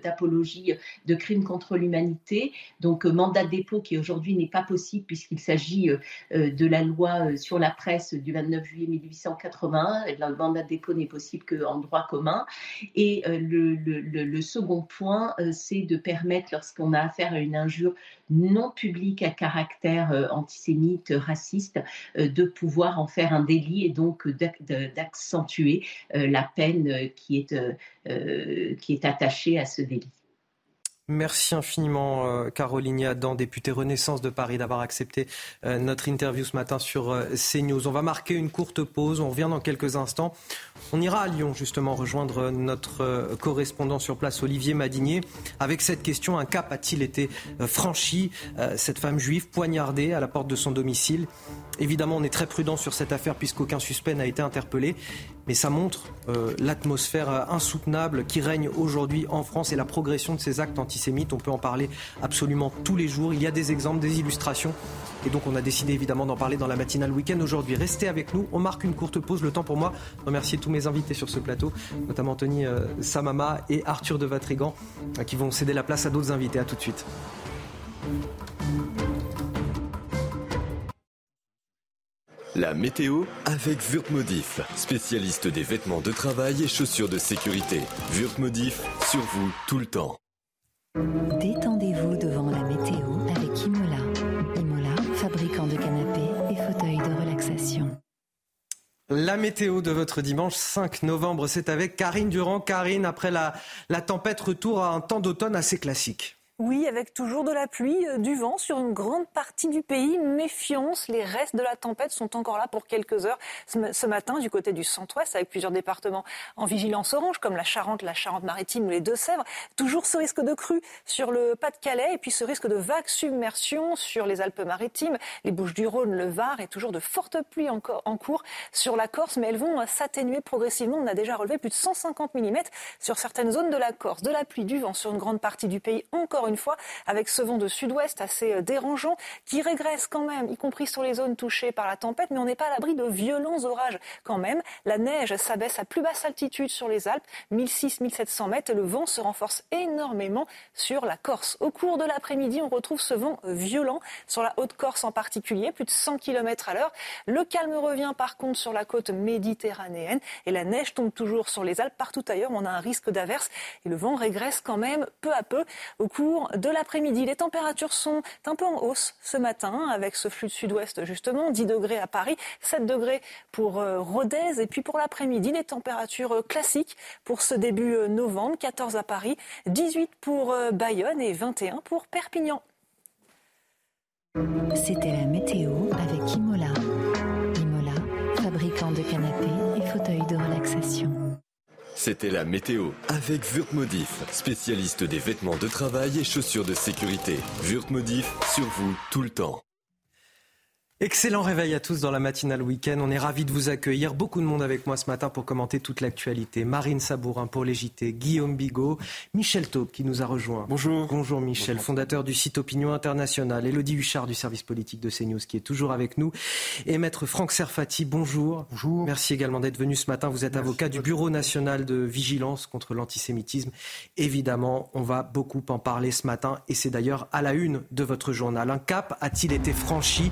d'apologie de, de, de, crimes contre l'humanité. Donc, euh, mandat de dépôt qui aujourd'hui n'est pas possible puisqu'il s'agit de la loi sur la presse du 29 juillet 1881. Et le mandat de dépôt n'est possible qu'en droit commun. Et le, le, le second point, euh, c'est de permettre, lorsqu'on a affaire à une injure non publique à caractère euh, antisémite, raciste, euh, de pouvoir en faire un délit et donc d'accentuer la peine qui est, qui est attachée à ce délit. Merci infiniment, euh, Caroline Adam, députée Renaissance de Paris, d'avoir accepté euh, notre interview ce matin sur euh, CNews. On va marquer une courte pause. On revient dans quelques instants. On ira à Lyon, justement, rejoindre notre correspondant sur place, Olivier Madinier, avec cette question un cap a-t-il été franchi Cette femme juive poignardée à la porte de son domicile? Évidemment, on est très prudent sur cette affaire puisqu'aucun suspect n'a été interpellé. Mais ça montre l'atmosphère insoutenable qui règne aujourd'hui en France et la progression de ces actes antisémites antisémites. On peut en parler absolument tous les jours. Il y a des exemples, des illustrations. Et donc on a décidé évidemment d'en parler dans la matinale week-end aujourd'hui. Restez avec nous, on marque une courte pause, le temps pour moi de remercier tous mes invités sur ce plateau, notamment Anthony euh, Samama et Arthur de Vatrigan, euh, qui vont céder la place à d'autres invités. À tout de suite. La météo avec Wurtmodif, spécialiste des vêtements de travail et chaussures de sécurité. Wurtmodif, sur vous tout le temps. Détendez-vous devant la météo avec Imola. Imola, fabricant de canapés et fauteuils de relaxation. La météo de votre dimanche 5 novembre, c'est avec Karine Durand. Karine, après la, la tempête, retour à un temps d'automne assez classique. Oui, avec toujours de la pluie, euh, du vent sur une grande partie du pays. Méfiance, les restes de la tempête sont encore là pour quelques heures ce matin du côté du centre-ouest, avec plusieurs départements en vigilance orange, comme la Charente, la Charente-Maritime ou les Deux-Sèvres. Toujours ce risque de crue sur le Pas-de-Calais et puis ce risque de vague submersion sur les Alpes-Maritimes, les Bouches-du-Rhône, le Var et toujours de fortes pluies en cours sur la Corse, mais elles vont s'atténuer progressivement. On a déjà relevé plus de 150 mm sur certaines zones de la Corse. De la pluie, du vent sur une grande partie du pays, encore fois, avec ce vent de sud-ouest assez euh, dérangeant qui régresse quand même, y compris sur les zones touchées par la tempête, mais on n'est pas à l'abri de violents orages quand même. La neige s'abaisse à plus basse altitude sur les Alpes, 1600-1700 mètres, et le vent se renforce énormément sur la Corse. Au cours de l'après-midi, on retrouve ce vent violent sur la Haute-Corse en particulier, plus de 100 km à l'heure. Le calme revient par contre sur la côte méditerranéenne et la neige tombe toujours sur les Alpes. Partout ailleurs, on a un risque d'averse et le vent régresse quand même peu à peu au cours de l'après-midi. Les températures sont un peu en hausse ce matin avec ce flux de sud-ouest justement. 10 degrés à Paris, 7 degrés pour euh, Rodez et puis pour l'après-midi, les températures euh, classiques pour ce début euh, novembre. 14 à Paris, 18 pour Bayonne et 21 pour Perpignan. C'était la météo avec Imola. Imola, fabricant de canapés et fauteuils de relaxation. C'était la météo avec Wurtmodif, spécialiste des vêtements de travail et chaussures de sécurité. Wurtmodif, sur vous tout le temps. Excellent réveil à tous dans la matinale week-end. On est ravis de vous accueillir. Beaucoup de monde avec moi ce matin pour commenter toute l'actualité. Marine Sabourin pour les JT, Guillaume Bigot, Michel Taupe qui nous a rejoint. Bonjour. Bonjour Michel, fondateur du site Opinion Internationale. Elodie Huchard du service politique de CNews qui est toujours avec nous. Et maître Franck Serfati, bonjour. Bonjour. Merci également d'être venu ce matin. Vous êtes avocat du Bureau national de vigilance contre l'antisémitisme. Évidemment, on va beaucoup en parler ce matin et c'est d'ailleurs à la une de votre journal. Un cap a-t-il été franchi?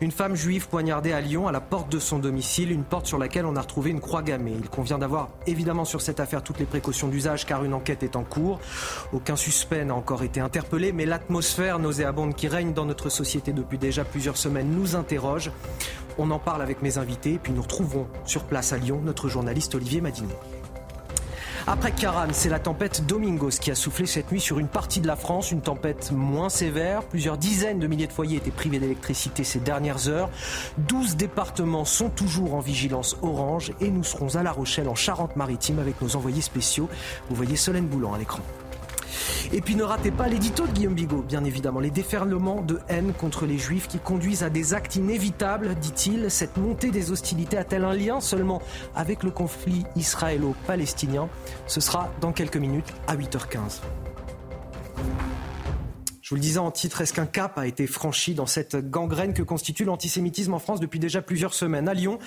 Une femme juive poignardée à Lyon à la porte de son domicile, une porte sur laquelle on a retrouvé une croix gammée. Il convient d'avoir évidemment sur cette affaire toutes les précautions d'usage car une enquête est en cours. Aucun suspect n'a encore été interpellé, mais l'atmosphère nauséabonde qui règne dans notre société depuis déjà plusieurs semaines nous interroge. On en parle avec mes invités, puis nous retrouvons sur place à Lyon notre journaliste Olivier Madine. Après Karam, c'est la tempête Domingos qui a soufflé cette nuit sur une partie de la France, une tempête moins sévère. Plusieurs dizaines de milliers de foyers étaient privés d'électricité ces dernières heures. 12 départements sont toujours en vigilance orange et nous serons à La Rochelle en Charente-Maritime avec nos envoyés spéciaux. Vous voyez Solène Boulan à l'écran. Et puis ne ratez pas l'édito de Guillaume Bigot, bien évidemment. Les déferlements de haine contre les juifs qui conduisent à des actes inévitables, dit-il. Cette montée des hostilités a-t-elle un lien seulement avec le conflit israélo-palestinien? Ce sera dans quelques minutes à 8h15. Je vous le disais en titre, est-ce qu'un cap a été franchi dans cette gangrène que constitue l'antisémitisme en France depuis déjà plusieurs semaines? À Lyon,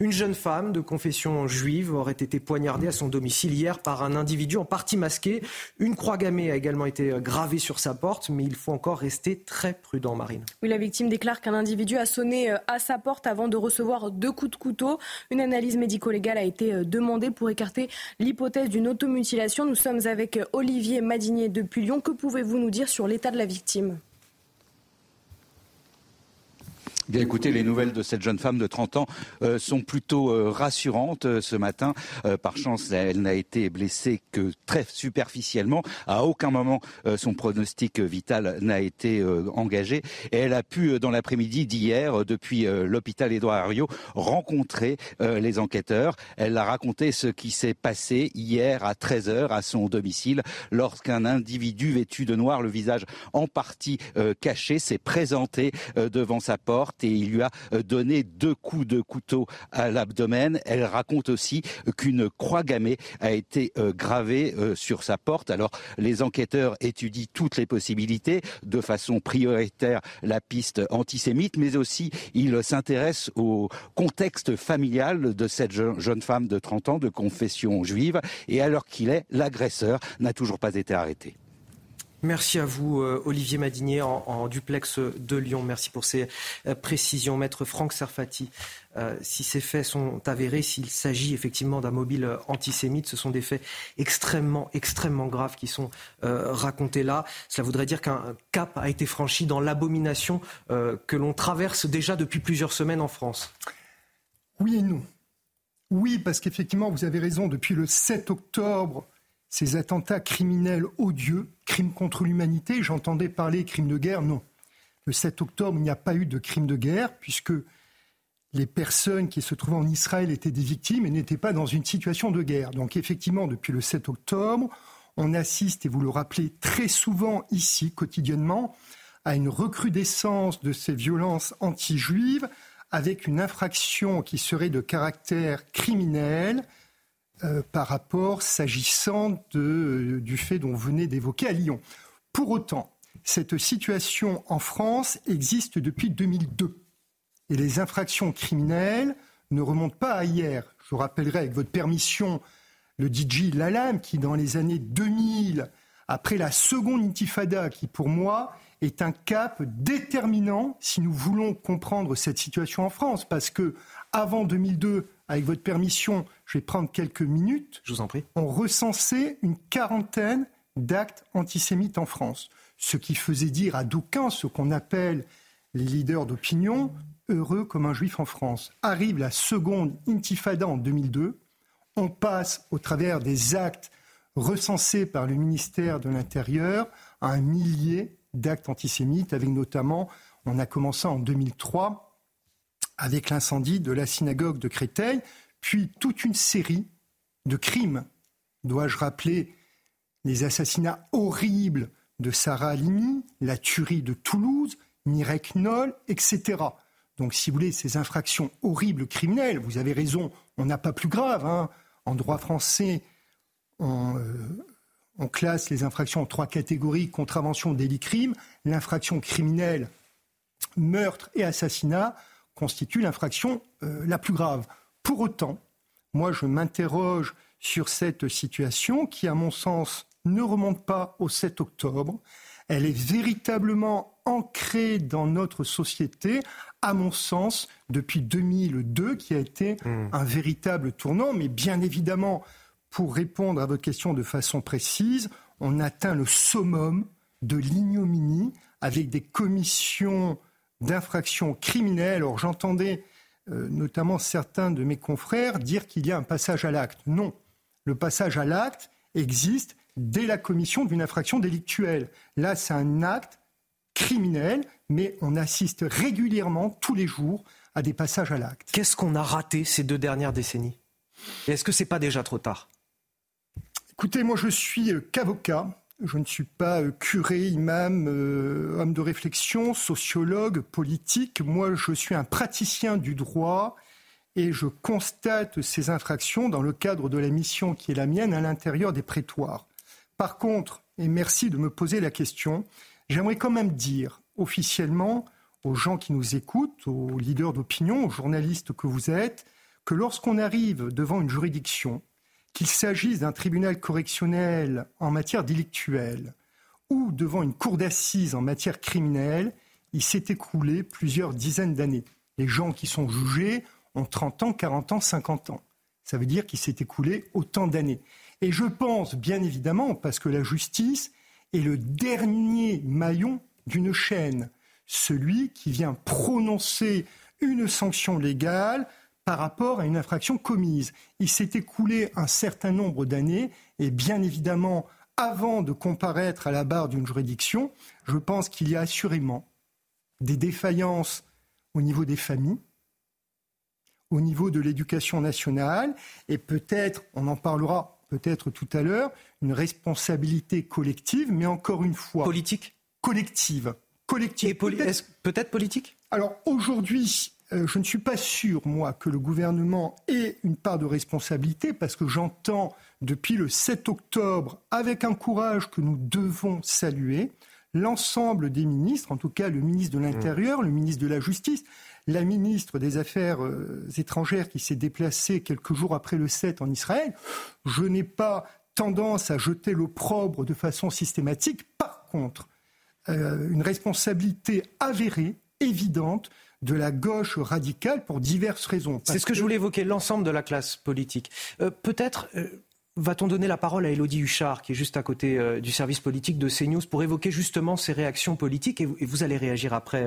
une jeune femme de confession juive aurait été poignardée à son domicile hier par un individu en partie masqué. Une croix gammée a également été gravée sur sa porte, mais il faut encore rester très prudent, Marine. Oui, la victime déclare qu'un individu a sonné euh, à sa porte avant de recevoir deux coups de couteau. Une analyse médico-légale a été euh, demandée pour écarter l'hypothèse d'une automutilation. Nous sommes avec euh, Olivier Madinier depuis Lyon. Que pouvez-vous nous dire sur l'état de la victime Bien écoutez, les nouvelles de cette jeune femme de 30 ans euh, sont plutôt euh, rassurantes euh, ce matin. par chance, elle n'a été blessée que très superficiellement. À aucun moment, son pronostic vital n'a été engagé. Et elle a pu, dans l'après-midi d'hier, depuis l'hôpital Édouard Herriot, rencontrer les enquêteurs. Elle a raconté ce qui s'est passé hier à 13h à son domicile lorsqu'un individu vêtu de noir, le visage en partie caché, s'est présenté devant sa porte et il lui a donné deux coups de couteau à l'abdomen. Elle raconte aussi qu'une croix gammée a été gravée sur sa porte. Alors les enquêteurs étudient toutes les possibilités, de façon prioritaire la piste antisémite, mais aussi ils s'intéressent au contexte familial de cette jeune femme de 30 ans de confession juive. Et alors qu'il est, l'agresseur n'a toujours pas été arrêté. Merci à vous, euh, Olivier Madinier, en, duplex de Lyon. Merci pour ces euh, précisions. Maître Franck Serfati, euh, si ces faits sont avérés, s'il s'agit effectivement d'un mobile antisémite, ce sont des faits extrêmement, extrêmement graves qui sont racontés là. Cela voudrait dire qu'un cap a été franchi dans l'abomination que l'on traverse déjà depuis plusieurs semaines en France. Oui et non. Oui, parce qu'effectivement, vous avez raison, depuis le 7 octobre, ces attentats criminels odieux, crimes contre l'humanité, j'entendais parler crimes de guerre, non. Le 7 octobre, il n'y a pas eu de crimes de guerre, puisque les personnes qui se trouvaient en Israël étaient des victimes et n'étaient pas dans une situation de guerre. Donc effectivement, depuis le 7 octobre, on assiste, et vous le rappelez très souvent ici, quotidiennement, à une recrudescence de ces violences anti-juives, avec une infraction qui serait de caractère criminel euh, par rapport s'agissant euh, du fait dont vous venez d'évoquer à Lyon. Pour autant, cette situation en France existe depuis 2002 et les infractions criminelles ne remontent pas à hier. Je rappellerai avec votre permission le DJ Lalam qui dans les années 2000, après la seconde intifada qui pour moi est un cap déterminant si nous voulons comprendre cette situation en France. Parce que avant 2002, avec votre permission, je vais prendre quelques minutes. Je vous en prie. On recensait une quarantaine d'actes antisémites en France. Ce qui faisait dire à d'aucuns, ce qu'on appelle les leaders d'opinion, heureux comme un juif en France. Arrive la seconde intifada en 2002. On passe au travers des actes recensés par le ministère de l'Intérieur à un millier d'actes antisémites, avec notamment, on a commencé en 2003 avec l'incendie de la synagogue de Créteil, puis toute une série de crimes. Dois-je rappeler les assassinats horribles de Sarah Halimi, la tuerie de Toulouse, Mirek Knoll, etc. Donc, si vous voulez, ces infractions horribles criminelles, vous avez raison, on n'a pas plus grave. Hein. En droit français, on, euh, on classe les infractions en trois catégories contravention, délit, crime. L'infraction criminelle, meurtre et assassinat constitue l'infraction euh, la plus grave. Pour autant, moi, je m'interroge sur cette situation qui, à mon sens, ne remonte pas au 7 octobre. Elle est véritablement ancrée dans notre société, à mon sens, depuis 2002, qui a été mmh. un véritable tournant. Mais bien évidemment, pour répondre à votre question de façon précise, on atteint le summum de l'ignominie avec des commissions d'infractions criminelles. Alors j'entendais euh, notamment certains de mes confrères dire qu'il y a un passage à l'acte. Non, le passage à l'acte existe dès la commission d'une infraction délictuelle. Là, c'est un acte criminel, mais on assiste régulièrement, tous les jours, à des passages à l'acte. Qu'est-ce qu'on a raté ces deux dernières décennies? Est-ce que c'est pas déjà trop tard? Écoutez, moi je suis euh, qu'avocat. Je ne suis pas euh, curé, imam, euh, homme de réflexion, sociologue, politique. Moi, je suis un praticien du droit et je constate ces infractions dans le cadre de la mission qui est la mienne à l'intérieur des prétoires. Par contre, et merci de me poser la question, j'aimerais quand même dire officiellement aux gens qui nous écoutent, aux leaders d'opinion, aux journalistes que vous êtes, que lorsqu'on arrive devant une juridiction, qu'il s'agisse d'un tribunal correctionnel en matière délictuelle ou devant une cour d'assises en matière criminelle, il s'est écoulé plusieurs dizaines d'années. Les gens qui sont jugés ont 30 ans, 40 ans, 50 ans. Ça veut dire qu'il s'est écoulé autant d'années. Et je pense, bien évidemment, parce que la justice est le dernier maillon d'une chaîne, celui qui vient prononcer une sanction légale par rapport à une infraction commise. Il s'est écoulé un certain nombre d'années et bien évidemment, avant de comparaître à la barre d'une juridiction, je pense qu'il y a assurément des défaillances au niveau des familles, au niveau de l'éducation nationale et peut-être, on en parlera peut-être tout à l'heure, une responsabilité collective, mais encore une fois. Politique? Collective. Collective. peut-être politique? Alors aujourd'hui, euh, je ne suis pas sûr, moi, que le gouvernement ait une part de responsabilité parce que j'entends depuis le 7 octobre, avec un courage que nous devons saluer, l'ensemble des ministres, en tout cas le ministre de l'Intérieur, le ministre de la Justice, la ministre des Affaires euh, étrangères qui s'est déplacée quelques jours après le 7 en Israël. Je n'ai pas tendance à jeter l'opprobre de façon systématique. Par contre, euh, une responsabilité avérée, évidente, de la gauche radicale pour diverses raisons. C'est ce que, je voulais évoquer, l'ensemble de la classe politique. Euh, peut-être euh, va-t-on donner la parole à Elodie Huchard, qui est juste à côté euh, du service politique de CNews, pour évoquer justement ces réactions politiques, et vous, allez réagir après.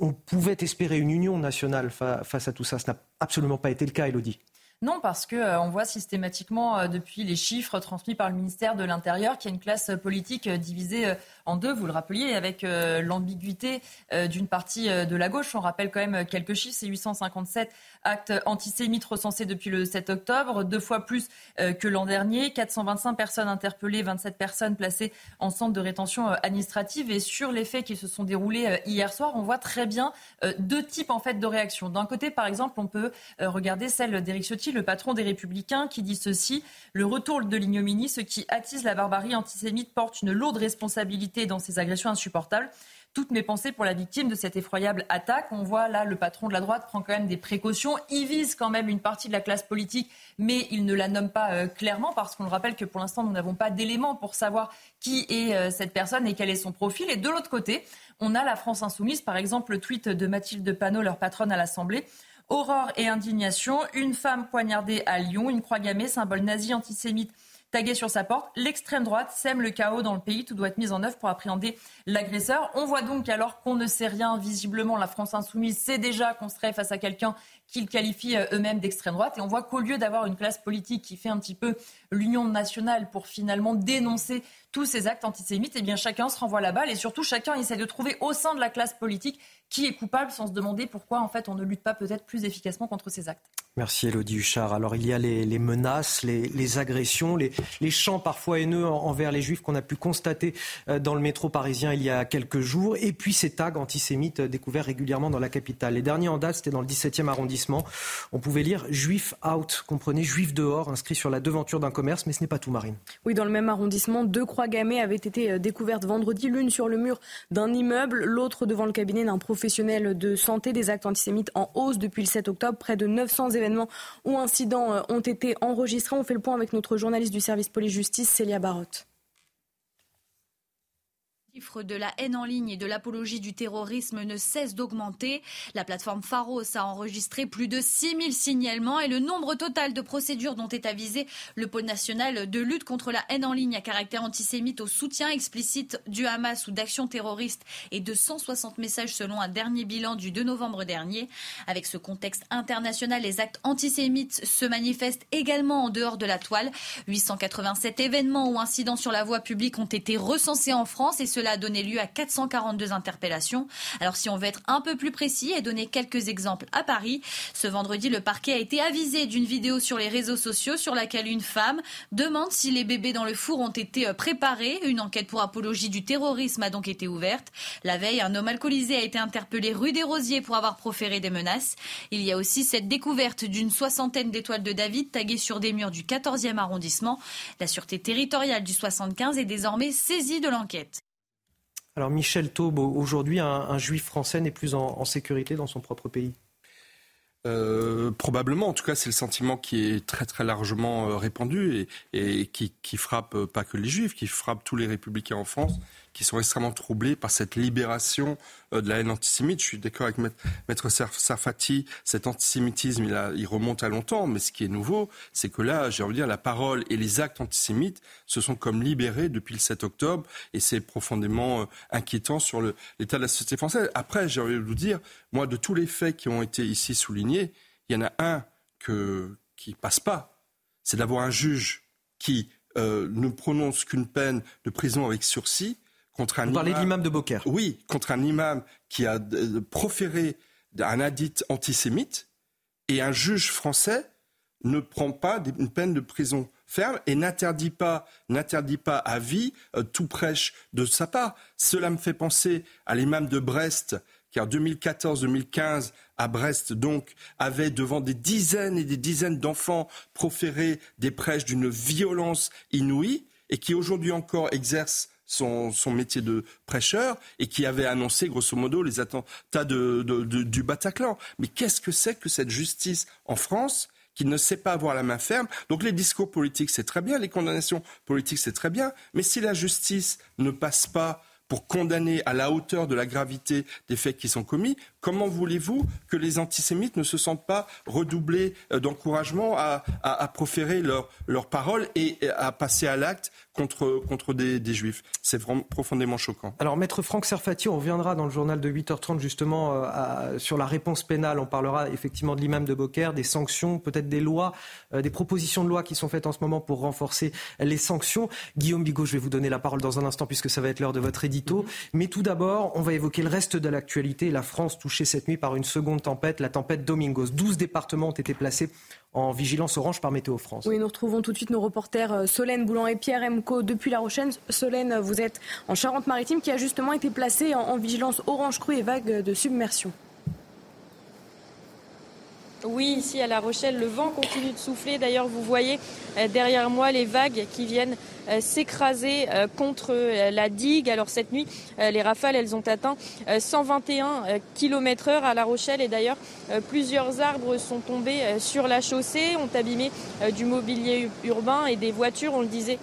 on pouvait espérer une union nationale face à tout ça. Ce n'a absolument pas été le cas, Elodie. Non, parce que euh, voit systématiquement euh, depuis les chiffres transmis par le ministère de l'Intérieur qu'il y a une classe politique euh, divisée en deux, vous le rappeliez, avec l'ambiguïté d'une partie de la gauche. On rappelle quand même quelques chiffres, c'est 857 actes antisémites recensés depuis le 7 octobre, deux fois plus que l'an dernier, 425 personnes interpellées, 27 personnes placées en centre de rétention administrative. Et sur les faits qui se sont déroulés hier soir, on voit très bien deux types en fait de réactions. D'un côté, par exemple, on peut regarder celle d'Éric Ciotti, le patron des Républicains, qui dit ceci Le retour de l'ignominie, ce qui attise la barbarie antisémite, porte une lourde responsabilité dans ces agressions insupportables toutes mes pensées pour la victime de cette effroyable attaque. On voit là le patron de la droite prend quand même des précautions. Il vise quand même une partie de la classe politique, mais il ne la nomme pas euh, clairement parce qu'on le rappelle que pour l'instant nous n'avons pas d'éléments pour savoir qui est euh, cette personne et quel est son profil. Et de l'autre côté, on a la France insoumise, par exemple le tweet de Mathilde Panot, leur patronne à l'Assemblée. Horreur et indignation, une femme poignardée à Lyon, une croix gammée, symbole nazi antisémite tagué sur sa porte. L'extrême droite sème le chaos dans le pays. Tout doit être mis en œuvre pour appréhender l'agresseur. On voit donc alors qu'on ne sait rien, visiblement, la France insoumise sait déjà qu'on serait face à quelqu'un qu'ils qualifient euh, eux-mêmes d'extrême droite. Et on voit qu'au lieu d'avoir une classe politique qui fait un petit peu l'union nationale pour finalement dénoncer tous ces actes antisémites, eh bien chacun se renvoie la balle et surtout chacun essaie de trouver au sein de la classe politique qui est coupable sans se demander pourquoi en fait on ne lutte pas peut-être plus efficacement contre ces actes. Merci Elodie Huchard. Alors il y a les, menaces, les, agressions, les, chants parfois haineux envers les juifs qu'on a pu constater euh, dans le métro parisien il y a quelques jours, et puis ces tags antisémites euh, découverts régulièrement dans la capitale. Les derniers en date, c'était dans le 17e arrondissement. On pouvait lire juif out, comprenez, juif dehors, inscrit sur la devanture d'un commerce, mais ce n'est pas tout, Marine. Oui, dans le même arrondissement, deux croix gammées avaient été euh, découvertes vendredi, l'une sur le mur d'un immeuble, l'autre devant le cabinet d'un professionnel de santé. Des actes antisémites en hausse depuis le 7 octobre, près de 900 événements ou incidents euh, ont été enregistrés. On fait le point avec notre journaliste du service police-justice, Célia Barotte chiffre de la haine en ligne et de l'apologie du terrorisme ne cesse d'augmenter. La plateforme Pharos a enregistré plus de 6000 signalements et le nombre total de procédures dont est avisé le pôle national de lutte contre la haine en ligne à caractère antisémite au soutien explicite du Hamas ou d'actions terroristes et de 160 messages selon un dernier bilan du 2 novembre dernier. Avec ce contexte international, les actes antisémites se manifestent également en dehors de la toile. 887 événements ou incidents sur la voie publique ont été recensés en France et cela a donné lieu à 442 interpellations. Alors si on veut être un peu plus précis et donner quelques exemples à Paris, ce vendredi, le parquet a été avisé d'une vidéo sur les réseaux sociaux sur laquelle une femme demande si les bébés dans le four ont été euh, préparés. Une enquête pour apologie du terrorisme a donc été ouverte. La veille, un homme alcoolisé a été interpellé rue des Rosiers pour avoir proféré des menaces. Il y a aussi cette découverte d'une soixantaine d'étoiles de David taguées sur des murs du 14e arrondissement. La sûreté territoriale du 75 est désormais saisie de l'enquête. Alors Michel Taube, aujourd'hui, un, juif français n'est plus en, sécurité dans son propre pays? Euh, probablement, en tout cas, c'est le sentiment qui est très très largement euh, répandu et, qui, qui, frappe euh, pas que les juifs, qui frappe tous les républicains en France qui sont extrêmement troublés par cette libération euh, de la haine antisémite. Je suis d'accord avec Maître Sarfati, cet antisémitisme, il, remonte à longtemps, mais ce qui est nouveau, c'est que là, j'ai envie de dire, la parole et les actes antisémites se sont comme libérés depuis le 7 octobre, et c'est profondément euh, inquiétant sur l'état de la société française. Après, j'ai envie de vous dire, moi, de tous les faits qui ont été ici soulignés, il y en a un que, qui passe pas, c'est d'avoir un juge qui euh, ne prononce qu'une peine de prison avec sursis contre un Vous parlez de l'imam de Beaucaire Oui, contre un imam qui a euh, proféré un hadith antisémite et un juge français ne prend pas une peine de prison ferme et n'interdit pas, n'interdit pas à vie euh, tout prêche de sa part. Cela me fait penser à l'imam de Brest qui en 2014-2015 à Brest donc avait devant des dizaines et des dizaines d'enfants proféré des prêches d'une violence inouïe et qui aujourd'hui encore exerce son, métier de prêcheur et qui avait annoncé grosso modo les attentats du Bataclan. Mais qu'est-ce que c'est que cette justice en France qui ne sait pas avoir la main ferme? Donc les discours politiques, c'est très bien, les condamnations politiques, c'est très bien, mais si la justice ne passe pas pour condamner à la hauteur de la gravité des faits qui sont commis, comment voulez-vous que les antisémites ne se sentent pas redoublés euh, d'encouragement à, proférer leurs paroles et à passer à l'acte contre, contre des, juifs. C'est vraiment profondément choquant. Alors, maître Franck Serfati, on reviendra dans le journal de 8h30 justement euh, sur la réponse pénale. On parlera effectivement de l'imam de Beaucaire, des sanctions, peut-être des lois, euh, des propositions de loi qui sont faites en ce moment pour renforcer les sanctions. Guillaume Bigot, je vais vous donner la parole dans un instant puisque ça va être l'heure de votre édito. Mais tout d'abord, on va évoquer le reste de l'actualité. La France touchée cette nuit par une seconde tempête, la tempête Domingos. 12 départements ont été placés en vigilance orange par Météo France. Oui, nous retrouvons tout de suite nos reporters euh, Solène Boulan et Pierre Emco depuis La Rochelle. Solène, vous êtes en Charente-Maritime qui a justement été placée en, vigilance orange crue et vague de submersion. Oui, ici à La Rochelle, le vent continue de souffler. D'ailleurs, vous voyez euh, derrière moi les vagues qui viennent euh, s'écraser euh, contre euh, la digue. Alors cette nuit, les rafales, elles ont atteint 121 km heure à La Rochelle et d'ailleurs plusieurs arbres sont tombés sur la chaussée, ont abîmé du mobilier urbain et des voitures, on le disait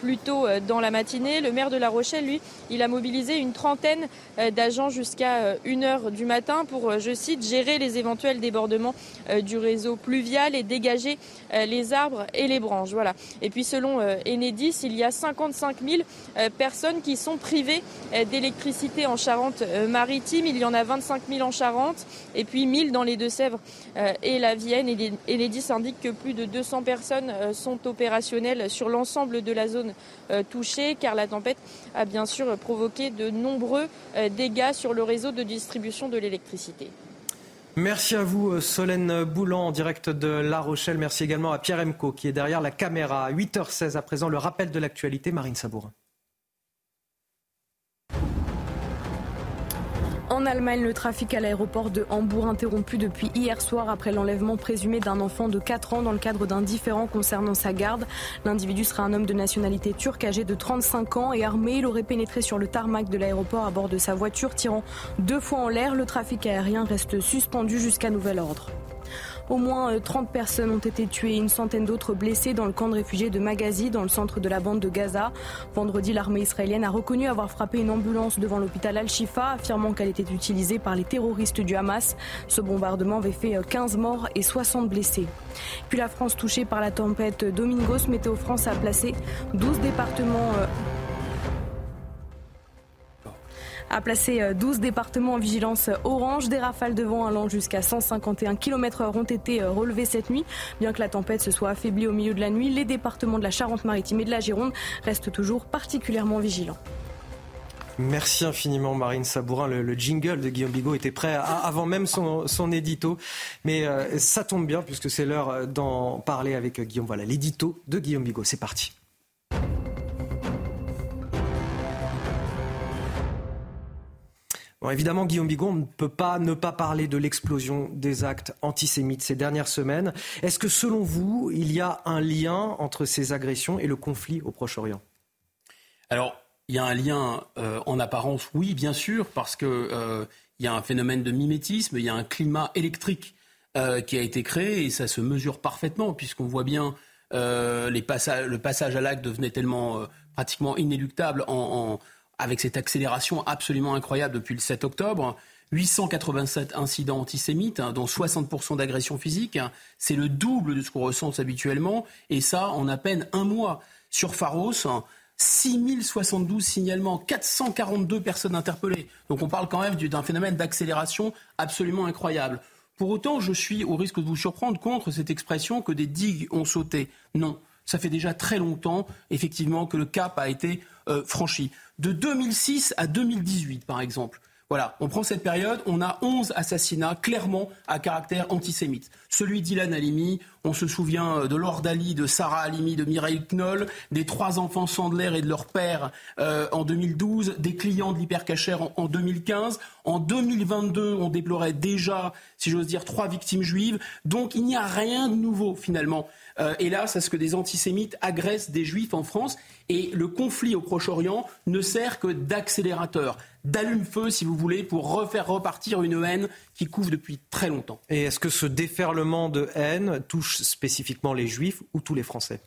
plus tôt dans la matinée. Le maire de La Rochelle, lui, il a mobilisé une trentaine d'agents jusqu'à 1h du matin pour, je cite, gérer les éventuels débordements du réseau pluvial et dégager les arbres et les branches. Voilà. Et puis selon Enedis, il y a 55 000 euh, personnes qui sont privées euh, d'électricité en Charente-Maritime. Il y en a 25 000 en Charente et puis 1000 dans les Deux-Sèvres euh, et la Vienne. Et l'EDIS indique que plus de 200 personnes sont opérationnelles sur l'ensemble de la zone touchée car la tempête a bien sûr provoqué de nombreux dégâts sur le réseau de distribution de l'électricité. Merci à vous, euh, Solène Boulan, en direct de La Rochelle. Merci également à Pierre Emco, qui est derrière la caméra. À 8h16 à présent, le rappel de l'actualité, Marine Sabourin. En Allemagne, le trafic à l'aéroport de Hambourg interrompu depuis hier soir après l'enlèvement présumé d'un enfant de 4 ans dans le cadre d'un différend concernant sa garde. L'individu sera un homme de nationalité turque âgé de 35 ans et armé. Il aurait pénétré sur le tarmac de l'aéroport à bord de sa voiture, tirant deux fois en l'air. Le trafic aérien reste suspendu jusqu'à nouvel ordre. Au moins 30 euh, personnes ont été tuées et une centaine d'autres blessées dans le camp de réfugiés de Magazi, dans le centre de la bande de Gaza. Vendredi, l'armée israélienne a reconnu avoir frappé une ambulance devant l'hôpital Al-Shifa, affirmant qu'elle était utilisée par les terroristes du Hamas. Ce bombardement avait fait 15 euh, morts et 60 blessés. Puis la France touchée par la tempête Domingos, Météo France a placé 12 départements euh, a placé 12 euh, départements en vigilance orange. Des rafales de vent allant jusqu'à 151 km/h ont été euh, relevées cette nuit. Bien que la tempête se soit affaiblie au milieu de la nuit, les départements de la Charente-Maritime et de la Gironde restent toujours particulièrement vigilants. Merci infiniment Marine Sabourin. Le, jingle de Guillaume Bigot était prêt avant même son, édito. Mais euh, ça tombe bien puisque c'est l'heure d'en parler avec Guillaume. Voilà, l'édito de Guillaume Bigot. C'est parti. Évidemment, Guillaume Bigon, on ne peut pas ne pas parler de l'explosion des actes antisémites ces dernières semaines. Est-ce que, selon vous, il y a un lien entre ces agressions et le conflit au Proche-Orient? Alors, il y a un lien euh, en apparence, oui, bien sûr, parce qu'il euh, y a un phénomène de mimétisme, il y a un climat électrique euh, qui a été créé et ça se mesure parfaitement, puisqu'on voit bien le passage à l'acte devenait tellement pratiquement inéluctable en avec cette accélération absolument incroyable depuis le 7 octobre. 887 incidents antisémites, hein, dont 60% d'agressions physiques. Hein. C'est le double de ce qu'on ressent habituellement. Et ça, en à peine un mois. Sur Pharos, 6072 hein, signalements, 442 personnes interpellées. Donc on parle quand même d'un phénomène d'accélération absolument incroyable. Pour autant, je suis, au risque de vous surprendre, contre cette expression que des digues ont sauté. Non, ça fait déjà très longtemps, effectivement, que le cap a été euh, franchi. De 2006 à 2018, par exemple, voilà, on prend cette période, on a 11 assassinats clairement à caractère antisémite. Celui d'Ilan Halimi, on se souvient euh, de Lord Ali, de Sarah Halimi, de Mireille Knoll, des trois enfants Sandler et de leur père euh, en 2012, des clients de l'hypercacher en, en 2015. En 2022, on déplorait déjà, si j'ose dire, trois victimes juives. Donc il n'y a rien de nouveau finalement. Euh, hélas, à ce que des antisémites agressent des juifs en France. Et le conflit au Proche-Orient ne sert que d'accélérateur, d'allume-feu, si vous voulez, pour refaire repartir une haine qui couvre depuis très longtemps. Et est-ce que ce déferlement de haine touche spécifiquement les juifs ou tous les Français?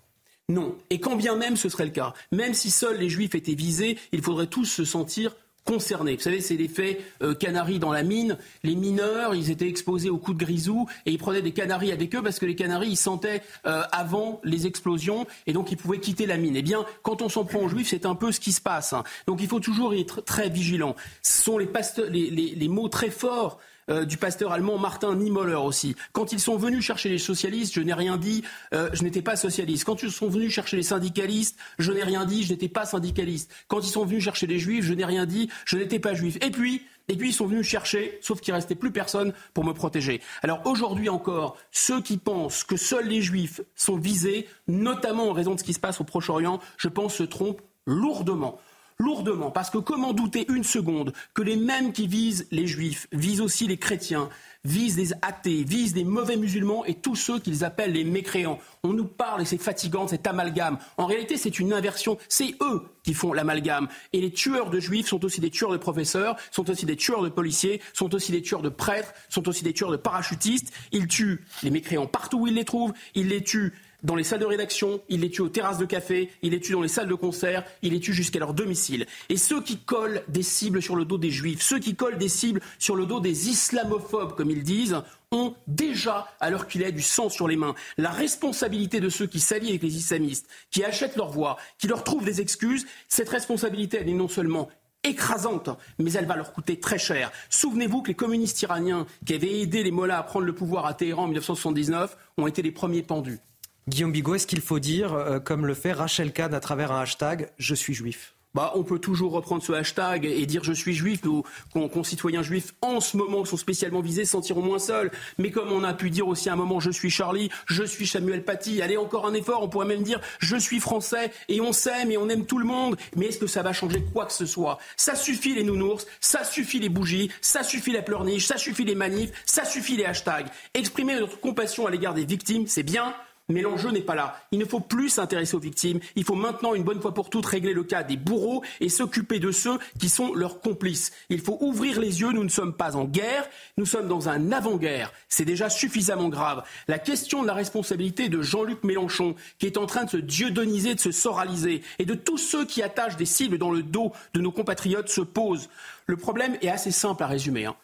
Non. Et quand bien même ce serait le cas, même si seuls les juifs étaient visés, il faudrait tous se sentir concernés. Vous savez, c'est l'effet euh, canari dans la mine. Les mineurs, ils étaient exposés aux coups de grisou et ils prenaient des canaris avec eux parce que les canaris, ils sentaient euh, avant les explosions et donc ils pouvaient quitter la mine. Eh bien, quand on s'en prend aux juifs, c'est un peu ce qui se passe. hein. Donc il faut toujours être très vigilant. Ce sont les, les- les mots très forts euh, du pasteur allemand Martin Niemöller aussi. Quand ils sont venus chercher les socialistes, je n'ai rien dit, euh, je n'étais pas socialiste. Quand ils sont venus chercher les syndicalistes, je n'ai rien dit, je n'étais pas syndicaliste. Quand ils sont venus chercher les juifs, je n'ai rien dit, je n'étais pas juif. Et puis, ils sont venus chercher, sauf qu'il restait plus personne pour me protéger. Alors aujourd'hui encore, ceux qui pensent que seuls les juifs sont visés, notamment en raison de ce qui se passe au Proche-Orient, je pense se trompent lourdement. Lourdement, parce que comment douter une seconde que les mêmes qui visent les juifs visent aussi les chrétiens, visent les athées, visent les mauvais musulmans et tous ceux qu'ils appellent les mécréants? On nous parle, et c'est fatigant, cet amalgame. En réalité, c'est une inversion. C'est eux qui font l'amalgame. Et les tueurs de juifs sont aussi des tueurs de professeurs, sont aussi des tueurs de policiers, sont aussi des tueurs de prêtres, sont aussi des tueurs de parachutistes. Ils tuent les mécréants partout où ils les trouvent. Ils les tuent dans les salles de rédaction, il les tue aux terrasses de café, il les tue dans les salles de concert, il les tue jusqu'à leur domicile. Et ceux qui collent des cibles sur le dos des juifs, ceux qui collent des cibles sur le dos des islamophobes, comme ils disent, ont déjà, l'heure qu'il est, du sang sur les mains. La responsabilité de ceux qui s'allient avec les islamistes, qui achètent leur voix, qui leur trouvent des excuses, cette responsabilité, elle est non seulement écrasante, mais elle va leur coûter très cher. Souvenez-vous que les communistes iraniens qui avaient aidé les mollahs à prendre le pouvoir à Téhéran en 1979 ont été les premiers pendus. Guillaume Bigot, est-ce qu'il faut dire, euh, comme le fait Rachel Kahn à travers un hashtag, je suis juif? Bah, on peut toujours reprendre ce hashtag et dire je suis juif. Nos con- concitoyens juifs, en ce moment, sont spécialement visés, se sentiront moins seuls. Mais comme on a pu dire aussi à un moment je suis Charlie, je suis Samuel Paty, allez encore un effort, on pourrait même dire je suis français et on s'aime et on aime tout le monde. Mais est-ce que ça va changer quoi que ce soit? Ça suffit les nounours, ça suffit les bougies, ça suffit la pleurniche, ça suffit les manifs, ça suffit les hashtags. Exprimer notre compassion à l'égard des victimes, c'est bien. Mais l'enjeu n'est pas là. Il ne faut plus s'intéresser aux victimes. Il faut maintenant, une bonne fois pour toutes, régler le cas des bourreaux et s'occuper de ceux qui sont leurs complices. Il faut ouvrir les yeux. Nous ne sommes pas en guerre. Nous sommes dans un avant-guerre. C'est déjà suffisamment grave. La question de la responsabilité de Jean-Luc Mélenchon, qui est en train de se dieudoniser, de se soraliser, et de tous ceux qui attachent des cibles dans le dos de nos compatriotes se pose. Le problème est assez simple à résumer. hein.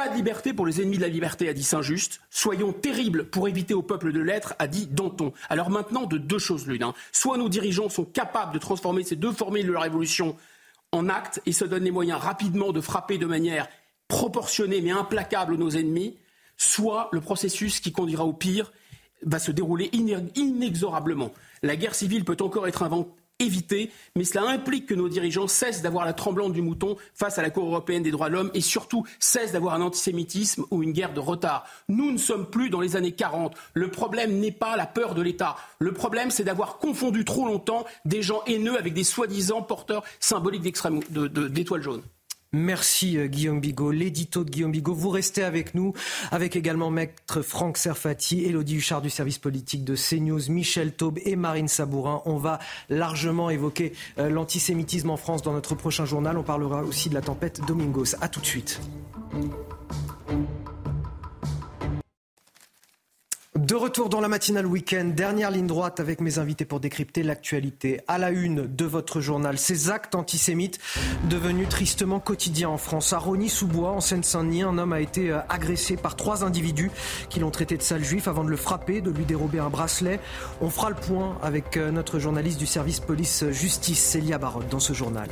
Pas de liberté pour les ennemis de la liberté, a dit Saint-Just. Soyons terribles pour éviter au peuple de l'être, a dit Danton. Alors maintenant, de deux choses l'une. hein. Soit nos dirigeants sont capables de transformer ces deux formules de la révolution en actes et se donnent les moyens rapidement de frapper de manière proportionnée mais implacable nos ennemis, soit le processus qui conduira au pire va se dérouler inexorablement. La guerre civile peut encore être évitée, mais cela implique que nos dirigeants cessent d'avoir la tremblante du mouton face à la Cour européenne des droits de l'homme et surtout cessent d'avoir un antisémitisme ou une guerre de retard. Nous ne sommes plus dans les années 40. Le problème n'est pas la peur de l'État. Le problème, c'est d'avoir confondu trop longtemps des gens haineux avec des soi-disant porteurs symboliques d'étoiles jaunes. Merci euh, Guillaume Bigot, l'édito de Guillaume Bigot. Vous restez avec nous, avec également maître Franck Serfati, Elodie Huchard du service politique de CNews, Michel Taube et Marine Sabourin. On va largement évoquer euh, l'antisémitisme en France dans notre prochain journal. On parlera aussi de la tempête Domingos. A tout de suite. De retour dans la matinale week-end, dernière ligne droite avec mes invités pour décrypter l'actualité. À la une de votre journal, ces actes antisémites devenus tristement quotidiens en France. À Rony-sous-Bois, en Seine-Saint-Denis, un homme a été euh, agressé par trois individus qui l'ont traité de sale juif avant de le frapper, de lui dérober un bracelet. On fera le point avec euh, notre journaliste du service police-justice, Célia Barotte, dans ce journal.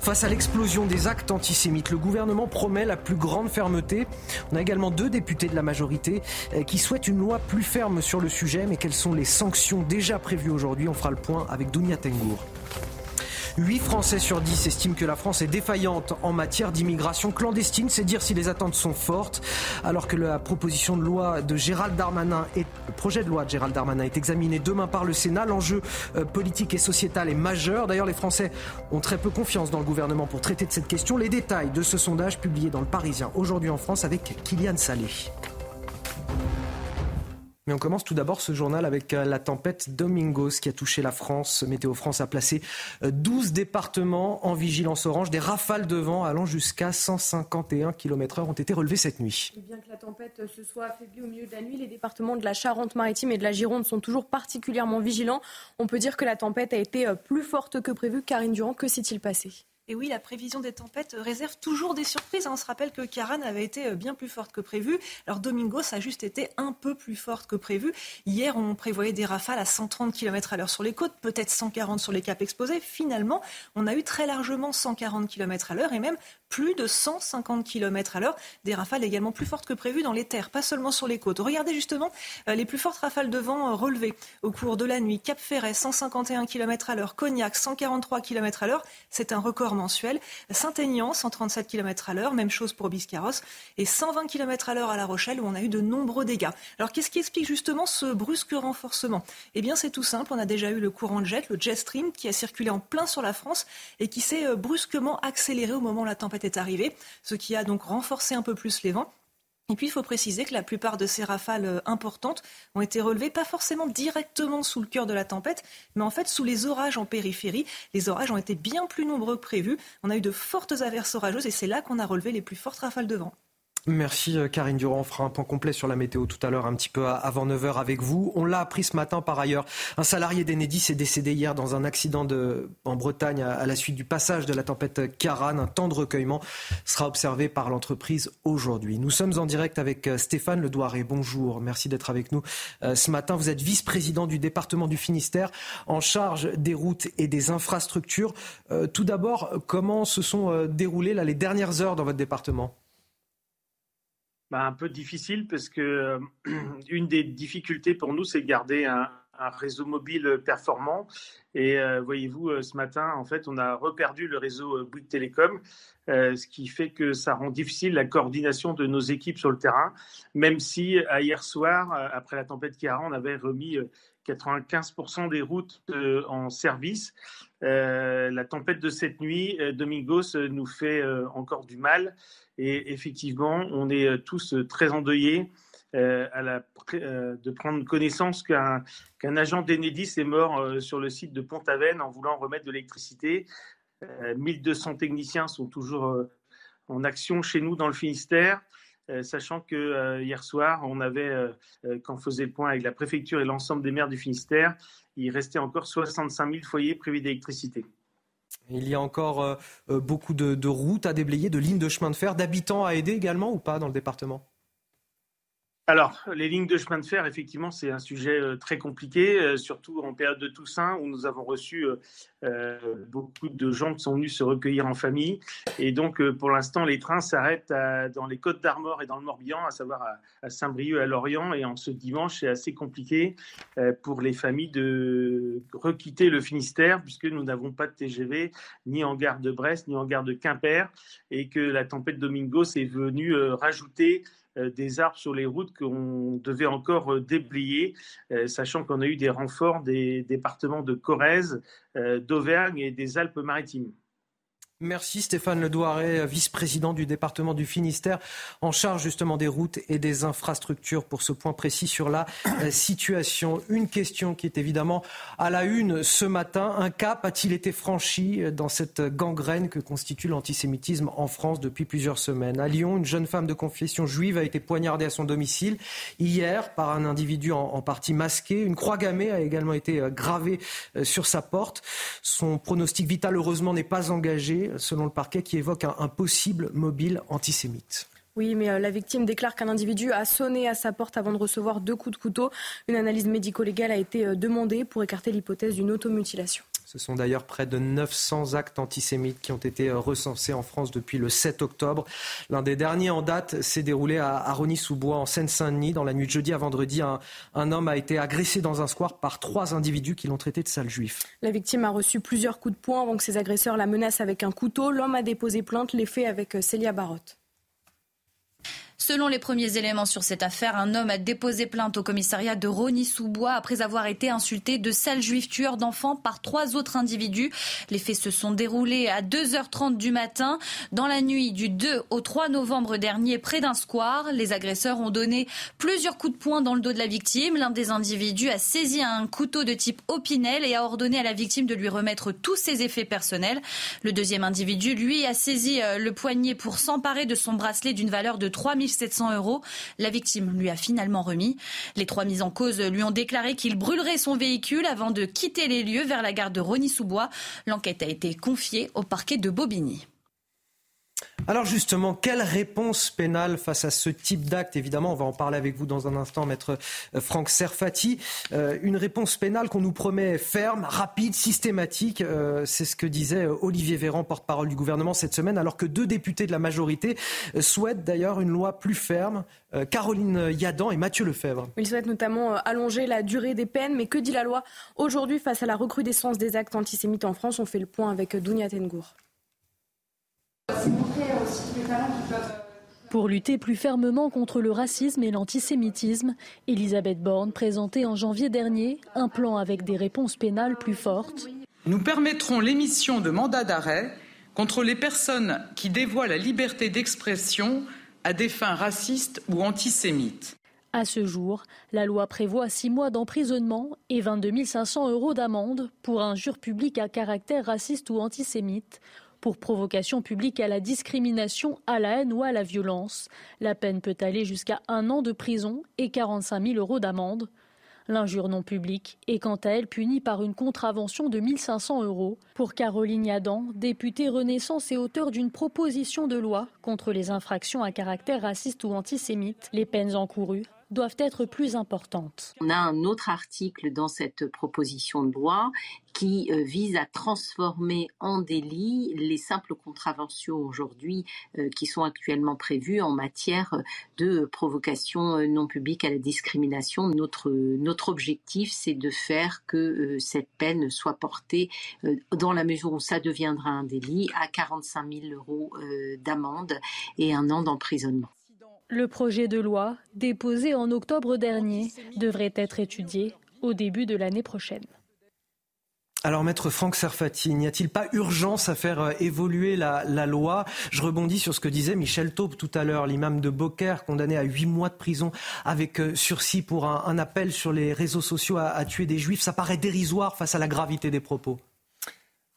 Face à l'explosion des actes antisémites, le gouvernement promet la plus grande fermeté. On a également deux députés de la majorité euh, qui souhaitent une loi plus ferme sur le sujet, mais quelles sont les sanctions déjà prévues aujourd'hui? On fera le point avec Dounia Tengour. 8 Français sur 10 estiment que la France est défaillante en matière d'immigration clandestine. C'est dire si les attentes sont fortes. Alors que la proposition de loi de Gérald Darmanin le projet de loi de Gérald Darmanin est examiné demain par le Sénat, l'enjeu euh, politique et sociétal est majeur. D'ailleurs, les Français ont très peu confiance dans le gouvernement pour traiter de cette question. Les détails de ce sondage publié dans le Parisien aujourd'hui en France avec Kylian Salé. On commence tout d'abord ce journal avec euh, la tempête Domingos qui a touché la France. Météo France a placé 12 euh, départements en vigilance orange. Des rafales de vent allant jusqu'à 151 km/h ont été relevées cette nuit. bien que la tempête se soit affaiblie au milieu de la nuit, les départements de la Charente-Maritime et de la Gironde sont toujours particulièrement vigilants. On peut dire que la tempête a été euh, plus forte que prévu. Karine Durand, que s'est-il passé? Et oui, la prévision des tempêtes réserve toujours des surprises. On se rappelle que Karan avait été euh, bien plus forte que prévu. Alors Domingo, ça a juste été un peu plus forte que prévu. Hier, on prévoyait des rafales à 130 km à l'heure sur les côtes, peut-être 140 sur les caps exposés. Finalement, on a eu très largement 140 km à l'heure et même plus de 150 km à l'heure. Des rafales également plus fortes que prévu dans les terres, pas seulement sur les côtes. Regardez justement euh, les plus fortes rafales de vent euh, relevées au cours de la nuit. Cap Ferret, 151 km à l'heure. Cognac, 143 km à l'heure. C'est un record mensuel. Saint-Aignan, 137 km à l'heure. Même chose pour Biscarros. Et 120 km à l'heure à La Rochelle où on a eu de nombreux dégâts. Alors qu'est-ce qui explique justement ce brusque renforcement? Eh bien c'est tout simple. On a déjà eu le courant de jet, le jet stream, qui a circulé en plein sur la France et qui s'est euh, brusquement accéléré au moment où la tempête est arrivé, ce qui a donc renforcé un peu plus les vents. Et puis, il faut préciser que la plupart de ces rafales euh, importantes ont été relevées pas forcément directement sous le cœur de la tempête, mais en fait sous les orages en périphérie. Les orages ont été bien plus nombreux que prévu. On a eu de fortes averses orageuses et c'est là qu'on a relevé les plus fortes rafales de vent. Merci euh, Karine Durand. On fera un point complet sur la météo tout à l'heure, un petit peu avant 9h avec vous. On l'a appris ce matin par ailleurs. Un salarié d'Enedis est décédé hier dans un accident de, en Bretagne à, la suite du passage de la tempête Karan. Un temps de recueillement sera observé par l'entreprise aujourd'hui. Nous sommes en direct avec euh, Stéphane Ledouaré. Bonjour, merci d'être avec nous euh, ce matin. Vous êtes vice-président du département du Finistère en charge des routes et des infrastructures. tout d'abord, comment se sont déroulées les dernières heures dans votre département? Bah, un peu difficile parce que euh, une des difficultés pour nous, c'est de garder un, réseau mobile performant. Et euh, voyez-vous, euh, ce matin, en fait, on a reperdu le réseau Bouygues Télécom, ce qui fait que ça rend difficile la coordination de nos équipes sur le terrain, même si hier soir, après la tempête qui a on avait remis 95% des routes en service. La tempête de cette nuit, Domingos, nous fait encore du mal. Et effectivement, on est euh, tous euh, très endeuillés euh, à la, de prendre connaissance qu'un agent d'Enedis est mort sur le site de Pont-Aven en voulant remettre de l'électricité. 1200 techniciens sont toujours en action chez nous dans le Finistère. sachant que hier soir, on avait, quand on faisait le point avec la préfecture et l'ensemble des maires du Finistère, il restait encore 65 000 foyers privés d'électricité. Il y a encore euh, euh, beaucoup de, routes à déblayer, de lignes de chemin de fer, d'habitants à aider également ou pas dans le département? Alors, les lignes de chemin de fer, effectivement, c'est un sujet euh, très compliqué, euh, surtout en période de Toussaint, où nous avons reçu euh, beaucoup de gens qui sont venus se recueillir en famille. Et donc, pour l'instant, les trains s'arrêtent dans les Côtes d'Armor et dans le Morbihan, à savoir à, Saint-Brieuc, à Lorient. Et en ce dimanche, c'est assez compliqué pour les familles de requitter le Finistère, puisque nous n'avons pas de TGV, ni en gare de Brest, ni en gare de Quimper, et que la tempête Domingos est venue rajouter des arbres sur les routes qu'on devait encore euh, déblayer, euh, sachant qu'on a eu des renforts des départements de Corrèze, d'Auvergne et des Alpes-Maritimes. Merci Stéphane Ledouaré, vice-président du département du Finistère, en charge justement des routes et des infrastructures pour ce point précis sur la euh, situation. Une question qui est évidemment à la une ce matin. Un cap a-t-il été franchi dans cette gangrène que constitue l'antisémitisme en France depuis plusieurs semaines? À Lyon, une jeune femme de confession juive a été poignardée à son domicile hier par un individu en, partie masqué. Une croix gammée a également été euh, gravée euh, sur sa porte. Son pronostic vital, heureusement, n'est pas engagé selon le parquet, qui évoque un, possible mobile antisémite. Oui, mais euh, la victime déclare qu'un individu a sonné à sa porte avant de recevoir deux coups de couteau. Une analyse médico-légale a été euh, demandée pour écarter l'hypothèse d'une automutilation. Ce sont d'ailleurs près de 900 actes antisémites qui ont été recensés en France depuis le 7 octobre. L'un des derniers en date s'est déroulé à, Rony-sous-Bois, en Seine-Saint-Denis. Dans la nuit de jeudi à vendredi, un, un, homme a été agressé dans un square par trois individus qui l'ont traité de sale juif. La victime a reçu plusieurs coups de poing avant que ses agresseurs la menacent avec un couteau. L'homme a déposé plainte, les faits avec Célia Barotte. Selon les premiers éléments sur cette affaire, un homme a déposé plainte au commissariat de Rony-sous-Bois après avoir été insulté de sale juif tueur d'enfants par trois autres individus. Les faits se sont déroulés à 2h30 du matin dans la nuit du 2 au 3 novembre dernier près d'un square. Les agresseurs ont donné plusieurs coups de poing dans le dos de la victime. L'un des individus a saisi un couteau de type opinel et a ordonné à la victime de lui remettre tous ses effets personnels. Le deuxième individu, lui, a saisi euh, le poignet pour s'emparer de son bracelet d'une valeur de 3000 700 euros. La victime lui a finalement remis. Les trois mises en cause lui ont déclaré qu'il brûlerait son véhicule avant de quitter les lieux vers la gare de Rony-sous-Bois. L'enquête a été confiée au parquet de Bobigny. Alors justement, quelle réponse pénale face à ce type d'acte? Évidemment, on va en parler avec vous dans un instant, maître euh, Franck Serfati. Euh, une réponse pénale qu'on nous promet ferme, rapide, systématique. Euh, c'est ce que disait Olivier Véran, porte-parole du gouvernement cette semaine, alors que deux députés de la majorité souhaitent d'ailleurs une loi plus ferme. Caroline Yadan et Mathieu Lefebvre. Ils souhaitent notamment allonger la durée des peines, mais que dit la loi? Aujourd'hui face à la recrudescence des actes antisémites en France On fait le point avec Dounia Tengour. Pour lutter plus fermement contre le racisme et l'antisémitisme, Elisabeth Borne présentait en janvier dernier un plan avec des réponses pénales plus fortes. Nous permettrons l'émission de mandats d'arrêt contre les personnes qui dévoient la liberté d'expression à des fins racistes ou antisémites. À ce jour, la loi prévoit six mois d'emprisonnement et 22 500 euros d'amende pour injure publique à caractère raciste ou antisémite pour provocation publique à la discrimination, à la haine ou à la violence. La peine peut aller jusqu'à un an de prison et 45 000 euros d'amende. L'injure non publique est quant à elle punie par une contravention de 1500 euros. Pour Caroline Adam, députée Renaissance et auteur d'une proposition de loi contre les infractions à caractère raciste ou antisémite, les peines encourues doivent être plus importantes. On a un autre article dans cette proposition de loi qui euh, vise à transformer en délit les simples contraventions aujourd'hui euh, qui sont actuellement prévues en matière de provocation euh, non publique à la discrimination. Notre, notre objectif, c'est de faire que cette peine soit portée, dans la mesure où ça deviendra un délit, à 45 000 euros d'amende et un an d'emprisonnement. Le projet de loi, déposé en octobre dernier, devrait être étudié au début de l'année prochaine. Alors, maître Franck Serfati, n'y a-t-il pas urgence à faire euh, évoluer la, loi? Je rebondis sur ce que disait Michel Taube tout à l'heure, l'imam de Beaucaire, condamné à huit mois de prison avec euh, sursis pour un, appel sur les réseaux sociaux à tuer des juifs. Ça paraît dérisoire face à la gravité des propos.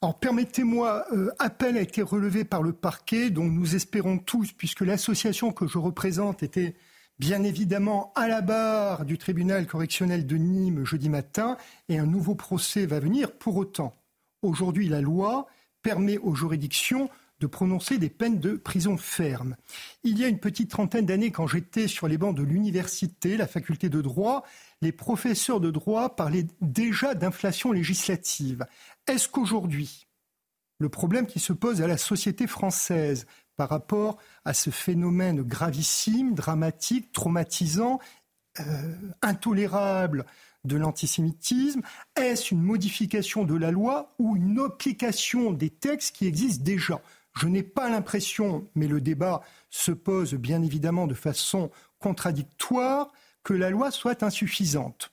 Alors permettez-moi, euh, appel a été relevé par le parquet, dont nous espérons tous, puisque l'association que je représente était bien évidemment à la barre du tribunal correctionnel de Nîmes jeudi matin, et un nouveau procès va venir. Pour autant, aujourd'hui, la loi permet aux juridictions de prononcer des peines de prison ferme. Il y a une petite trentaine d'années, quand j'étais sur les bancs de l'université, la faculté de droit, les professeurs de droit parlaient déjà d'inflation législative. Est-ce qu'aujourd'hui, le problème qui se pose à la société française par rapport à ce phénomène gravissime, dramatique, traumatisant, euh, intolérable de l'antisémitisme Est-ce une modification de la loi ou une application des textes qui existent déjà? Je n'ai pas l'impression, mais le débat se pose bien évidemment de façon contradictoire, que la loi soit insuffisante.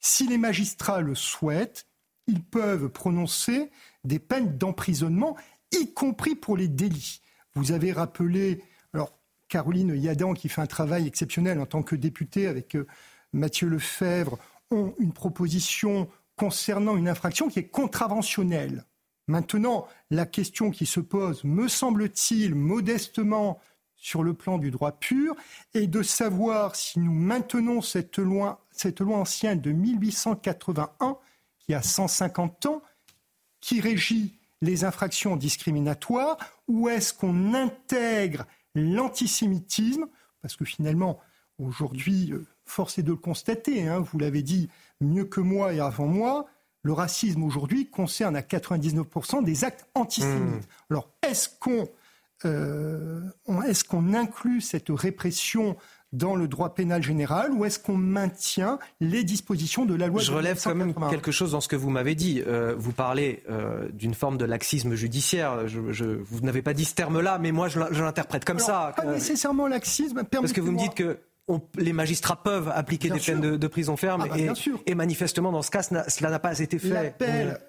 Si les magistrats le souhaitent, ils peuvent prononcer des peines d'emprisonnement, y compris pour les délits. Vous avez rappelé, alors Caroline Yadan, qui fait un travail exceptionnel en tant que députée avec euh, Mathieu Lefebvre, ont une proposition concernant une infraction qui est contraventionnelle. Maintenant, la question qui se pose, me semble-t-il, modestement sur le plan du droit pur, est de savoir si nous maintenons cette loi, ancienne de 1881 qui a 150 ans, qui régit les infractions discriminatoires, ou est-ce qu'on intègre l'antisémitisme? Parce que finalement, aujourd'hui, euh, force est de le constater, hein, vous l'avez dit mieux que moi et avant moi, le racisme aujourd'hui concerne à 99% des actes antisémites. Mmh. Alors, est-ce qu'on euh, est-ce qu'on inclut cette répression dans le droit pénal général ou est-ce qu'on maintient les dispositions de la loi Je relève quand même quelque chose dans ce que vous m'avez dit. Euh, vous parlez euh, d'une forme de laxisme judiciaire. Je, vous n'avez pas dit ce terme-là, mais moi je, l'interprète comme ça. Pas nécessairement laxisme. Parce que vous me dites que les magistrats peuvent appliquer des peines de, prison ferme ah bah, et, et, manifestement dans ce cas cela n'a pas été fait.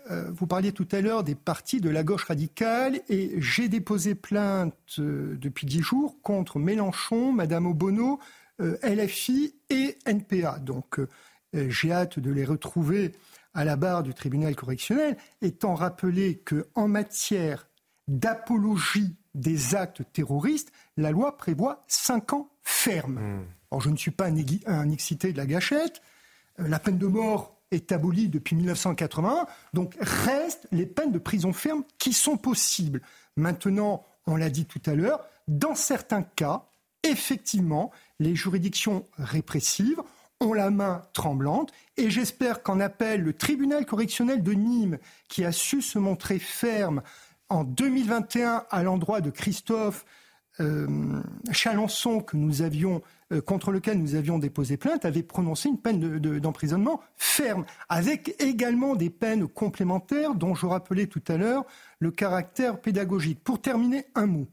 Euh, vous parliez tout à l'heure des partis de la gauche radicale et j'ai déposé plainte euh, depuis dix jours contre Mélenchon, Madame Obono, euh, LFI et NPA. Donc j'ai hâte de les retrouver à la barre du tribunal correctionnel, étant rappelé qu'en matière d'apologie des actes terroristes, la loi prévoit cinq ans ferme. Hmm. Alors, je ne suis pas un, excité de la gâchette. Euh, la peine de mort est abolie depuis 1981. Donc, restent les peines de prison ferme qui sont possibles. Maintenant, on l'a dit tout à l'heure, dans certains cas, effectivement, les juridictions répressives ont la main tremblante et j'espère qu'en appel, le tribunal correctionnel de Nîmes, qui a su se montrer ferme en 2021 à l'endroit de Christophe euh, Chalençon, que nous avions euh, contre lequel nous avions déposé plainte avait prononcé une peine d'emprisonnement ferme, avec également des peines complémentaires dont je rappelais tout à l'heure le caractère pédagogique. Pour terminer, un mot.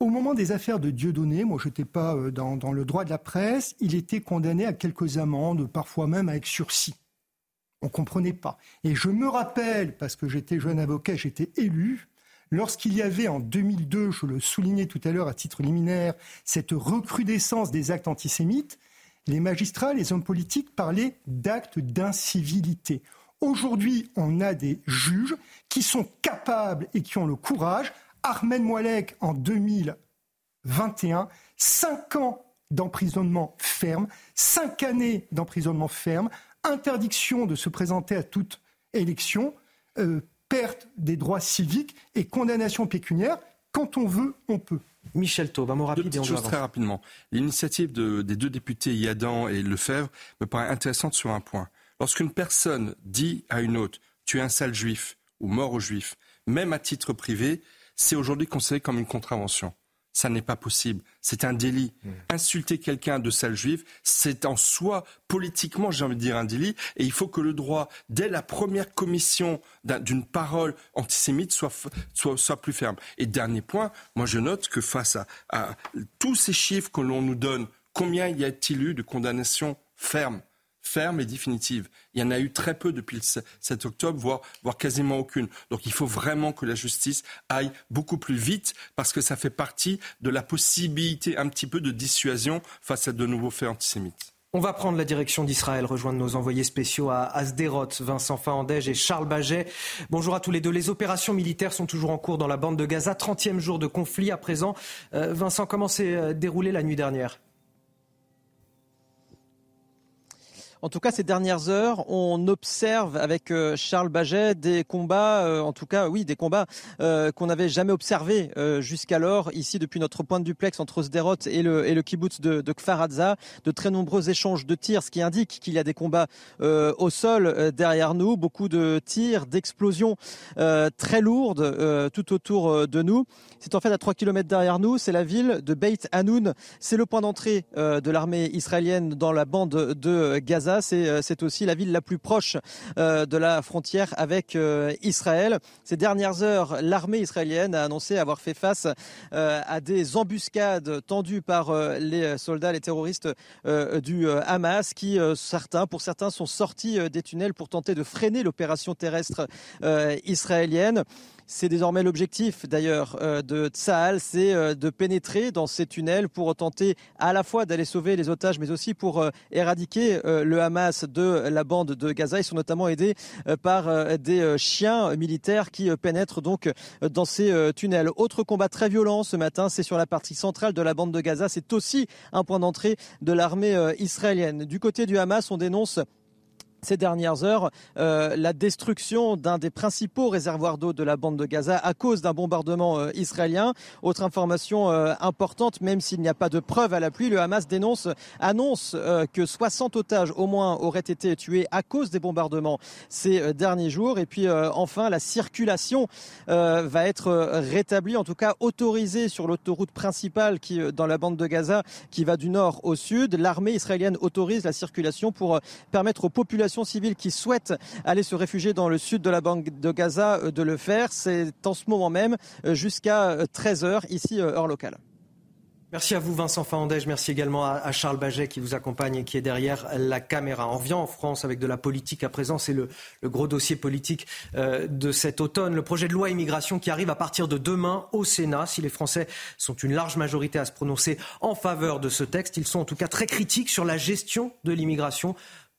Au moment des affaires de Dieudonné, moi je n'étais pas euh, dans, dans, le droit de la presse, il était condamné à quelques amendes, parfois même avec sursis. On ne comprenait pas. Et je me rappelle, parce que j'étais jeune avocat, j'étais élu, Lorsqu'il y avait en 2002, je le soulignais tout à l'heure à titre liminaire, cette recrudescence des actes antisémites, les magistrats, les hommes politiques parlaient d'actes d'incivilité. Aujourd'hui, on a des juges qui sont capables et qui ont le courage. Armen Moalek, en 2021, cinq ans d'emprisonnement ferme, cinq années d'emprisonnement ferme, interdiction de se présenter à toute élection, euh, perte des droits civiques et condamnation pécuniaire. Quand on veut, on peut. Michel Taub, un mot rapide et on très rapidement. L'initiative des deux députés Yadan et Lefebvre me paraît intéressante sur un point. Lorsqu'une personne dit à une autre tu es un sale juif ou mort aux juifs, même à titre privé, c'est aujourd'hui considéré comme une contravention ça n'est pas possible. C'est un délit. Mmh. Insulter quelqu'un de sale juif, c'est en soi, politiquement, j'ai envie de dire un délit. Et il faut que le droit, dès la première commission d'une parole antisémite, soit, soit, soit, plus ferme. Et dernier point, moi je note que face à, à tous ces chiffres que l'on nous donne, combien y a-t-il eu de condamnations fermes? Ferme et définitive. Il y en a eu très peu depuis le 7 octobre, voire, voire quasiment aucune. Donc il faut vraiment que la justice aille beaucoup plus vite parce que ça fait partie de la possibilité un petit peu de dissuasion face à de nouveaux faits antisémites. On va prendre la direction d'Israël, rejoindre nos envoyés spéciaux à Asderot, Vincent Fahandège et Charles Baget. Bonjour à tous les deux. Les opérations militaires sont toujours en cours dans la bande de Gaza. 30e jour de conflit à présent. Euh, Vincent, comment s'est euh, déroulé la nuit dernière? En tout cas, ces dernières heures, on observe avec euh, Charles Baget des combats, euh, en tout cas, oui, des combats euh, qu'on n'avait jamais observés jusqu'alors, ici, depuis notre point de duplex entre Sderot et le, kibbutz de, de Kfar De très nombreux échanges de tirs, ce qui indique qu'il y a des combats au sol derrière nous, beaucoup de tirs, d'explosions très lourdes tout autour de nous. C'est en fait à 3 km derrière nous, c'est la ville de Beit Hanoun. C'est le point d'entrée de l'armée israélienne dans la bande de Gaza. Euh, c'est aussi la ville la plus proche euh, de la frontière avec euh, Israël. Ces dernières heures, l'armée israélienne a annoncé avoir fait face à des embuscades tendues par les soldats, les terroristes du Hamas, qui pour certains, sont sortis des tunnels pour tenter de freiner l'opération terrestre israélienne. C'est désormais l'objectif d'ailleurs euh, de Tsahal, c'est euh, de pénétrer dans ces tunnels pour tenter à la fois d'aller sauver les otages, mais aussi pour euh, éradiquer le Hamas de la bande de Gaza. Ils sont notamment aidés par des chiens militaires qui pénètrent donc dans ces tunnels. Autre combat très violent ce matin, c'est sur la partie centrale de la bande de Gaza. C'est aussi un point d'entrée de l'armée israélienne. Du côté du Hamas, on dénonce ces dernières heures euh, la destruction d'un des principaux réservoirs d'eau de la bande de Gaza à cause d'un bombardement euh, israélien. Autre information euh, importante, même s'il n'y a pas de preuves à la pluie, le Hamas dénonce, annonce que 60 otages au moins auraient été tués à cause des bombardements ces derniers jours. Et puis enfin, la circulation va être rétablie, en tout cas autorisée sur l'autoroute principale qui, dans la bande de Gaza qui va du nord au sud. L'armée israélienne autorise la circulation pour permettre aux populations civile qui souhaitent aller se réfugier dans le sud de la bande de Gaza euh, de le faire. C'est en ce moment même euh, jusqu'à 13h euh, ici, heure locale. Merci à vous Vincent Fahandège, merci également à Charles Baget qui vous accompagne et qui est derrière la caméra. On revient en France avec de la politique à présent, c'est le, gros dossier politique de cet automne. Le projet de loi immigration qui arrive à partir de demain au Sénat. Si les Français sont une large majorité à se prononcer en faveur de ce texte, ils sont en tout cas très critiques sur la gestion de l'immigration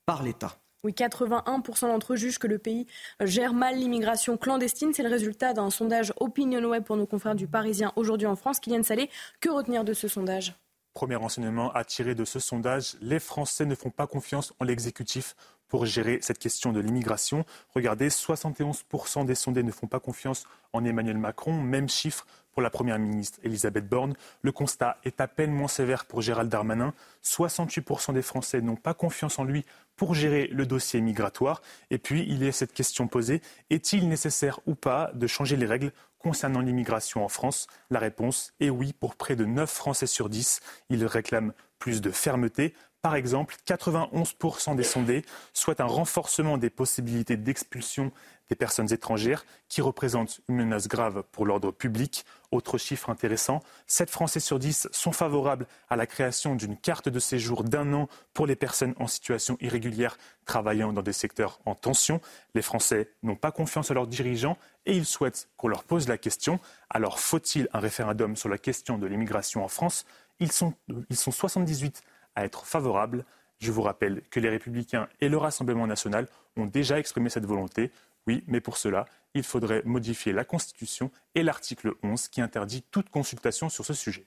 par l'État. Oui, 81% d'entre eux jugent que le pays gère mal l'immigration clandestine. C'est le résultat d'un sondage Opinion Web pour nos confrères du Parisien aujourd'hui en France. Kylian Salé, que retenir de ce sondage? Premier enseignement à tirer de ce sondage, les Français ne font pas confiance en l'exécutif pour gérer cette question de l'immigration. Regardez, 71% des sondés ne font pas confiance en Emmanuel Macron, même chiffre pour la Première ministre Elisabeth Borne. Le constat est à peine moins sévère pour Gérald Darmanin. 68% des Français n'ont pas confiance en lui pour gérer le dossier migratoire. Et puis, il y a cette question posée, est-il nécessaire ou pas de changer les règles concernant l'immigration en France? La réponse est oui pour près de 9 Français sur 10. Ils réclament plus de fermeté. Par exemple, 91% des sondés souhaitent un renforcement des possibilités d'expulsion des personnes étrangères qui représentent une menace grave pour l'ordre public. Autre chiffre intéressant, 7 Français sur 10 sont favorables à la création d'une carte de séjour d'un an pour les personnes en situation irrégulière travaillant dans des secteurs en tension. Les Français n'ont pas confiance en leurs dirigeants et ils souhaitent qu'on leur pose la question. Alors faut-il un référendum sur la question de l'immigration en France? Ils sont, ils sont 78 à être favorables. Je vous rappelle que les Républicains et le Rassemblement national ont déjà exprimé cette volonté. Oui, mais pour cela, il faudrait modifier la Constitution et l'article 11 qui interdit toute consultation sur ce sujet.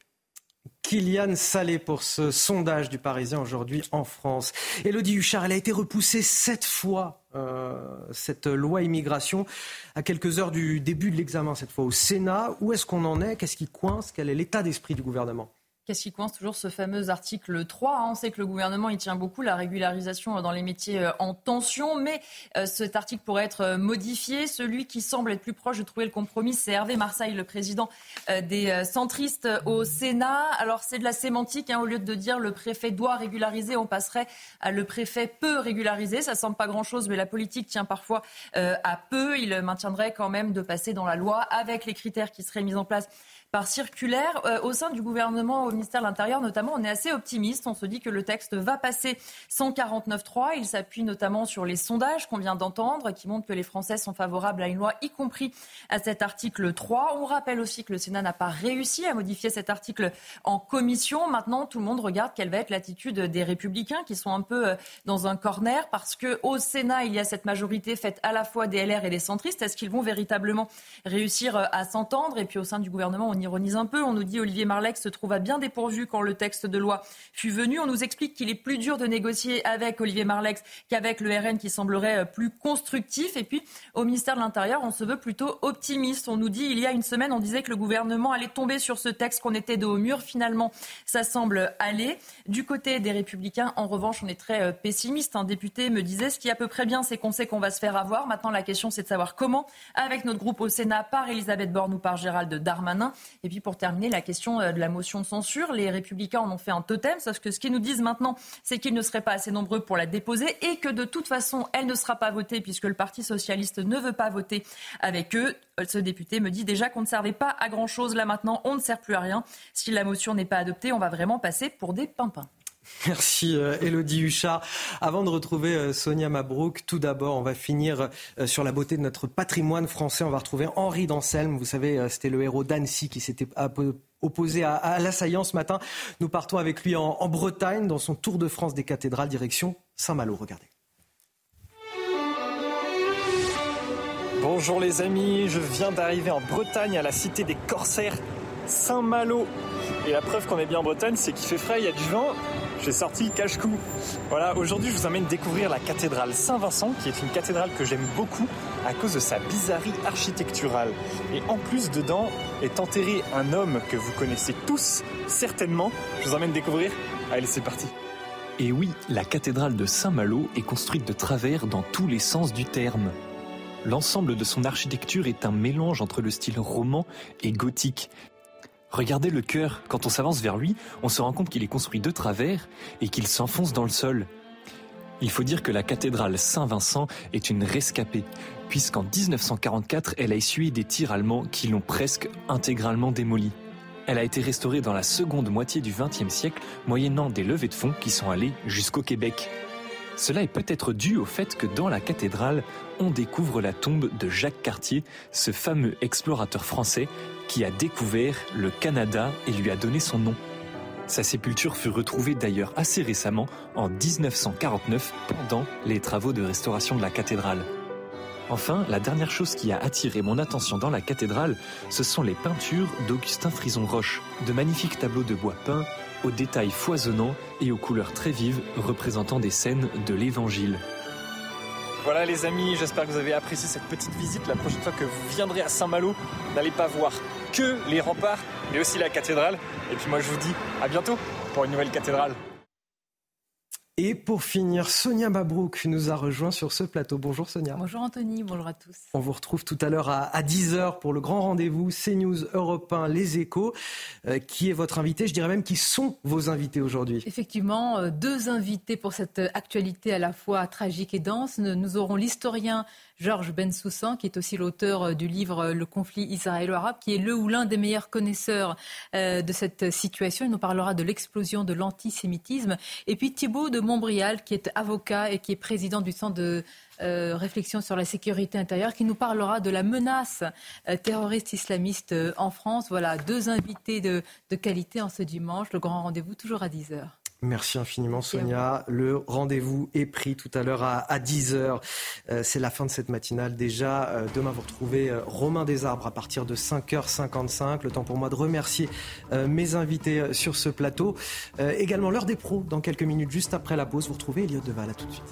Kylian Salé pour ce sondage du Parisien aujourd'hui en France. Elodie Huchard, elle a été repoussée sept fois, euh, cette loi immigration, à quelques heures du début de l'examen, cette fois au Sénat. Où est-ce qu'on en est? Qu'est-ce qui coince? Quel est l'état d'esprit du gouvernement? Qu'est-ce qui coince toujours ce fameux article 3 hein? On sait que le gouvernement y tient beaucoup, la régularisation dans les métiers euh, en tension, mais euh, cet article pourrait être euh, modifié. Celui qui semble être plus proche de trouver le compromis, c'est Hervé Marseille, le président des centristes au Sénat. Alors c'est de la sémantique, hein. au lieu de dire le préfet doit régulariser, on passerait à le préfet peut régulariser. Ça semble pas grand-chose, mais la politique tient parfois à peu. Il maintiendrait quand même de passer dans la loi avec les critères qui seraient mis en place par circulaire. Euh, au sein du gouvernement, au ministère de l'Intérieur notamment, on est assez optimiste. On se dit que le texte va passer 149.3. Il s'appuie notamment sur les sondages qu'on vient d'entendre qui montrent que les Français sont favorables à une loi, y compris à cet article 3. On rappelle aussi que le Sénat n'a pas réussi à modifier cet article en commission. Maintenant, tout le monde regarde quelle va être l'attitude des Républicains qui sont un peu euh, dans un corner parce que au Sénat, il y a cette majorité faite à la fois des LR et des centristes. Est-ce qu'ils vont véritablement réussir euh, à s'entendre? Et puis au sein du gouvernement, on ironise un peu. On nous dit Olivier Marleix se trouve à bien dépourvu quand le texte de loi fut venu. On nous explique qu'il est plus dur de négocier avec Olivier Marleix qu'avec le RN qui semblerait euh, plus constructif. Et puis, au ministère de l'Intérieur, on se veut plutôt optimiste. On nous dit, il y a une semaine, on disait que le gouvernement allait tomber sur ce texte, qu'on était de haut mur. Finalement, ça semble aller. Du côté des Républicains, en revanche, on est très euh, pessimiste. Un député me disait, ce qui est à peu près bien, c'est qu'on sait qu'on va se faire avoir. Maintenant, la question, c'est de savoir comment, avec notre groupe au Sénat, par Elisabeth Borne ou par Gérald Darmanin. Et puis pour terminer, la question euh, de la motion de censure. Les républicains en ont fait un totem, sauf que ce qu'ils nous disent maintenant, c'est qu'ils ne seraient pas assez nombreux pour la déposer et que de toute façon, elle ne sera pas votée puisque le Parti socialiste ne veut pas voter avec eux. Euh, ce député me dit déjà qu'on ne servait pas à grand-chose. Là maintenant, on ne sert plus à rien. Si la motion n'est pas adoptée, on va vraiment passer pour des pimpins. Merci Elodie euh, Huchard. Avant de retrouver euh, Sonia Mabrouk, tout d'abord, on va finir euh, sur la beauté de notre patrimoine français. On va retrouver Henri d'Anselme. Vous savez, c'était le héros d'Annecy qui s'était opposé à, l'assaillant ce matin. Nous partons avec lui en, Bretagne, dans son tour de France des cathédrales, direction Saint-Malo. Regardez. Bonjour les amis, je viens d'arriver en Bretagne à la cité des Corsaires Saint-Malo. Et la preuve qu'on est bien en Bretagne, c'est qu'il fait frais, il y a du vent. J'ai sorti cache-cou. Voilà, aujourd'hui je vous emmène découvrir la cathédrale Saint-Vincent, qui est une cathédrale que j'aime beaucoup à cause de sa bizarrerie architecturale. Et en plus, dedans est enterré un homme que vous connaissez tous, certainement. Je vous emmène découvrir. Allez, c'est parti. Et oui, la cathédrale de Saint-Malo est construite de travers dans tous les sens du terme. L'ensemble de son architecture est un mélange entre le style roman et gothique. Regardez le cœur, quand on s'avance vers lui, on se rend compte qu'il est construit de travers et qu'il s'enfonce dans le sol. Il faut dire que la cathédrale Saint-Vincent est une rescapée, puisqu'en 1944, elle a essuyé des tirs allemands qui l'ont presque intégralement démolie. Elle a été restaurée dans la seconde moitié du XXe siècle, moyennant des levées de fonds qui sont allées jusqu'au Québec. Cela est peut-être dû au fait que dans la cathédrale, on découvre la tombe de Jacques Cartier, ce fameux explorateur français qui a découvert le Canada et lui a donné son nom. Sa sépulture fut retrouvée d'ailleurs assez récemment, en 1949, pendant les travaux de restauration de la cathédrale. Enfin, la dernière chose qui a attiré mon attention dans la cathédrale, ce sont les peintures d'Augustin Frison Roche, de magnifiques tableaux de bois peints aux détails foisonnants et aux couleurs très vives représentant des scènes de l'Évangile. Voilà les amis, j'espère que vous avez apprécié cette petite visite. La prochaine fois que vous viendrez à Saint-Malo, n'allez pas voir que les remparts, mais aussi la cathédrale. Et puis moi je vous dis à bientôt pour une nouvelle cathédrale. Et pour finir, Sonia Mabrouk nous a rejoint sur ce plateau. Bonjour Sonia. Bonjour Anthony, bonjour à tous. On vous retrouve tout à l'heure à, 10h pour le grand rendez-vous CNews Europe 1 Les Échos. Euh, qui est votre invité Je dirais même qui sont vos invités aujourd'hui. Effectivement, euh, deux invités pour cette actualité à la fois tragique et dense. Nous aurons l'historien Georges Bensoussan, qui est aussi l'auteur euh, du livre euh, Le conflit israélo-arabe, qui est le ou l'un des meilleurs connaisseurs euh, de cette situation. Il nous parlera de l'explosion de l'antisémitisme. Et puis Thibault de Montbrial, qui est avocat et qui est président du Centre de réflexion sur la sécurité intérieure, qui nous parlera de la menace terroriste islamiste en France. Voilà, deux invités de, qualité en ce dimanche. Le grand rendez-vous toujours à 10h. Merci infiniment Sonia. Le rendez-vous est pris tout à l'heure à, 10h. Euh, c'est la fin de cette matinale déjà. Euh, demain, vous retrouvez euh, Romain Desarbres à partir de 5h55. Le temps pour moi de remercier mes invités sur ce plateau. également l'heure des pros dans quelques minutes juste après la pause. Vous retrouvez Elliot Deval. À tout de suite.